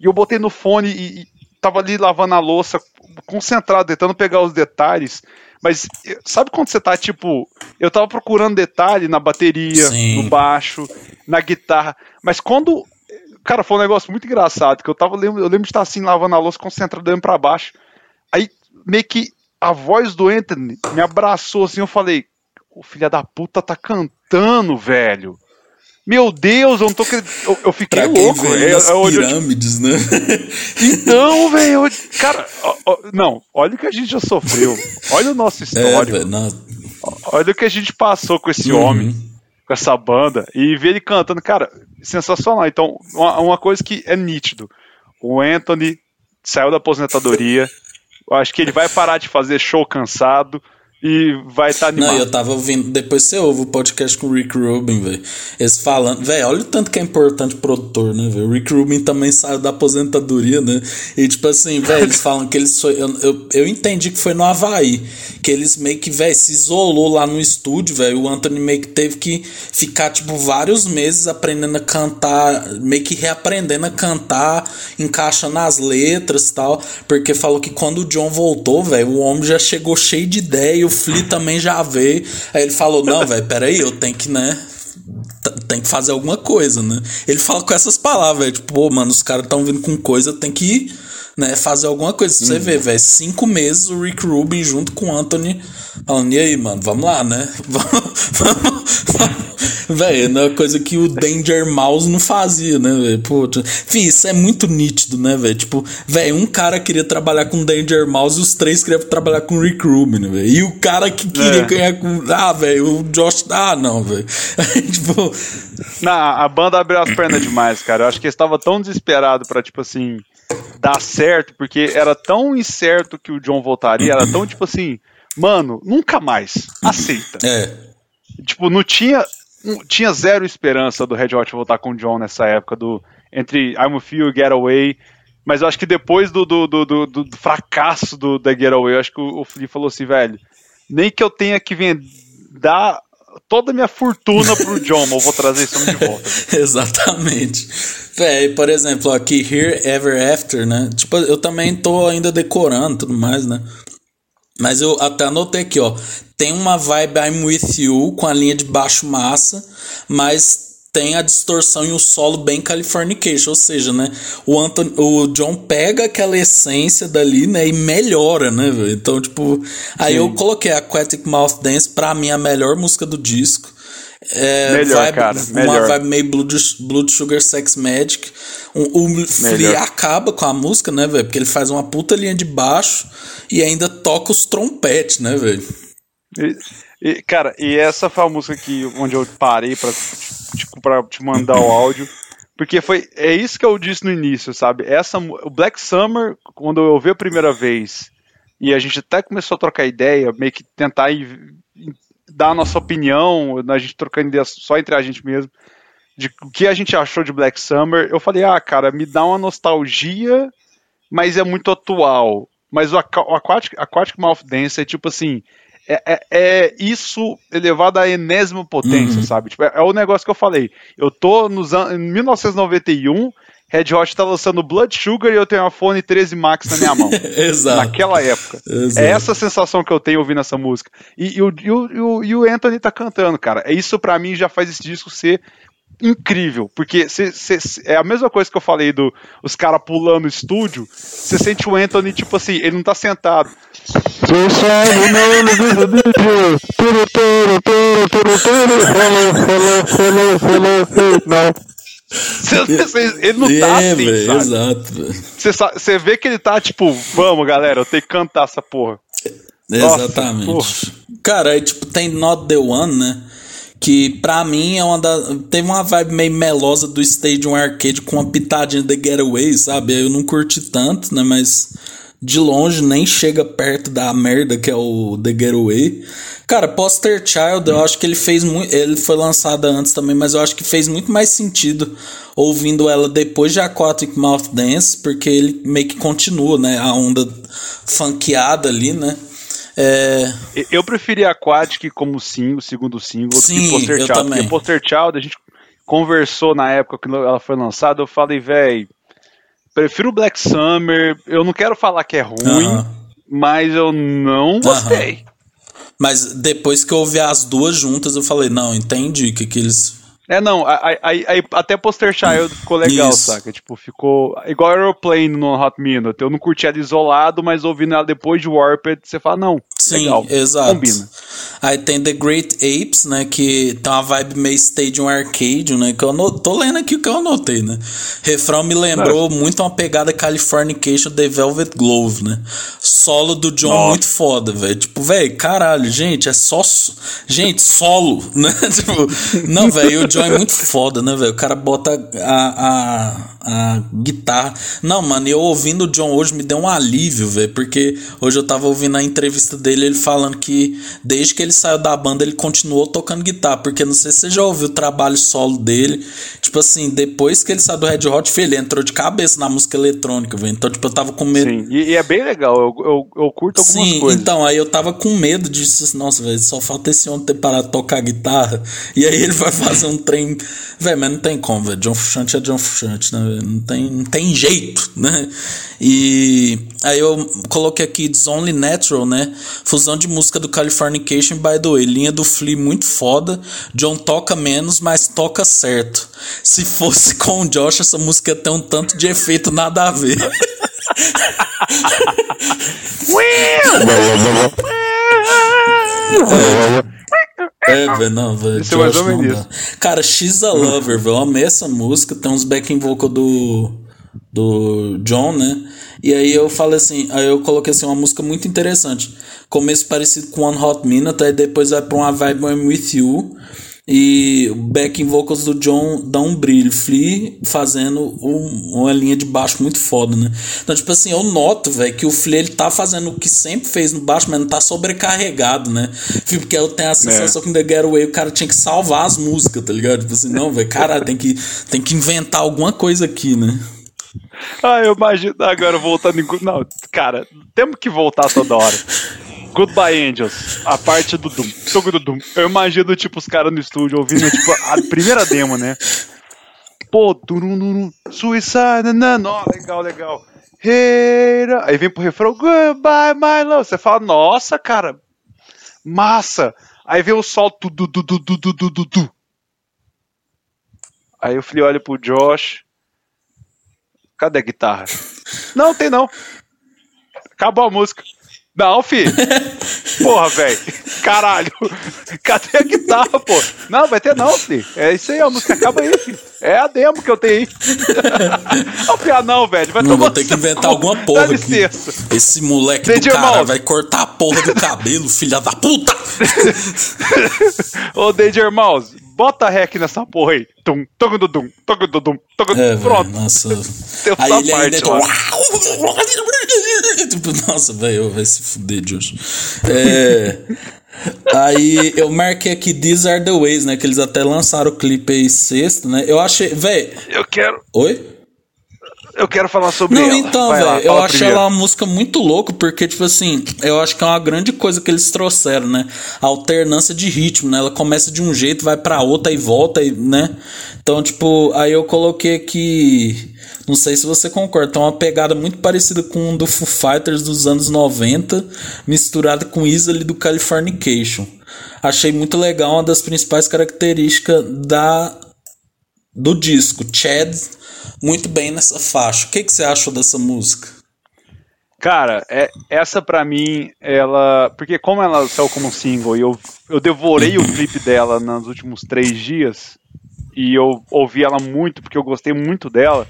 e eu botei no fone e, e tava ali lavando a louça, concentrado, tentando pegar os detalhes. Mas sabe quando você tá, tipo, eu tava procurando detalhe na bateria, Sim. no baixo, na guitarra, mas quando. Cara, foi um negócio muito engraçado, que eu tava eu lembro de estar assim, lavando a louça, concentrado olhando pra baixo. Aí, meio que a voz do Anthony me abraçou assim, eu falei, o filho da puta tá cantando, velho. Meu Deus, eu não tô Eu, eu fiquei pra louco. É, é, pirâmides, né? Então, velho, cara, ó, ó, não, olha o que a gente já sofreu. Olha o nosso é, histórico. É, não... Olha o que a gente passou com esse uhum. homem, com essa banda, e ver ele cantando, cara, sensacional. Então, uma, uma coisa que é nítido: o Anthony saiu da aposentadoria. Eu acho que ele vai parar de fazer show cansado e vai estar tá animado. Não, eu tava ouvindo, depois você ouve o podcast com o Rick Rubin, velho. Eles falando, velho, olha o tanto que é importante produtor, né, velho? O Rick Rubin também saiu da aposentadoria, né? E tipo assim, velho, eles falam que eles foi. Eu, eu, eu, entendi que foi no Havaí. Que eles meio que, velho, se isolou lá no estúdio, velho. O Anthony meio que teve que ficar, tipo, vários meses aprendendo a cantar, meio que reaprendendo a cantar, encaixando as letras e tal. Porque falou que quando o John voltou, velho, o homem já chegou cheio de ideia Flea também já veio. Aí ele falou: Não, velho, peraí, eu tenho que, né? Tem que fazer alguma coisa, né? Ele fala com essas palavras, tipo, pô, mano, os caras estão vindo com coisa, tem que né, fazer alguma coisa. Você uhum. vê, velho, cinco meses o Rick Rubin junto com o Anthony falando, e aí, mano, vamos lá, né? Vamos, vamos, vamos Velho, é uma coisa que o Danger Mouse não fazia, né, velho? Enfim, isso é muito nítido, né, velho? Tipo, velho, um cara queria trabalhar com Danger Mouse e os três queriam trabalhar com Rick Rubin, né, velho? E o cara que queria é. ganhar com. Ah, velho, o Josh. Ah, não, velho. tipo. Não, a banda abriu as pernas demais, cara. Eu acho que eles estavam tão desesperados pra, tipo assim, dar certo, porque era tão incerto que o John voltaria, era tão, tipo assim, mano, nunca mais. Aceita. É. Tipo, não tinha tinha zero esperança do Red Hot voltar com o John nessa época do entre I'm With You e Getaway. Mas eu acho que depois do, do, do, do, do fracasso do The Getaway, eu acho que o, o Flea falou assim, velho, nem que eu tenha que vender dar toda a minha fortuna pro John, eu vou trazer homem de volta. Exatamente. Véi, por exemplo, aqui Here Ever After, né? Tipo, eu também tô ainda decorando tudo mais, né? Mas eu até anotei aqui, ó. Tem uma vibe I'm With You com a linha de baixo massa, mas tem a distorção e o solo bem Californication, ou seja, né, o, Anthony, o John pega aquela essência dali, né, e melhora, né, véio? então, tipo, aí Sim. eu coloquei Aquatic Mouth Dance pra mim a melhor música do disco, é, melhor, vibe, cara, uma melhor. vibe meio Blood, Blood Sugar Sex Magic, o, o Flea acaba com a música, né, velho, porque ele faz uma puta linha de baixo e ainda toca os trompetes, né, velho. Cara, e essa foi a música que, onde eu parei pra, tipo, pra te mandar o áudio. Porque foi. É isso que eu disse no início, sabe? Essa, o Black Summer, quando eu ouvi a primeira vez, e a gente até começou a trocar ideia, meio que tentar ir, dar a nossa opinião, a gente trocando ideia só entre a gente mesmo, de o que a gente achou de Black Summer, eu falei, ah, cara, me dá uma nostalgia, mas é muito atual. Mas o Aquatic, Aquatic Mouth Dance é tipo assim é, é, é, isso elevado à enésima potência, uhum. sabe? Tipo, é, é, o negócio que eu falei. Eu tô nos anos. Em 1991, Red Hot tá lançando Blood Sugar e eu tenho um iPhone 13 Max na minha mão. Exato. Naquela época. Exato. É essa sensação que eu tenho ouvindo essa música. E, e, o, e, o, e o Anthony tá cantando, cara. É isso para mim já faz esse disco ser incrível, porque cê, cê, é a mesma coisa que eu falei do os caras pulando estúdio, você sente o Anthony, tipo assim, ele não tá sentado. ele não tá é, assim, véio, Exato. Você vê que ele tá tipo, vamos galera, eu tenho que cantar essa porra. Exatamente. Nossa, porra. Cara, aí tipo, tem Not The One, né? Que pra mim é uma da. Teve uma vibe meio melosa do Stadium Arcade com uma pitadinha de Getaway, sabe? Eu não curti tanto, né? Mas de longe nem chega perto da merda que é o The Getaway. Cara, Poster Child, eu acho que ele fez muito. Ele foi lançado antes também, mas eu acho que fez muito mais sentido ouvindo ela depois de Aquatic Mouth Dance, porque ele meio que continua, né? A onda funkeada ali, né? É... Eu preferi Aquatic como o segundo single Sim, do que Poster Child. Também. Porque Poster Child, a gente conversou na época que ela foi lançada, eu falei, velho, prefiro Black Summer, eu não quero falar que é ruim, uh -huh. mas eu não gostei. Uh -huh. Mas depois que eu ouvi as duas juntas, eu falei, não, entendi que, que eles é, não, aí, aí, aí até Poster Child ficou legal, Isso. saca? Tipo, ficou igual Aeroplane no Hot Minute. Eu não curti ela isolado, mas ouvindo ela depois de Warped, você fala, não, Sim, legal, exato. combina. Aí tem The Great Apes, né, que tem uma vibe meio Stadium Arcade, né, que eu not... tô lendo aqui o que eu anotei, né. Refrão me lembrou Nossa. muito uma pegada Californication The Velvet Glove, né. Solo do John Nossa. muito foda, velho. Tipo, velho, caralho, gente, é só... Gente, solo, né, tipo... Não, velho, o John é muito foda, né, velho? O cara bota a, a, a guitarra. Não, mano, eu ouvindo o John hoje me deu um alívio, velho, porque hoje eu tava ouvindo a entrevista dele, ele falando que desde que ele saiu da banda ele continuou tocando guitarra, porque não sei se você já ouviu o trabalho solo dele. Tipo assim, depois que ele saiu do Red Hot, ele entrou de cabeça na música eletrônica, velho. Então, tipo, eu tava com medo. Sim, e, e é bem legal, eu, eu, eu curto algumas Sim, coisas. então, aí eu tava com medo disso. Nossa, velho, só falta esse homem ter parado de tocar guitarra. E aí ele vai fazer um trem. Velho, mas não tem como, velho. John Frusciante é John Frusciante, né? Não tem, não tem jeito, né? E aí eu coloquei aqui It's Only Natural, né? Fusão de música do Californication, by the way. Linha do Flea muito foda. John toca menos, mas toca certo. Se fosse com o Josh, essa música ia ter um tanto de efeito nada a ver. É, velho, não, velho. Isso é mais ou menos isso. Cara, She's a Lover, velho. Eu amei essa música. Tem uns backing vocal do, do John, né? E aí eu falei assim, aí eu coloquei assim uma música muito interessante. Começo parecido com One Hot Minute, aí depois vai pra uma vibe I'm With You. E backing vocals do John dá um brilho. Flea fazendo um, uma linha de baixo muito foda, né? Então, tipo assim, eu noto, velho, que o Flea ele tá fazendo o que sempre fez no baixo, mas não tá sobrecarregado, né? Porque eu tenho a sensação é. que no The Getaway o cara tinha que salvar as músicas, tá ligado? Tipo assim, não, velho, cara, tem que, tem que inventar alguma coisa aqui, né? Ah, eu imagino. Agora voltando em. Não, cara, temos que voltar toda hora. Goodbye Angels, a parte do Doom, do Doom. Eu imagino, tipo, os caras no estúdio ouvindo, tipo, a primeira demo, né? Pô, turum, suicide, não, legal, legal. Aí vem pro refrão, goodbye, my love. Você fala, nossa, cara, massa. Aí vem o sol, tu, du, du, du, du, du, du, du. Aí o filho olha pro Josh. Cadê a guitarra? Não, tem não. Acabou a música. Não, filho. Porra, velho. Caralho. Cadê a guitarra, pô? Não, vai ter não, filho. É isso aí, a música acaba aí, filho. É a demo que eu tenho aí. Não, Pia, não, velho. Vai não, vou ter que inventar alguma porra. Dá licença. Aqui. Esse moleque Entendi, do cara irmão. vai cortar a porra do cabelo, filha da puta. Ô, Danger Mouse, bota rec nessa porra aí. Tum, tum, dum, tum, tum, dum, tum, é, pronto. Véio, nossa. aí ele parte, ainda. Nossa, velho, vai se fuder, Josh. É. Aí eu marquei aqui These Are the Ways, né? Que eles até lançaram o clipe aí sexto, né? Eu achei. Véi. Eu quero. Oi? Eu quero falar sobre Não, ela. então, velho, eu acho primeiro. ela uma música muito louca, porque, tipo assim, eu acho que é uma grande coisa que eles trouxeram, né? A alternância de ritmo, né? Ela começa de um jeito, vai pra outra e volta, né? Então, tipo, aí eu coloquei aqui. Não sei se você concorda, tem uma pegada muito parecida com o do Foo Fighters dos anos 90, misturada com Easily do Californication. Achei muito legal, uma das principais características da do disco. Chad muito bem nessa faixa. O que, que você achou dessa música? Cara, é, essa pra mim, ela. Porque como ela saiu como single e eu, eu devorei o clipe dela nos últimos três dias, e eu ouvi ela muito, porque eu gostei muito dela,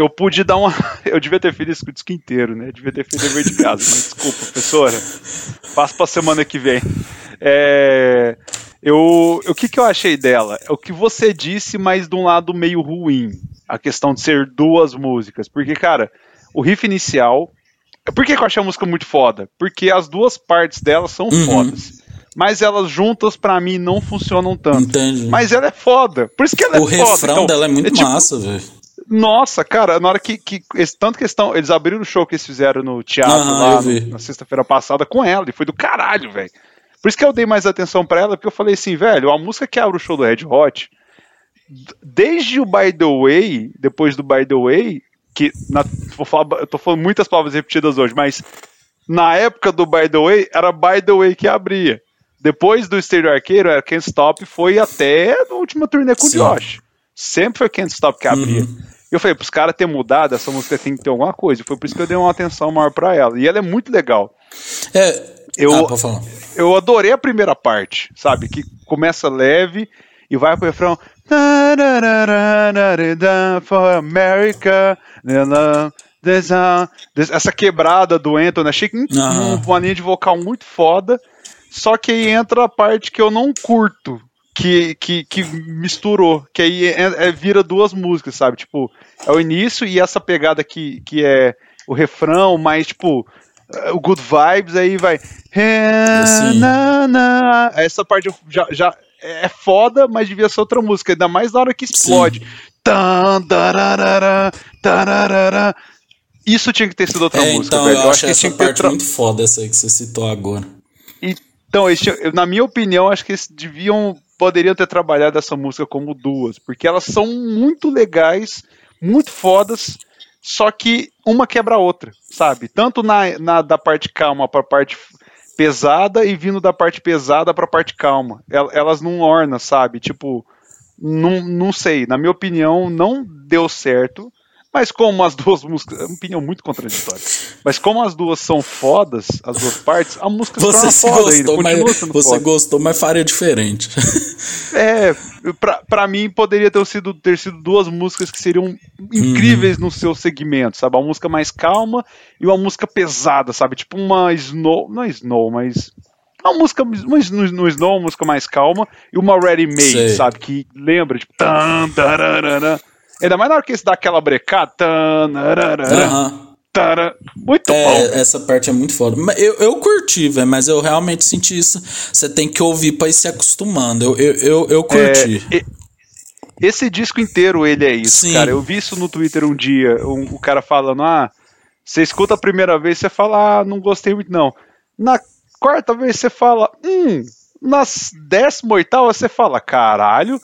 eu pude dar uma. Eu devia ter feito isso com o disco inteiro, né? Eu devia ter feito dever de casa, mas desculpa, professora. Passo pra semana que vem. É. Eu, o que, que eu achei dela? É o que você disse, mas de um lado meio ruim. A questão de ser duas músicas. Porque, cara, o riff inicial. Por que, que eu achei a música muito foda? Porque as duas partes dela são uhum. fodas. Mas elas juntas, para mim, não funcionam tanto. Entendi. Mas ela é foda. Por isso que ela o é foda. O refrão então, dela é muito é, tipo, massa, velho. Nossa, cara, na hora que. que tanto que eles, tão, eles abriram o show que eles fizeram no teatro lá no, na sexta-feira passada com ela, e foi do caralho, velho. Por isso que eu dei mais atenção para ela, porque eu falei assim, velho, a música que abre o show do Red Hot, desde o By the Way, depois do By the Way, que na, falar, eu tô falando muitas palavras repetidas hoje, mas na época do By the Way, era By the Way que abria. Depois do Stereo Arqueiro, era Can't Stop, foi até a última turnê com o Josh. Sempre foi Can't Stop que abria. Uhum. Eu falei, pros caras ter mudado, essa música tem que ter alguma coisa. Foi por isso que eu dei uma atenção maior para ela. E ela é muito legal. É, eu, ah, eu adorei a primeira parte, sabe? Que começa leve e vai pro refrão. For America. Essa quebrada do Anthony, achei que uma linha de vocal muito foda. Só que aí entra a parte que eu não curto, que, que, que misturou, que aí é, é, vira duas músicas, sabe? Tipo, é o início e essa pegada que, que é o refrão, mas tipo, o Good Vibes, aí vai. Essa parte já, já é foda, mas devia ser outra música, ainda mais na hora que explode. Isso tinha que ter sido outra é, música. Então, velho. eu, eu acho essa parte tra... muito foda, essa aí que você citou agora. Então, na minha opinião, acho que eles deviam poderiam ter trabalhado essa música como duas, porque elas são muito legais, muito fodas, só que uma quebra a outra, sabe? Tanto na, na da parte calma para a parte pesada e vindo da parte pesada para a parte calma. Elas não ornam, sabe? Tipo, não, não sei, na minha opinião, não deu certo. Mas como as duas músicas. É uma opinião muito contraditória. Mas como as duas são fodas, as duas partes, a música você se foda gostou, ainda, mas, Você foda. gostou, mas faria diferente. É, pra, pra mim poderia ter sido, ter sido duas músicas que seriam incríveis uhum. no seu segmento, sabe? Uma música mais calma e uma música pesada, sabe? Tipo uma Snow. Não é Snow, mas. Uma música uma, no, no Snow, uma música mais calma, e uma Ready Made, sabe? Que lembra, tipo. Tan, tararana, Ainda mais na hora que eles dá aquela brecada. Muito é, bom. Essa parte é muito foda. Eu, eu curti, velho, mas eu realmente senti isso. Você tem que ouvir pra ir se acostumando. Eu, eu, eu, eu curti. É, esse disco inteiro ele é isso, Sim. cara. Eu vi isso no Twitter um dia, um, o cara falando, ah, você escuta a primeira vez, você fala, ah, não gostei muito não. Na quarta vez você fala, hum, nas décima oitava você fala, caralho.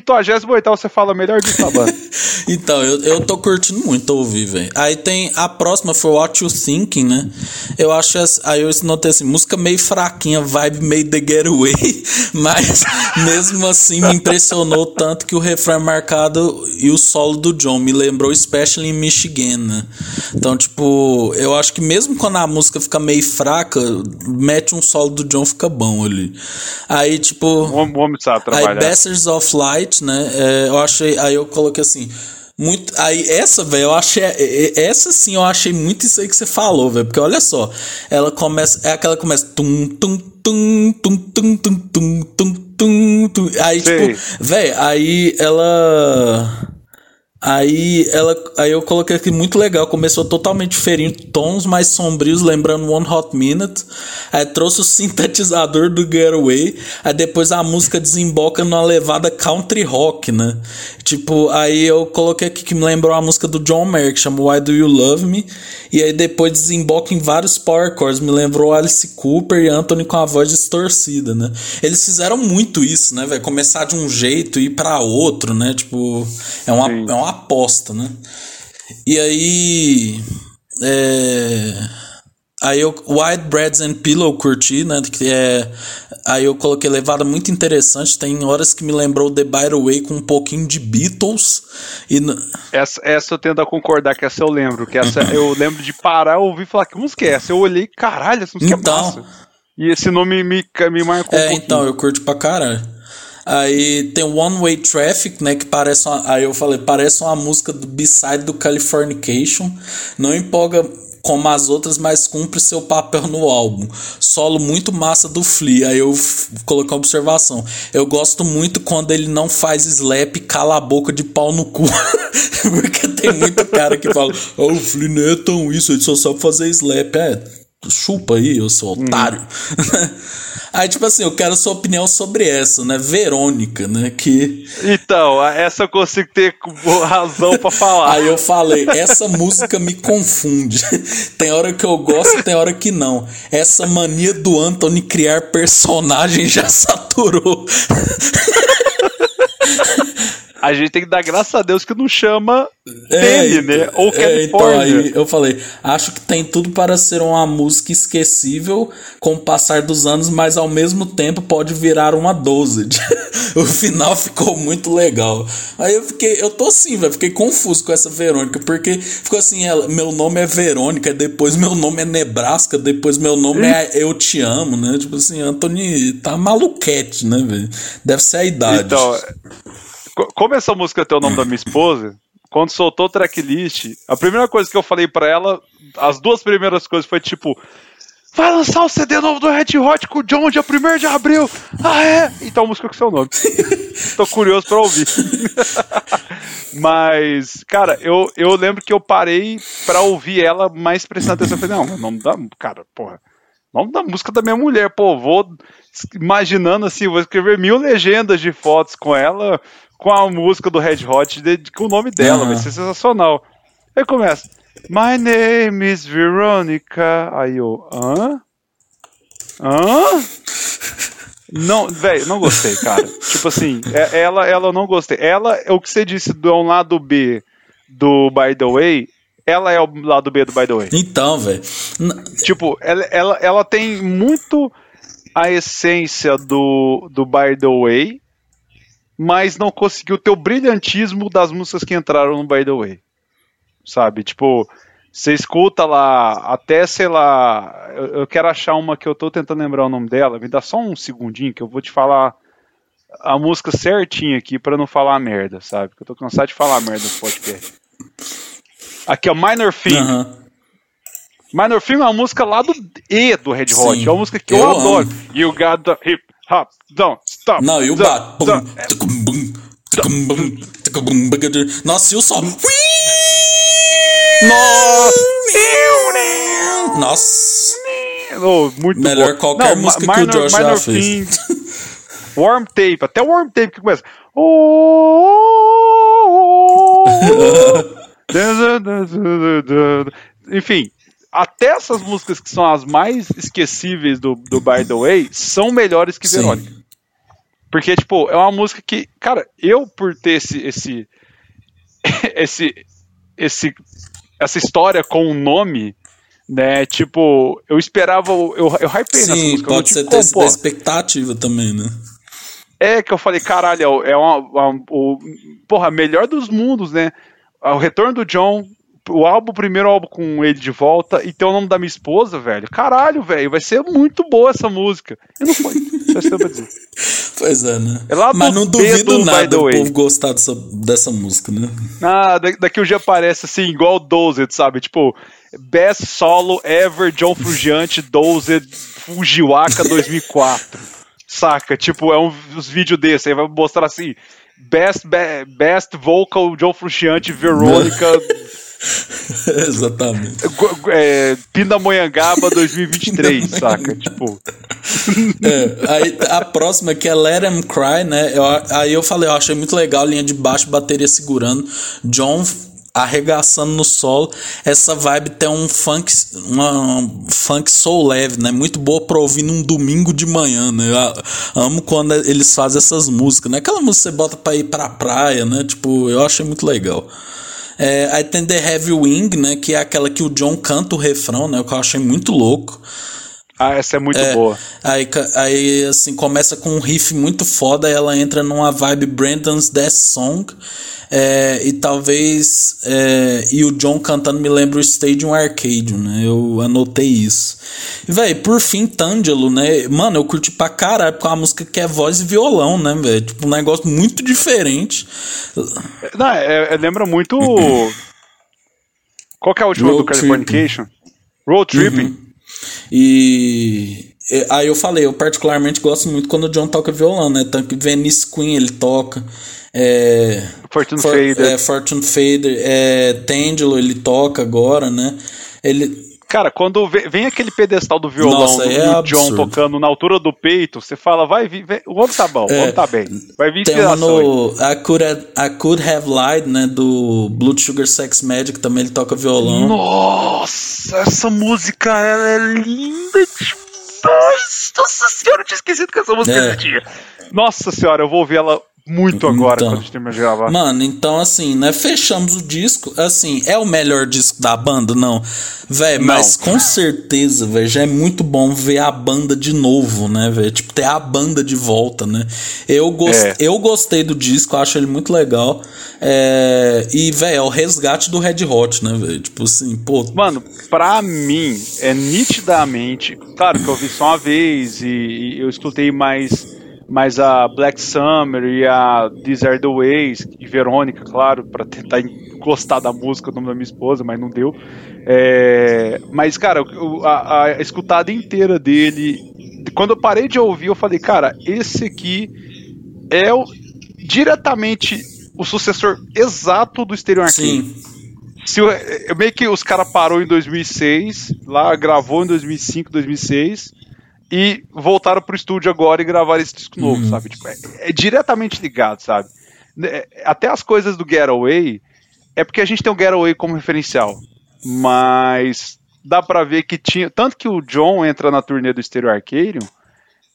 58 você fala melhor do Sabá. então, eu, eu tô curtindo muito ouvir, velho. Aí tem a próxima foi What You Thinking, né? Eu acho essa, aí eu notei assim, música meio fraquinha, vibe meio The Getaway, mas mesmo assim me impressionou tanto que o refrão marcado e o solo do John me lembrou Especially in Michigan, né? Então, tipo, eu acho que mesmo quando a música fica meio fraca, mete um solo do John fica bom ali. Aí, tipo, o homem sabe trabalhar. Aí Bastards of Light, né? É, eu achei. Aí eu coloquei assim. Muito, aí essa, velho, eu achei. É, é, essa sim eu achei muito isso aí que você falou, velho. Porque olha só, ela começa. É aquela que começa. Tum, tum, tum, tum, tum, tum, tum, tum, tum, tum. Aí, Sim. tipo, velho, aí ela. Aí ela, aí eu coloquei aqui muito legal, começou totalmente diferente, tons mais sombrios, lembrando One Hot Minute. Aí trouxe o sintetizador do Getaway, aí depois a música desemboca numa levada country rock, né? Tipo, aí eu coloquei aqui que me lembrou a música do John Mayer, que chama Why Do You Love Me? E aí depois desemboca em vários power chords, me lembrou Alice Cooper e Anthony com a voz distorcida, né? Eles fizeram muito isso, né, velho? Começar de um jeito e ir para outro, né? Tipo, é uma, é uma aposta, né? E aí. É, aí eu. White Breads and Pillow curti, né? Que é. Aí eu coloquei levada muito interessante. Tem horas que me lembrou The By the Way com um pouquinho de Beatles. E essa, essa eu tento a concordar que essa eu lembro. Que essa eu lembro de parar, ouvir e falar, que música é essa? Eu olhei, caralho, essa música é então, é massa. E esse nome me, me marcou. É, um então, eu curto pra caralho. Aí tem One Way Traffic, né? Que parece uma, Aí eu falei, parece uma música do B-side do Californication. Não empolga como as outras, mas cumpre seu papel no álbum. Solo muito massa do Flea. Aí eu coloquei uma observação. Eu gosto muito quando ele não faz slap e cala a boca de pau no cu. Porque tem muito cara que fala: oh, o Flea não é tão isso, ele só sabe fazer slap. É, chupa aí, eu sou otário. Hum. Aí, tipo assim, eu quero sua opinião sobre essa, né? Verônica, né? Que. Então, essa eu consigo ter razão para falar. Aí eu falei, essa música me confunde. tem hora que eu gosto, tem hora que não. Essa mania do Anthony criar personagem já saturou a gente tem que dar graças a Deus que não chama é, dele, né? Ou é, então aí eu falei, acho que tem tudo para ser uma música esquecível com o passar dos anos, mas ao mesmo tempo pode virar uma 12. o final ficou muito legal. Aí eu fiquei, eu tô assim, velho, fiquei confuso com essa Verônica, porque ficou assim, ela, meu nome é Verônica, depois meu nome é Nebraska, depois meu nome é Eu Te Amo, né? Tipo assim, Anthony tá maluquete, né, velho? Deve ser a idade. Então, como essa música tem o nome da minha esposa, quando soltou o tracklist, a primeira coisa que eu falei para ela, as duas primeiras coisas foi tipo. Vai lançar o CD novo do Red Hot com o John dia 1 de abril. Ah, é? Então a música com seu nome. Tô curioso pra ouvir. Mas, cara, eu, eu lembro que eu parei pra ouvir ela mais prestando atenção. Eu falei, não, o nome da. Cara, porra. Nome da música da minha mulher, pô, vou imaginando assim, vou escrever mil legendas de fotos com ela, com a música do Red Hot, de, com o nome dela, uhum. vai ser sensacional. Aí começa, My name is Veronica. Aí eu, hã? Hã? Não, velho, não gostei, cara. tipo assim, é, ela, ela eu não gostei. Ela, é o que você disse do é um lado B do By the Way, ela é o lado B do By the Way. Então, velho. Tipo, ela, ela, ela tem muito a essência do, do By the Way, mas não conseguiu ter o brilhantismo das músicas que entraram no By the Way. Sabe? Tipo, você escuta lá, até sei lá. Eu, eu, quero achar uma que eu tô tentando lembrar o nome dela. Me dá só um segundinho que eu vou te falar a música certinha aqui para não falar merda, sabe? Porque eu tô cansado de falar merda no podcast. Aqui, ó, Minor Thing. Uhum. Minor Thing é uma música lá do E do Red Hot. Sim, é uma música que eu, eu adoro. You got the hip hop, don't stop. Não, e o got. Nossa, e o som. Nossa! Nossa! Oh, muito Melhor qualquer Não, música minor, que o Josh já fez. Warm Tape, até Warm Tape que começa. Enfim, até essas músicas que são as mais esquecíveis do, do By the Way são melhores que Verônica. Sim. Porque, tipo, é uma música que, cara, eu por ter esse, esse, esse, esse essa história com o nome, né? Tipo, eu esperava, eu, eu hypei Sim, nessa música. pode ser ter expectativa também, né? É que eu falei, caralho, é uma, uma, o, porra, melhor dos mundos, né? O retorno do John, o álbum, o primeiro álbum com ele de volta, e tem o nome da minha esposa, velho. Caralho, velho, vai ser muito boa essa música. E não foi. Só isso dizer. Pois é, né? É Mas não duvido do, nada o povo gostar dessa, dessa música, né? Ah, daqui o dia aparece assim, igual o Dozed, sabe? Tipo, Best Solo Ever John Frugiante Dozed Fujiwaka 2004. Saca? Tipo, é um, uns vídeos desses, aí vai mostrar assim, Best, be, best Vocal John Frugiante Verônica Exatamente. É, Pindamonhangaba 2023, saca? Tipo. É, aí a próxima que é Let Em Cry, né? Eu, aí eu falei, eu achei muito legal, linha de baixo, bateria segurando. John arregaçando no solo. Essa vibe tem um funk, uma um funk soul leve, né? Muito boa pra ouvir num domingo de manhã, né? Eu amo quando eles fazem essas músicas, né? Aquela música que você bota pra ir pra praia, né? Tipo, eu achei muito legal. É, aí tem The Heavy Wing, né? Que é aquela que o John canta o refrão, né? O que eu achei muito louco. Ah, essa é muito é, boa. Aí, aí, assim, começa com um riff muito foda, ela entra numa vibe Brandon's Death Song. É, e talvez. É, e o John cantando me lembra o Stadium Arcade, né? Eu anotei isso. E, velho, por fim, Tangelo, né? Mano, eu curti pra caralho, porque é uma música que é voz e violão, né, velho? Tipo, um negócio muito diferente. Não, é, é lembra muito. Qual que é o último do Californication? Road Tripping. Uhum. E aí eu falei, eu particularmente gosto muito quando o John toca violão, né? Tanto que Venice Queen ele toca. É, Fortune For, Fader. É, Fortune Fader. É, Tangelo ele toca agora, né? Ele, Cara, quando vem aquele pedestal do violão Nossa, do é John tocando na altura do peito, você fala, vai vir, o homem tá bom, o homem tá bem. Vai vir Tem uma no I Could, Have, I Could Have Lied, né, do Blood Sugar Sex Magic, também ele toca violão. Nossa, essa música, ela é linda demais. Nossa senhora, eu tinha esquecido que essa música é. existia. Nossa senhora, eu vou ouvir ela muito agora então, quando a gente de gravar. Mano, então assim, né? Fechamos o disco. Assim, é o melhor disco da banda? Não. Véi, mas com certeza, velho, já é muito bom ver a banda de novo, né, velho? Tipo, ter a banda de volta, né? Eu, gost... É. eu gostei do disco, acho ele muito legal. É... E, velho, é o resgate do Red Hot, né, velho? Tipo assim, pô. Mano, pra mim, é nitidamente. Claro que eu vi só uma vez e, e eu escutei mais mas a Black Summer e a These Are The Ways, e Verônica, claro, para tentar gostar da música, o nome da minha esposa, mas não deu. É, mas, cara, a, a escutada inteira dele, quando eu parei de ouvir, eu falei, cara, esse aqui é o, diretamente o sucessor exato do Stereo Arcade. Sim. Se eu, eu, meio que os caras parou em 2006, lá gravou em 2005, 2006 e voltaram pro estúdio agora e gravaram esse disco novo, uhum. sabe? Tipo, é, é, diretamente ligado, sabe? É, até as coisas do Getaway é porque a gente tem o Getaway como referencial, mas dá para ver que tinha tanto que o John entra na turnê do Stereo Arcadium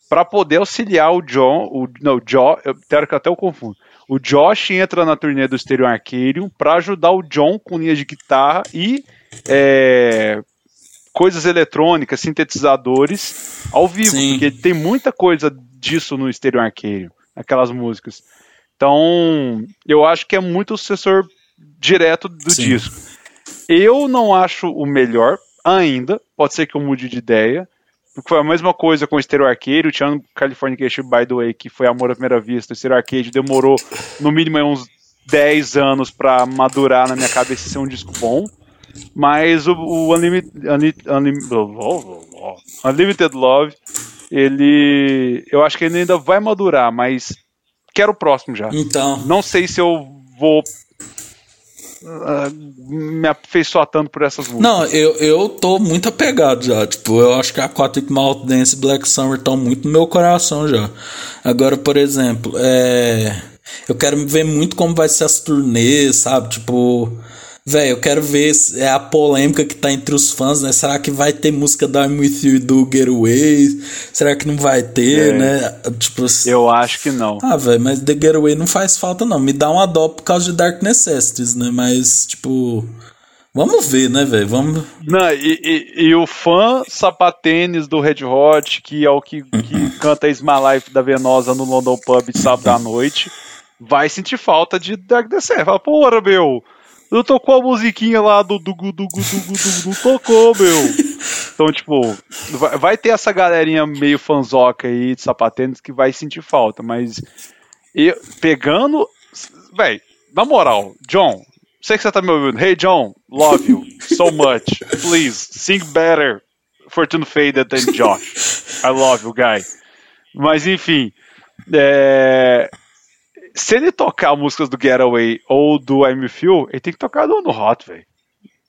para poder auxiliar o John, o não, o Josh, eu, que até eu confundo. O Josh entra na turnê do Stereo Arcadium para ajudar o John com linhas de guitarra e é, coisas eletrônicas, sintetizadores ao vivo, Sim. porque tem muita coisa disso no Stereo Arcade, aquelas músicas. Então, eu acho que é muito o sucessor direto do Sim. disco. Eu não acho o melhor ainda, pode ser que eu mude de ideia, porque foi a mesma coisa com o Stereo Arcade, o California Californication by the way, que foi Amor à Primeira Vista, o Stereo Arcade demorou no mínimo uns 10 anos para madurar na minha cabeça e ser um disco bom. Mas o, o Unlimited, Unlimited, Unlimited Love, ele. Eu acho que ele ainda vai madurar, mas quero o próximo já. Então. Não sei se eu vou uh, me afeiçoar tanto por essas músicas. Não, eu, eu tô muito apegado já. Tipo, eu acho que Aquatic Malt Dance e Black Summer estão muito no meu coração já. Agora, por exemplo, é. Eu quero ver muito como vai ser as turnês, sabe? Tipo, velho, eu quero ver é a polêmica que tá entre os fãs, né? Será que vai ter música da I'm With You do Getaway? Será que não vai ter, é. né? Tipo, eu acho que não. Ah, velho, mas The Getaway não faz falta, não. Me dá uma dó por causa de Dark Necessities, né? Mas, tipo. Vamos ver, né, velho? Vamos. Não, e, e, e, o fã sapatênis do Red Hot, que é o que, que canta My Life da Venosa no London Pub sábado à noite, vai sentir falta de Dark Descent. Fala, porra, meu, não tocou a musiquinha lá do do do do do não tocou, meu. Então, tipo, vai, vai ter essa galerinha meio fanzoca aí de sapatênis que vai sentir falta, mas eu, pegando, velho, na moral, John, Sei que você tá me ouvindo. Hey, John, love you so much. Please, sing better Fortune Faded than Josh. I love you, guy. Mas, enfim. É... Se ele tocar músicas do Getaway ou do I'm Feel, ele tem que tocar do On Hot, velho.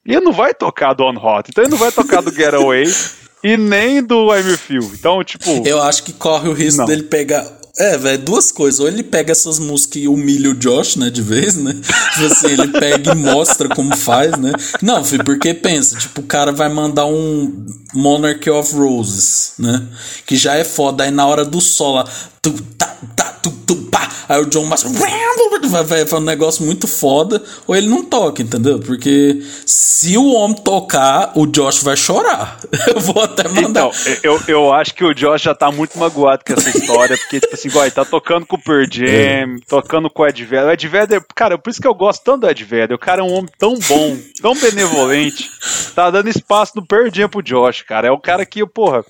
E ele não vai tocar do On Hot. Então ele não vai tocar do Getaway e nem do I'm Feel. Então, tipo. Eu acho que corre o risco não. dele pegar é, velho, duas coisas. Ou ele pega essas músicas e humilha o Josh, né, de vez, né? Tipo assim, ele pega e mostra como faz, né? Não, filho, porque pensa, tipo, o cara vai mandar um Monarchy of Roses, né? Que já é foda. Aí na hora do solo, tu, tá, tá, tu, tu, pá. Aí o John Master vai, vai, vai um negócio muito foda, ou ele não toca, entendeu? Porque se o homem tocar, o Josh vai chorar. Eu vou até mandar. Então, eu, eu acho que o Josh já tá muito magoado com essa história, porque, tipo assim, igual, ele tá tocando com o Pearl Jam, é. tocando com o Ed Vedder. O Ed Vedder, cara, por isso que eu gosto tanto do Ed Vedder. O cara é um homem tão bom, tão benevolente, tá dando espaço no Pearl Jam pro Josh, cara. É o cara que, porra,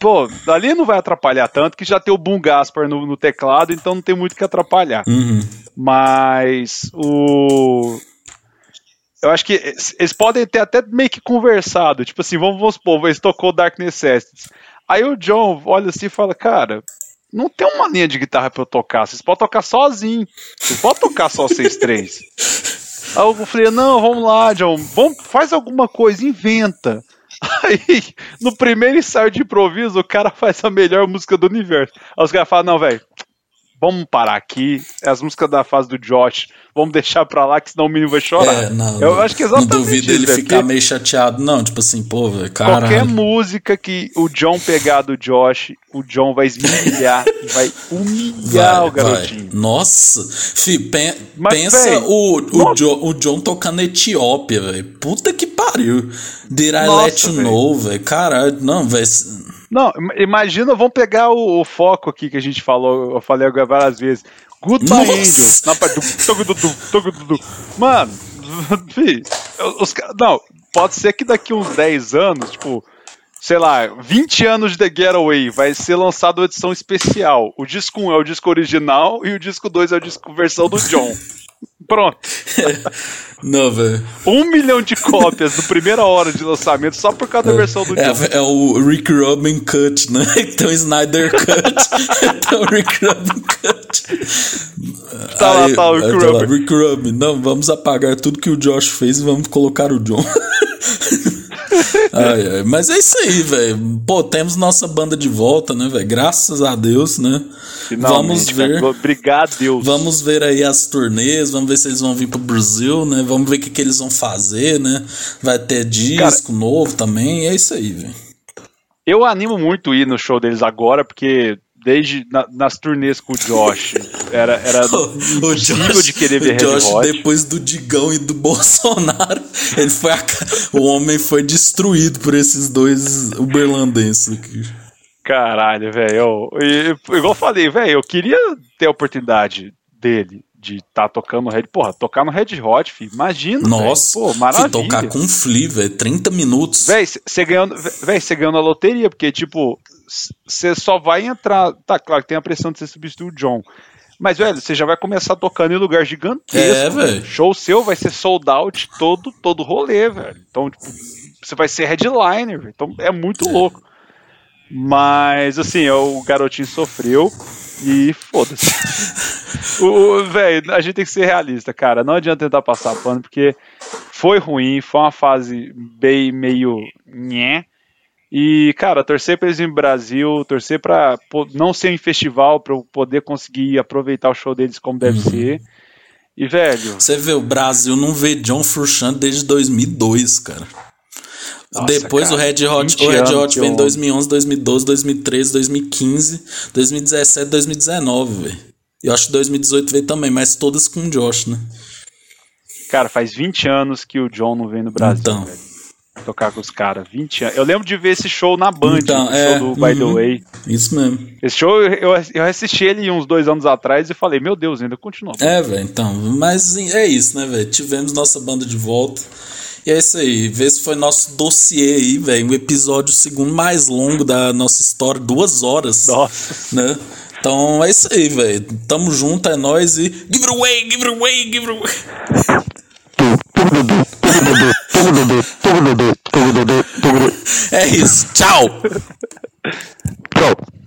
Pô, ali não vai atrapalhar tanto que já tem o Boom Gaspar no, no teclado, então não tem muito que atrapalhar. Uhum. Mas o. Eu acho que eles podem ter até meio que conversado. Tipo assim, vamos, vamos supor, eles tocou Dark Necessities. Aí o John olha assim e fala, cara, não tem uma linha de guitarra pra eu tocar. Vocês podem tocar sozinho. Vocês podem tocar só vocês três. Aí eu falei, não, vamos lá, John. Vamos, faz alguma coisa, inventa. Aí, no primeiro ensaio de improviso, o cara faz a melhor música do universo. Aí os caras falam, não, velho, vamos parar aqui. É as músicas da fase do Josh. Vamos deixar pra lá, que senão o menino vai chorar. É, não, eu acho que exatamente Não duvido ele ficar meio chateado, não. Tipo assim, pô, velho, Qualquer música que o John pegar do Josh, o John vai esmirilhar e vai humilhar vai, o garotinho. Vai. Nossa, fi, pe Mas, pensa véio, o, o, jo, o John tocando Etiópia, velho. Puta que pariu. Did I nossa, let you véio. know, velho? Caralho, não, velho não, imagina, vamos pegar o, o, foco aqui que a gente falou, eu falei agora várias vezes. Goodbye Angels. Na parte do. Mano, filho, os, não, pode ser que daqui uns 10 anos, tipo, sei lá, 20 anos de The Getaway, vai ser lançado uma edição especial. O disco 1 é o disco original e o disco 2 é o disco versão do John. Pronto. Não, velho. Um milhão de cópias na primeira hora de lançamento só por causa da é, versão do é, É o Rick Rubin Cut, né? Tem o Snyder Cut. tem o Rick Rubin Cut. Tá aí, lá, tá o Rick Rubin. Tá Rick Rubin. Não, vamos apagar tudo que o Josh fez e vamos colocar o John. Ai, ai. Mas é isso aí, velho. Pô, temos nossa banda de volta, né, velho? Graças a Deus, né? Finalmente, vamos ver. Obrigado, Deus. Vamos ver aí as turnês, vamos ver se eles vão vir pro Brasil, né? Vamos ver o que, que eles vão fazer, né? Vai ter disco Cara, novo também, é isso aí, velho. Eu animo muito ir no show deles agora, porque desde na, nas turnês com o Josh. Era, era o, o Josh, de querer ver o Josh, Hot. depois do Digão e do Bolsonaro, ele foi a, o homem foi destruído por esses dois uberlandenses aqui. Caralho, velho. Igual eu falei, velho, eu queria ter a oportunidade dele de estar tá tocando Red. Porra, tocar no Red Hot, filho. Imagina. Nossa, véio. pô, maravilha. tocar com um Flea, velho, 30 minutos. Velho, você véio, você ganhou na loteria, porque, tipo, você só vai entrar. Tá, claro que tem a pressão de você substituir o John. Mas, velho, você já vai começar tocando em lugar gigantesco. É, velho. Show seu vai ser sold out todo, todo rolê, velho. Então, tipo, você vai ser headliner, velho. Então é muito é. louco. Mas, assim, o garotinho sofreu e foda-se. Velho, a gente tem que ser realista, cara. Não adianta tentar passar pano, porque foi ruim, foi uma fase bem meio. Nhé, E, cara, torcer pra eles no Brasil, torcer pra não ser em festival, pra eu poder conseguir aproveitar o show deles como deve uhum. ser. E, velho. Você vê, o Brasil não vê John Frusciante desde 2002, cara. Nossa, Depois cara, o Red Hot, o Red Hot vem em 2011, 2012, 2013, 2015, 2017, 2019, velho. Eu acho que 2018 veio também, mas todas com o Josh, né? Cara, faz 20 anos que o John não vem no Brasil, então. velho tocar com os caras. 20 anos. Eu lembro de ver esse show na Band, então, é, show do By the uhum, Way. Isso mesmo. Esse show eu, eu assisti ele uns dois anos atrás e falei, meu Deus, ainda continua. É, velho, então. Mas é isso, né, velho? Tivemos nossa banda de volta. E é isso aí. Vê se foi nosso dossiê aí, velho. O episódio segundo mais longo da nossa história, duas horas. Nossa. Né? Então é isso aí, velho. Tamo junto, é nóis e. Give it away, give it away, give it away. É isso. Tchau. Tchau.